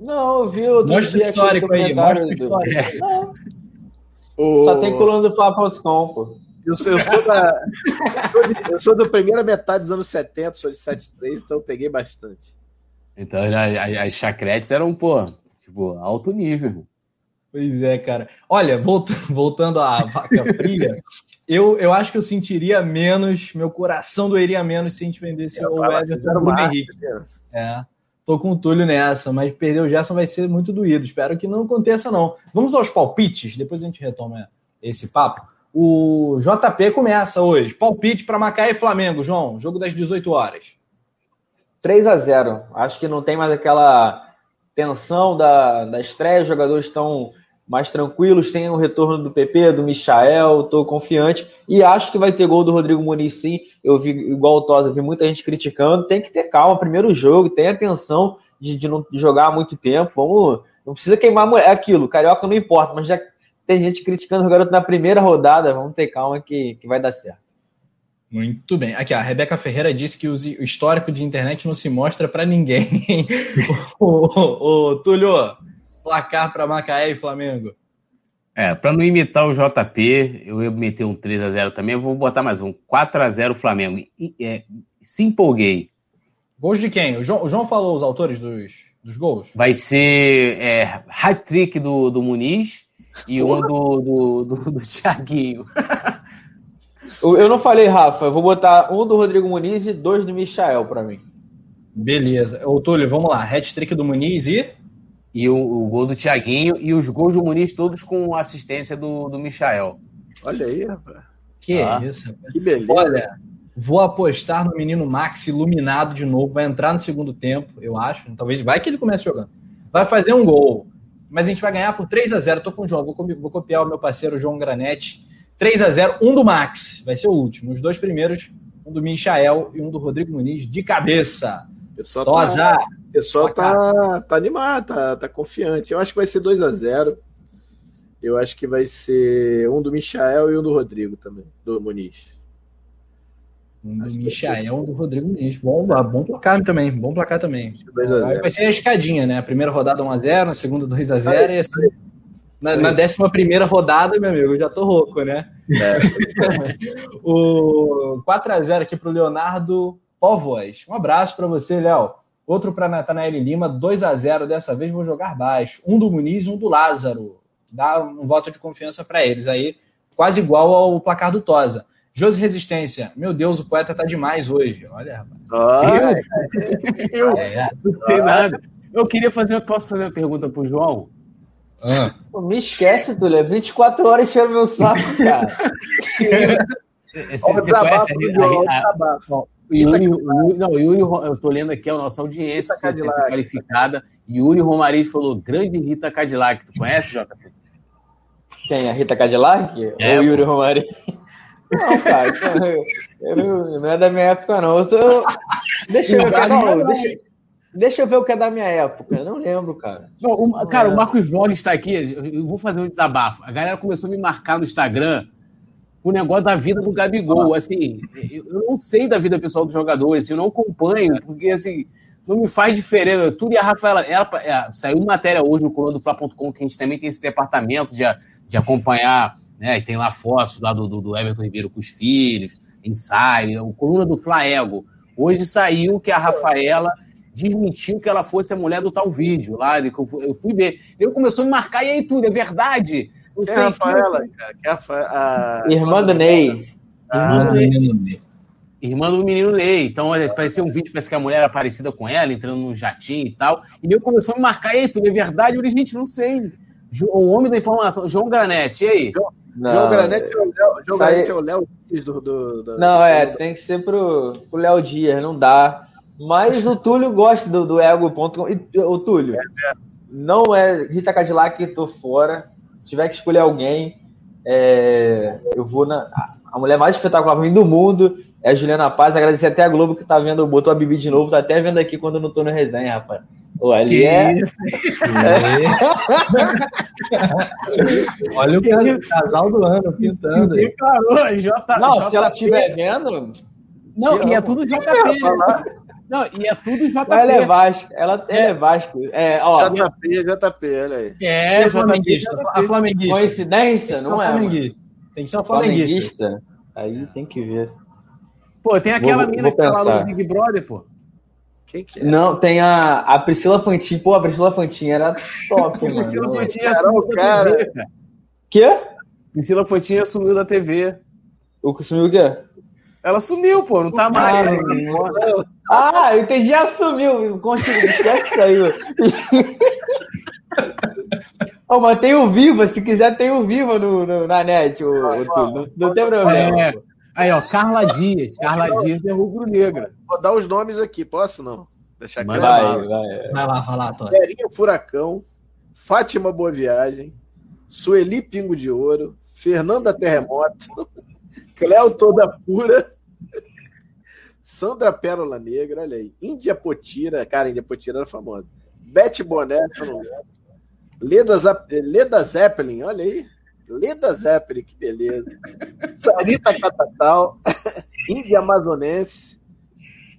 Não, eu vi outro Mostra o histórico aí, mostra o histórico. É. Não. O... Só tem coluna do Fla.com, pô. Eu sou, eu, sou da, eu, sou de, eu sou da primeira metade dos anos 70, sou de 73, então eu peguei bastante. Então as, as chacretes eram, pô, tipo, alto nível. Pois é, cara. Olha, voltando à vaca fria, eu, eu acho que eu sentiria menos, meu coração doeria menos se a gente vendesse é, o Everton o Bruno Henrique. É, tô com o Túlio nessa, mas perder o Gerson vai ser muito doído. Espero que não aconteça, não. Vamos aos palpites, depois a gente retoma esse papo. O JP começa hoje. Palpite para Macaé e Flamengo, João. Jogo das 18 horas. 3 a 0 Acho que não tem mais aquela tensão da, da estreia. Os jogadores estão mais tranquilos. Tem o retorno do PP, do Michael, estou confiante. E acho que vai ter gol do Rodrigo Muniz, sim. Eu vi, igual o Tosa, vi muita gente criticando. Tem que ter calma, primeiro jogo, tem atenção de, de não jogar há muito tempo. Vamos. Não precisa queimar É aquilo, carioca não importa, mas já tem gente criticando o garoto na primeira rodada. Vamos ter calma que, que vai dar certo. Muito bem. Aqui, a Rebeca Ferreira disse que o histórico de internet não se mostra para ninguém. o, o, o Túlio, placar para Macaé e Flamengo? É, para não imitar o JP, eu ia meter um 3 a 0 também, eu vou botar mais um 4 a 0 Flamengo. E, é, se empolguei. Gols de quem? O João, o João falou os autores dos, dos gols? Vai ser é, hat-trick do, do Muniz e um do, do, do, do Thiaguinho. eu não falei, Rafa, eu vou botar um do Rodrigo Muniz e dois do Michael para mim. Beleza. Ô, Túlio, vamos lá. Hat-trick do Muniz e e o, o, gol do Thiaguinho e os gols do Muniz todos com assistência do, do Michael. Olha aí, rapaz. Que ah, isso, rapaz. Que beleza. Olha, vou apostar no menino Max iluminado de novo, vai entrar no segundo tempo, eu acho. Talvez vai que ele comece jogando. Vai fazer um gol, mas a gente vai ganhar por 3 a 0 Tô com o João, vou, vou copiar o meu parceiro João Granete. 3 a 0 um do Max, vai ser o último. Os dois primeiros, um do Michael e um do Rodrigo Muniz de cabeça. Pessoal Tosa. Tá, pessoal tá, tá animado, tá, tá confiante. Eu acho que vai ser 2 a 0 Eu acho que vai ser um do Michael e um do Rodrigo também, do Muniz. Um do Michael, um do Rodrigo Muniz. Bom, bom placar também, bom placar também. Vai ser a escadinha, né? A primeira rodada 1x0, a segunda 2x0 e assim. Na, na décima primeira rodada, meu amigo, eu já tô rouco, né? É. o 4x0 aqui pro Leonardo Póvoas. Um abraço para você, Léo. Outro para Natanael Lima, 2 a 0 Dessa vez vou jogar baixo. Um do Muniz, um do Lázaro. Dá um voto de confiança para eles aí, quase igual ao placar do Tosa. Josi Resistência, meu Deus, o poeta tá demais hoje. Olha, rapaz. Ah, eu, é, é. não sei nada. Eu queria fazer, posso fazer uma pergunta pro João? Ah. Pô, me esquece, Túlio. É 24 horas enchendo meu saco, cara. Você, você conhece a, a, a, Yuri, Yuri, não, Yuri, eu tô lendo aqui a nossa audiência qualificada. Yuri Romariz falou: grande Rita Cadillac. Tu conhece, JP? Quem? A Rita Cadillac? É, Ou Yuri Romariz? Não, cara, eu, eu, não é da minha época, não. Eu sou... Deixa eu ver, não, deixa, deixa eu ver o que é da minha época. Eu não lembro, cara. Não, o, cara, o Marcos Vlog está aqui. Eu vou fazer um desabafo. A galera começou a me marcar no Instagram o negócio da vida do Gabigol. Assim, eu não sei da vida pessoal dos jogadores, assim, eu não acompanho, porque assim, não me faz diferença. Tudo e a Rafaela, ela, ela, saiu uma matéria hoje no coluna do Fla.com que a gente também tem esse departamento de, de acompanhar, né? Tem lá fotos lá do, do, do Everton Ribeiro com os filhos, ensaio, o coluna do Flaego. Hoje saiu que a Rafaela desmentiu que ela fosse a mulher do tal vídeo lá, eu fui ver. Eu começou a me marcar, e aí tudo, é verdade? Quem é a Rafaela, cara? Quem é a, a... Irmã do Ney. Ah, Irmã do menino Ney. Então, apareceu um vídeo, parece que a mulher era parecida com ela, entrando num jatinho e tal. E eu começou a me marcar, e tudo é verdade? Eu gente, não sei. O homem da informação, João Granete, e aí? Não, João Granete é o Léo, João Granete é o Léo Dias do, do, do, Não, é, tem que ser pro, pro Léo Dias, não dá. Mas o Túlio gosta do, do ego.com. O Túlio, é, é. não é Rita Cadillac, tô fora. Se tiver que escolher alguém, é, eu vou na. A mulher mais espetacular do mundo é a Juliana Paz. Agradecer até a Globo que tá vendo, botou a Bibi de novo, tá até vendo aqui quando eu não tô no resenha, rapaz. Pô, ali que é. Olha o casal do ano pintando. Declarou, J... Não, J... se ela estiver vendo. Não, e é tudo JP. Não, e é tudo JP. Ela é Vasco. Ela, é. é Vasco. É, ó, JP, JP, olha aí. É, é flamenguista. A flamenguista. Coincidência? Não é? Flamenguista. Tem que ser uma flamenguista. flamenguista. Aí tem que ver. Pô, tem aquela vou, mina vou que pensar. tá lá no Big Brother, pô. Quem que é? Não, tem a, a Priscila Fantin. Pô, a Priscila Fantin era top, mano. Priscila Fantin assumiu da cara. TV, cara. Quê? Priscila Fantin assumiu da TV. O que sumiu o quê? Ela sumiu, pô, não tá mais. Ah, eu entendi, assumiu. Continua, esquece isso aí, oh, mas tem o Viva, se quiser tem o Viva no, no na net, o, o não, não, tem problema. É. Aí, ó, Carla Dias. Carla Dias é rubro-negra. Vou dar os nomes aqui, posso não? Deixar aqui. Vai, vai, vai. Vai lá, vai lá, Tony. Verinha Furacão, Fátima Boa Viagem, Sueli Pingo de Ouro, Fernanda Terremoto, Cléo Toda Pura, Sandra Pérola Negra, olha aí. Índia Potira, cara, Índia Potira era famosa. Beth Boné, Leda, Leda Zeppelin, olha aí. Leda Zeppelin, que beleza. Sarita Catatal, Índia Amazonense,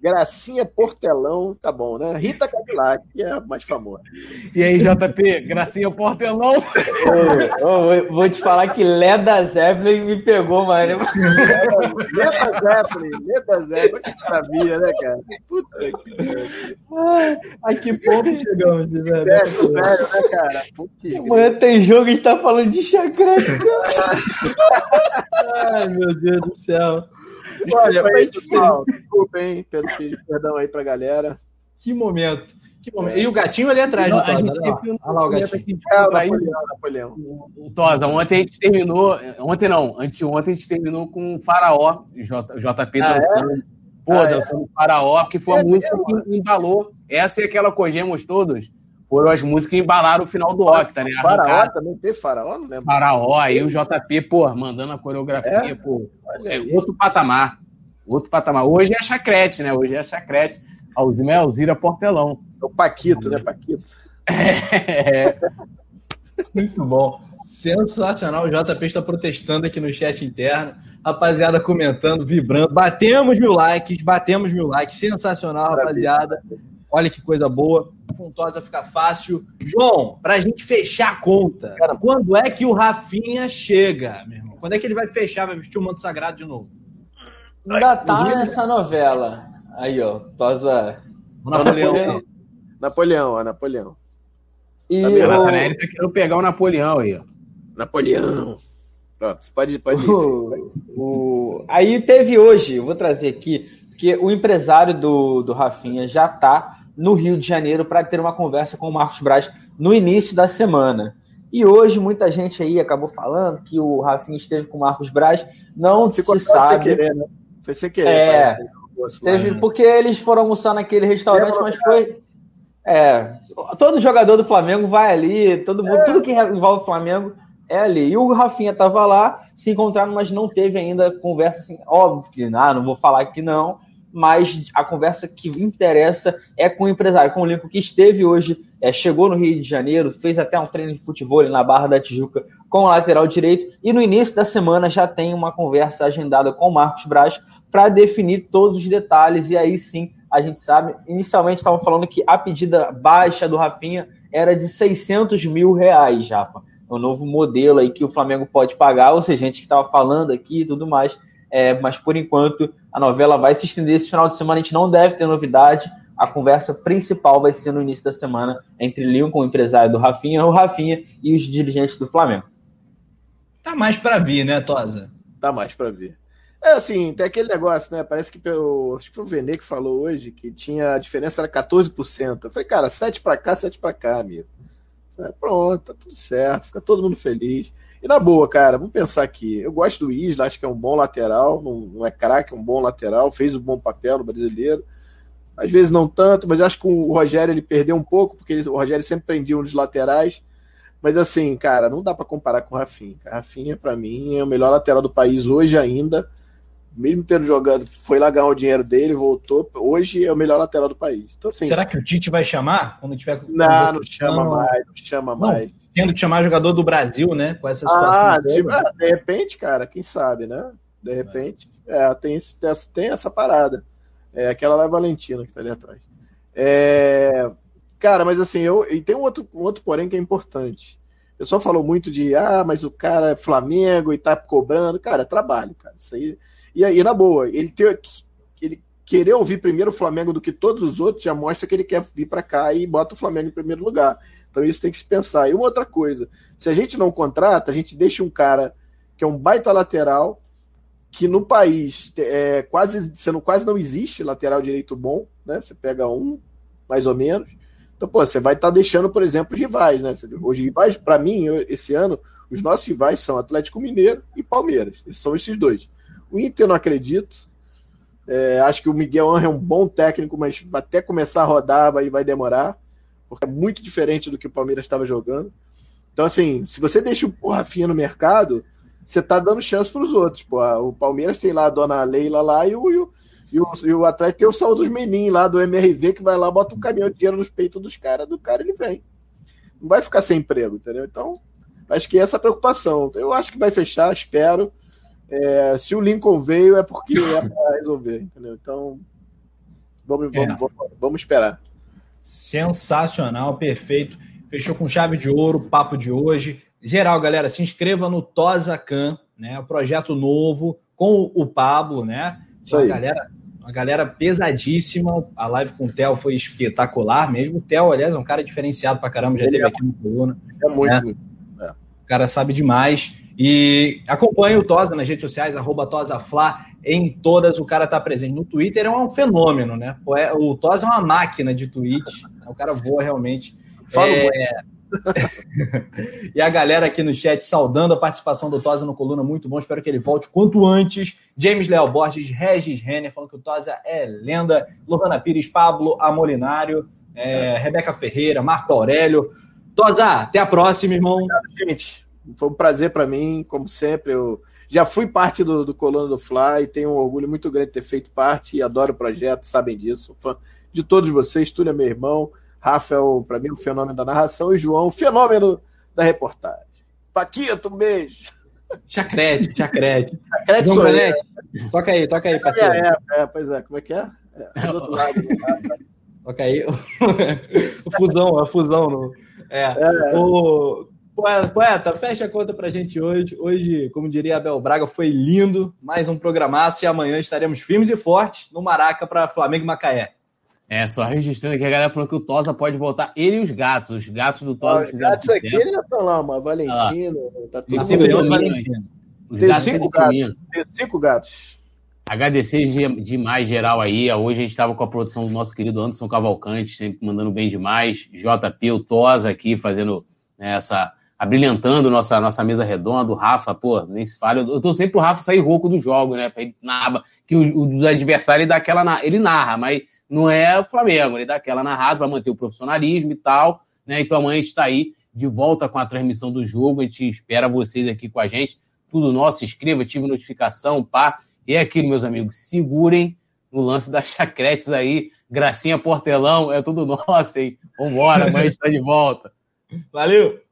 Gracinha Portelão, tá bom, né? Rita Cadillac, que é a mais famosa. E aí, JP, Gracinha Portelão? Ô, ô, vou te falar que Leda Zeppelin me pegou, mano. Leda Zeppelin, Leda Zeppelin, que maravilha, né, cara? Puta que A que ponto chegamos, velho? Velho, velho, né, cara? Puta Amanhã tem jogo, a gente tá falando de chacrete, Ai, meu Deus do céu. Olha, aí, pessoal, desculpa, hein? Perdão aí pra galera. Que momento. Que momento. E o gatinho ali atrás, Não, a gente Olha lá o gatinho. É, o Napoleão, Napoleão. Tosa, ontem a gente terminou. Ontem não, anteontem a gente terminou com o Faraó, J, JP ah, dançando. É? Pô, ah, dançando é? Faraó, porque foi a é música mesmo, que embalou. Essa e aquela Cogemos Todos foram as músicas que embalaram o final do Octa, né? Faraó também tem Faraó, não lembro. Faraó, aí o JP, pô, mandando a coreografia, é? pô. É outro patamar. Outro patamar. Hoje é chacrete, né? Hoje é chacrete. Alzima Alzira Portelão. É o Paquito, né, Paquito? É. Muito bom. Sensacional. O JP está protestando aqui no chat interno. Rapaziada comentando, vibrando. Batemos mil likes, batemos mil likes. Sensacional, rapaziada. Olha que coisa boa. Pontosa fica fácil. João, para a gente fechar a conta, Cara, quando é que o Rafinha chega, meu irmão? Quando é que ele vai fechar, vai vestir o manto sagrado de novo? Ainda tá nessa novela. Aí, ó. Tosa. Napoleão. Napoleão, Napoleão, Napoleão. E tá o... Nathanael tá querendo pegar o Napoleão aí, ó. Napoleão. Pronto, pode, pode ir. O, o... Aí teve hoje, eu vou trazer aqui, que o empresário do, do Rafinha já tá no Rio de Janeiro para ter uma conversa com o Marcos Braz no início da semana. E hoje muita gente aí acabou falando que o Rafinha esteve com o Marcos Braz. Não se, se sabe. Querer, né? Foi sem querer. É, teve, né? porque eles foram almoçar naquele restaurante, mas foi. É, todo jogador do Flamengo vai ali, todo mundo, é. tudo que envolve o Flamengo é ali. E o Rafinha estava lá, se encontraram, mas não teve ainda conversa assim. Óbvio que ah, não vou falar que não, mas a conversa que interessa é com o empresário, com o Lincoln, que esteve hoje, é, chegou no Rio de Janeiro, fez até um treino de futebol na Barra da Tijuca com o lateral direito, e no início da semana já tem uma conversa agendada com o Marcos Braz para definir todos os detalhes, e aí sim a gente sabe. Inicialmente estavam falando que a pedida baixa do Rafinha era de 600 mil reais, Rafa. É um novo modelo aí que o Flamengo pode pagar, ou seja, gente que estava falando aqui e tudo mais é, mas por enquanto a novela vai se estender esse final de semana, a gente não deve ter novidade. A conversa principal vai ser no início da semana entre Lincoln, o empresário do Rafinha, o Rafinha e os dirigentes do Flamengo. Tá mais para vir, né, Tosa? Tá mais para vir. É assim, tem aquele negócio, né? Parece que pelo, acho que foi o Vene que falou hoje que tinha a diferença era 14%. Eu falei, cara, 7 para cá, 7 para cá, amigo. Falei, Pronto, tá tudo certo, fica todo mundo feliz. E na boa, cara, vamos pensar aqui. Eu gosto do Isla, acho que é um bom lateral, não, é craque, é um bom lateral, fez um bom papel no brasileiro. Às vezes não tanto, mas acho que o Rogério ele perdeu um pouco, porque o Rogério sempre prendia um dos laterais. Mas assim, cara, não dá para comparar com o Rafinha. Rafinha, para mim, é o melhor lateral do país hoje ainda. Mesmo tendo jogado, foi lá ganhar o dinheiro dele, voltou. Hoje é o melhor lateral do país. Então, assim, Será que o Tite vai chamar quando tiver. Não, não chama mais, não chama não. mais tendo que chamar jogador do Brasil, né? Com essa situação. Ah, tipo, é, de repente, cara, quem sabe, né? De repente, é, tem, tem essa parada. É, aquela lá é Valentina que tá ali atrás. É, cara, mas assim, eu, e tem um outro, um outro porém que é importante. O pessoal falou muito de, ah, mas o cara é Flamengo e tá cobrando. Cara, é trabalho, cara. Isso aí. E aí, na boa, ele, ter, ele querer ouvir primeiro o Flamengo do que todos os outros já mostra que ele quer vir para cá e bota o Flamengo em primeiro lugar. Então isso tem que se pensar. E uma outra coisa, se a gente não contrata, a gente deixa um cara que é um baita lateral, que no país é quase, sendo quase não existe lateral direito bom, né? Você pega um, mais ou menos. Então, pô, você vai estar tá deixando, por exemplo, rivais, né? Hoje, rivais, para mim, esse ano, os nossos rivais são Atlético Mineiro e Palmeiras. Esses são esses dois. O Inter não acredito. É, acho que o Miguel Angel é um bom técnico, mas até começar a rodar vai, vai demorar, porque é muito diferente do que o Palmeiras estava jogando. Então, assim, se você deixa o Rafinha no mercado, você tá dando chance para os outros. Pô. O Palmeiras tem lá a dona Leila lá e o, e o, e o, e o Atlético tem o Saúl dos Menin lá do MRV que vai lá, bota um caminhão de dinheiro nos peitos dos caras, do cara ele vem. Não vai ficar sem emprego, entendeu? Então, acho que essa é a preocupação. Eu acho que vai fechar, espero. É, se o Lincoln veio, é porque é para resolver, entendeu? Então, vamos, vamos, é. vamos, vamos esperar. Sensacional, perfeito. Fechou com chave de ouro, papo de hoje. Geral, galera, se inscreva no Tosa Can, né? O projeto novo com o Pablo, né? Isso aí. Uma galera, uma galera pesadíssima. A live com o Theo foi espetacular mesmo. O Theo, aliás, é um cara diferenciado pra caramba, já Ele teve é aqui no Coluna. É muito. Né? É. O cara sabe demais. E acompanhe o Tosa nas redes sociais, arroba em todas. O cara tá presente. No Twitter é um fenômeno, né? É, o Tosa é uma máquina de tweet. O cara voa realmente. Fala é... e a galera aqui no chat saudando a participação do Tosa no Coluna, muito bom. Espero que ele volte quanto antes. James Léo Borges, Regis Renner, falando que o Tosa é lenda. Lohana Pires, Pablo Amolinário, é, Rebeca Ferreira, Marco Aurélio. Tosa, até a próxima, irmão. Gente, foi um prazer para mim, como sempre. Eu já fui parte do, do Coluna do Fly e tenho um orgulho muito grande de ter feito parte e adoro o projeto, sabem disso. Fã de todos vocês, Túlio é meu irmão, Rafael, para mim, o fenômeno da narração, e João, o fenômeno da reportagem. Paquito, um beijo. Chacrete, chacrete. Chacrete João. Toca aí, toca aí, parceiro. É, é, é, pois é, como é que é? é do outro lado. toca aí. o fusão, a fusão. No... É. é. O Poeta, fecha a conta pra gente hoje. Hoje, como diria Abel Braga, foi lindo. Mais um programaço e amanhã estaremos firmes e fortes no Maraca para Flamengo e Macaé. É, só registrando aqui, a galera falou que o Tosa pode voltar. Ele e os gatos. Os gatos do Tosa ah, Os gatos aqui já estão lá, uma Valentina. Ah, tá tudo Tem Tem cinco gatos. Tem cinco gatos. Agradecer demais geral aí. Hoje a gente estava com a produção do nosso querido Anderson Cavalcante, sempre mandando bem demais. JP, o Tosa aqui fazendo né, essa abrilhantando nossa, nossa mesa redonda, o Rafa, pô, nem se fala. Eu, tô sempre pro Rafa sair rouco do jogo, né? Ele narrar, que os, os adversários ele dá aquela. Ele narra, mas não é o Flamengo, ele dá aquela narrada para manter o profissionalismo e tal, né? Então amanhã a gente está aí de volta com a transmissão do jogo, a gente espera vocês aqui com a gente. Tudo nosso, se inscreva, tive notificação, pá. E é aquilo, meus amigos, segurem no lance das chacretes aí. Gracinha Portelão, é tudo nosso, hein? Vambora, amanhã a gente tá de volta. Valeu!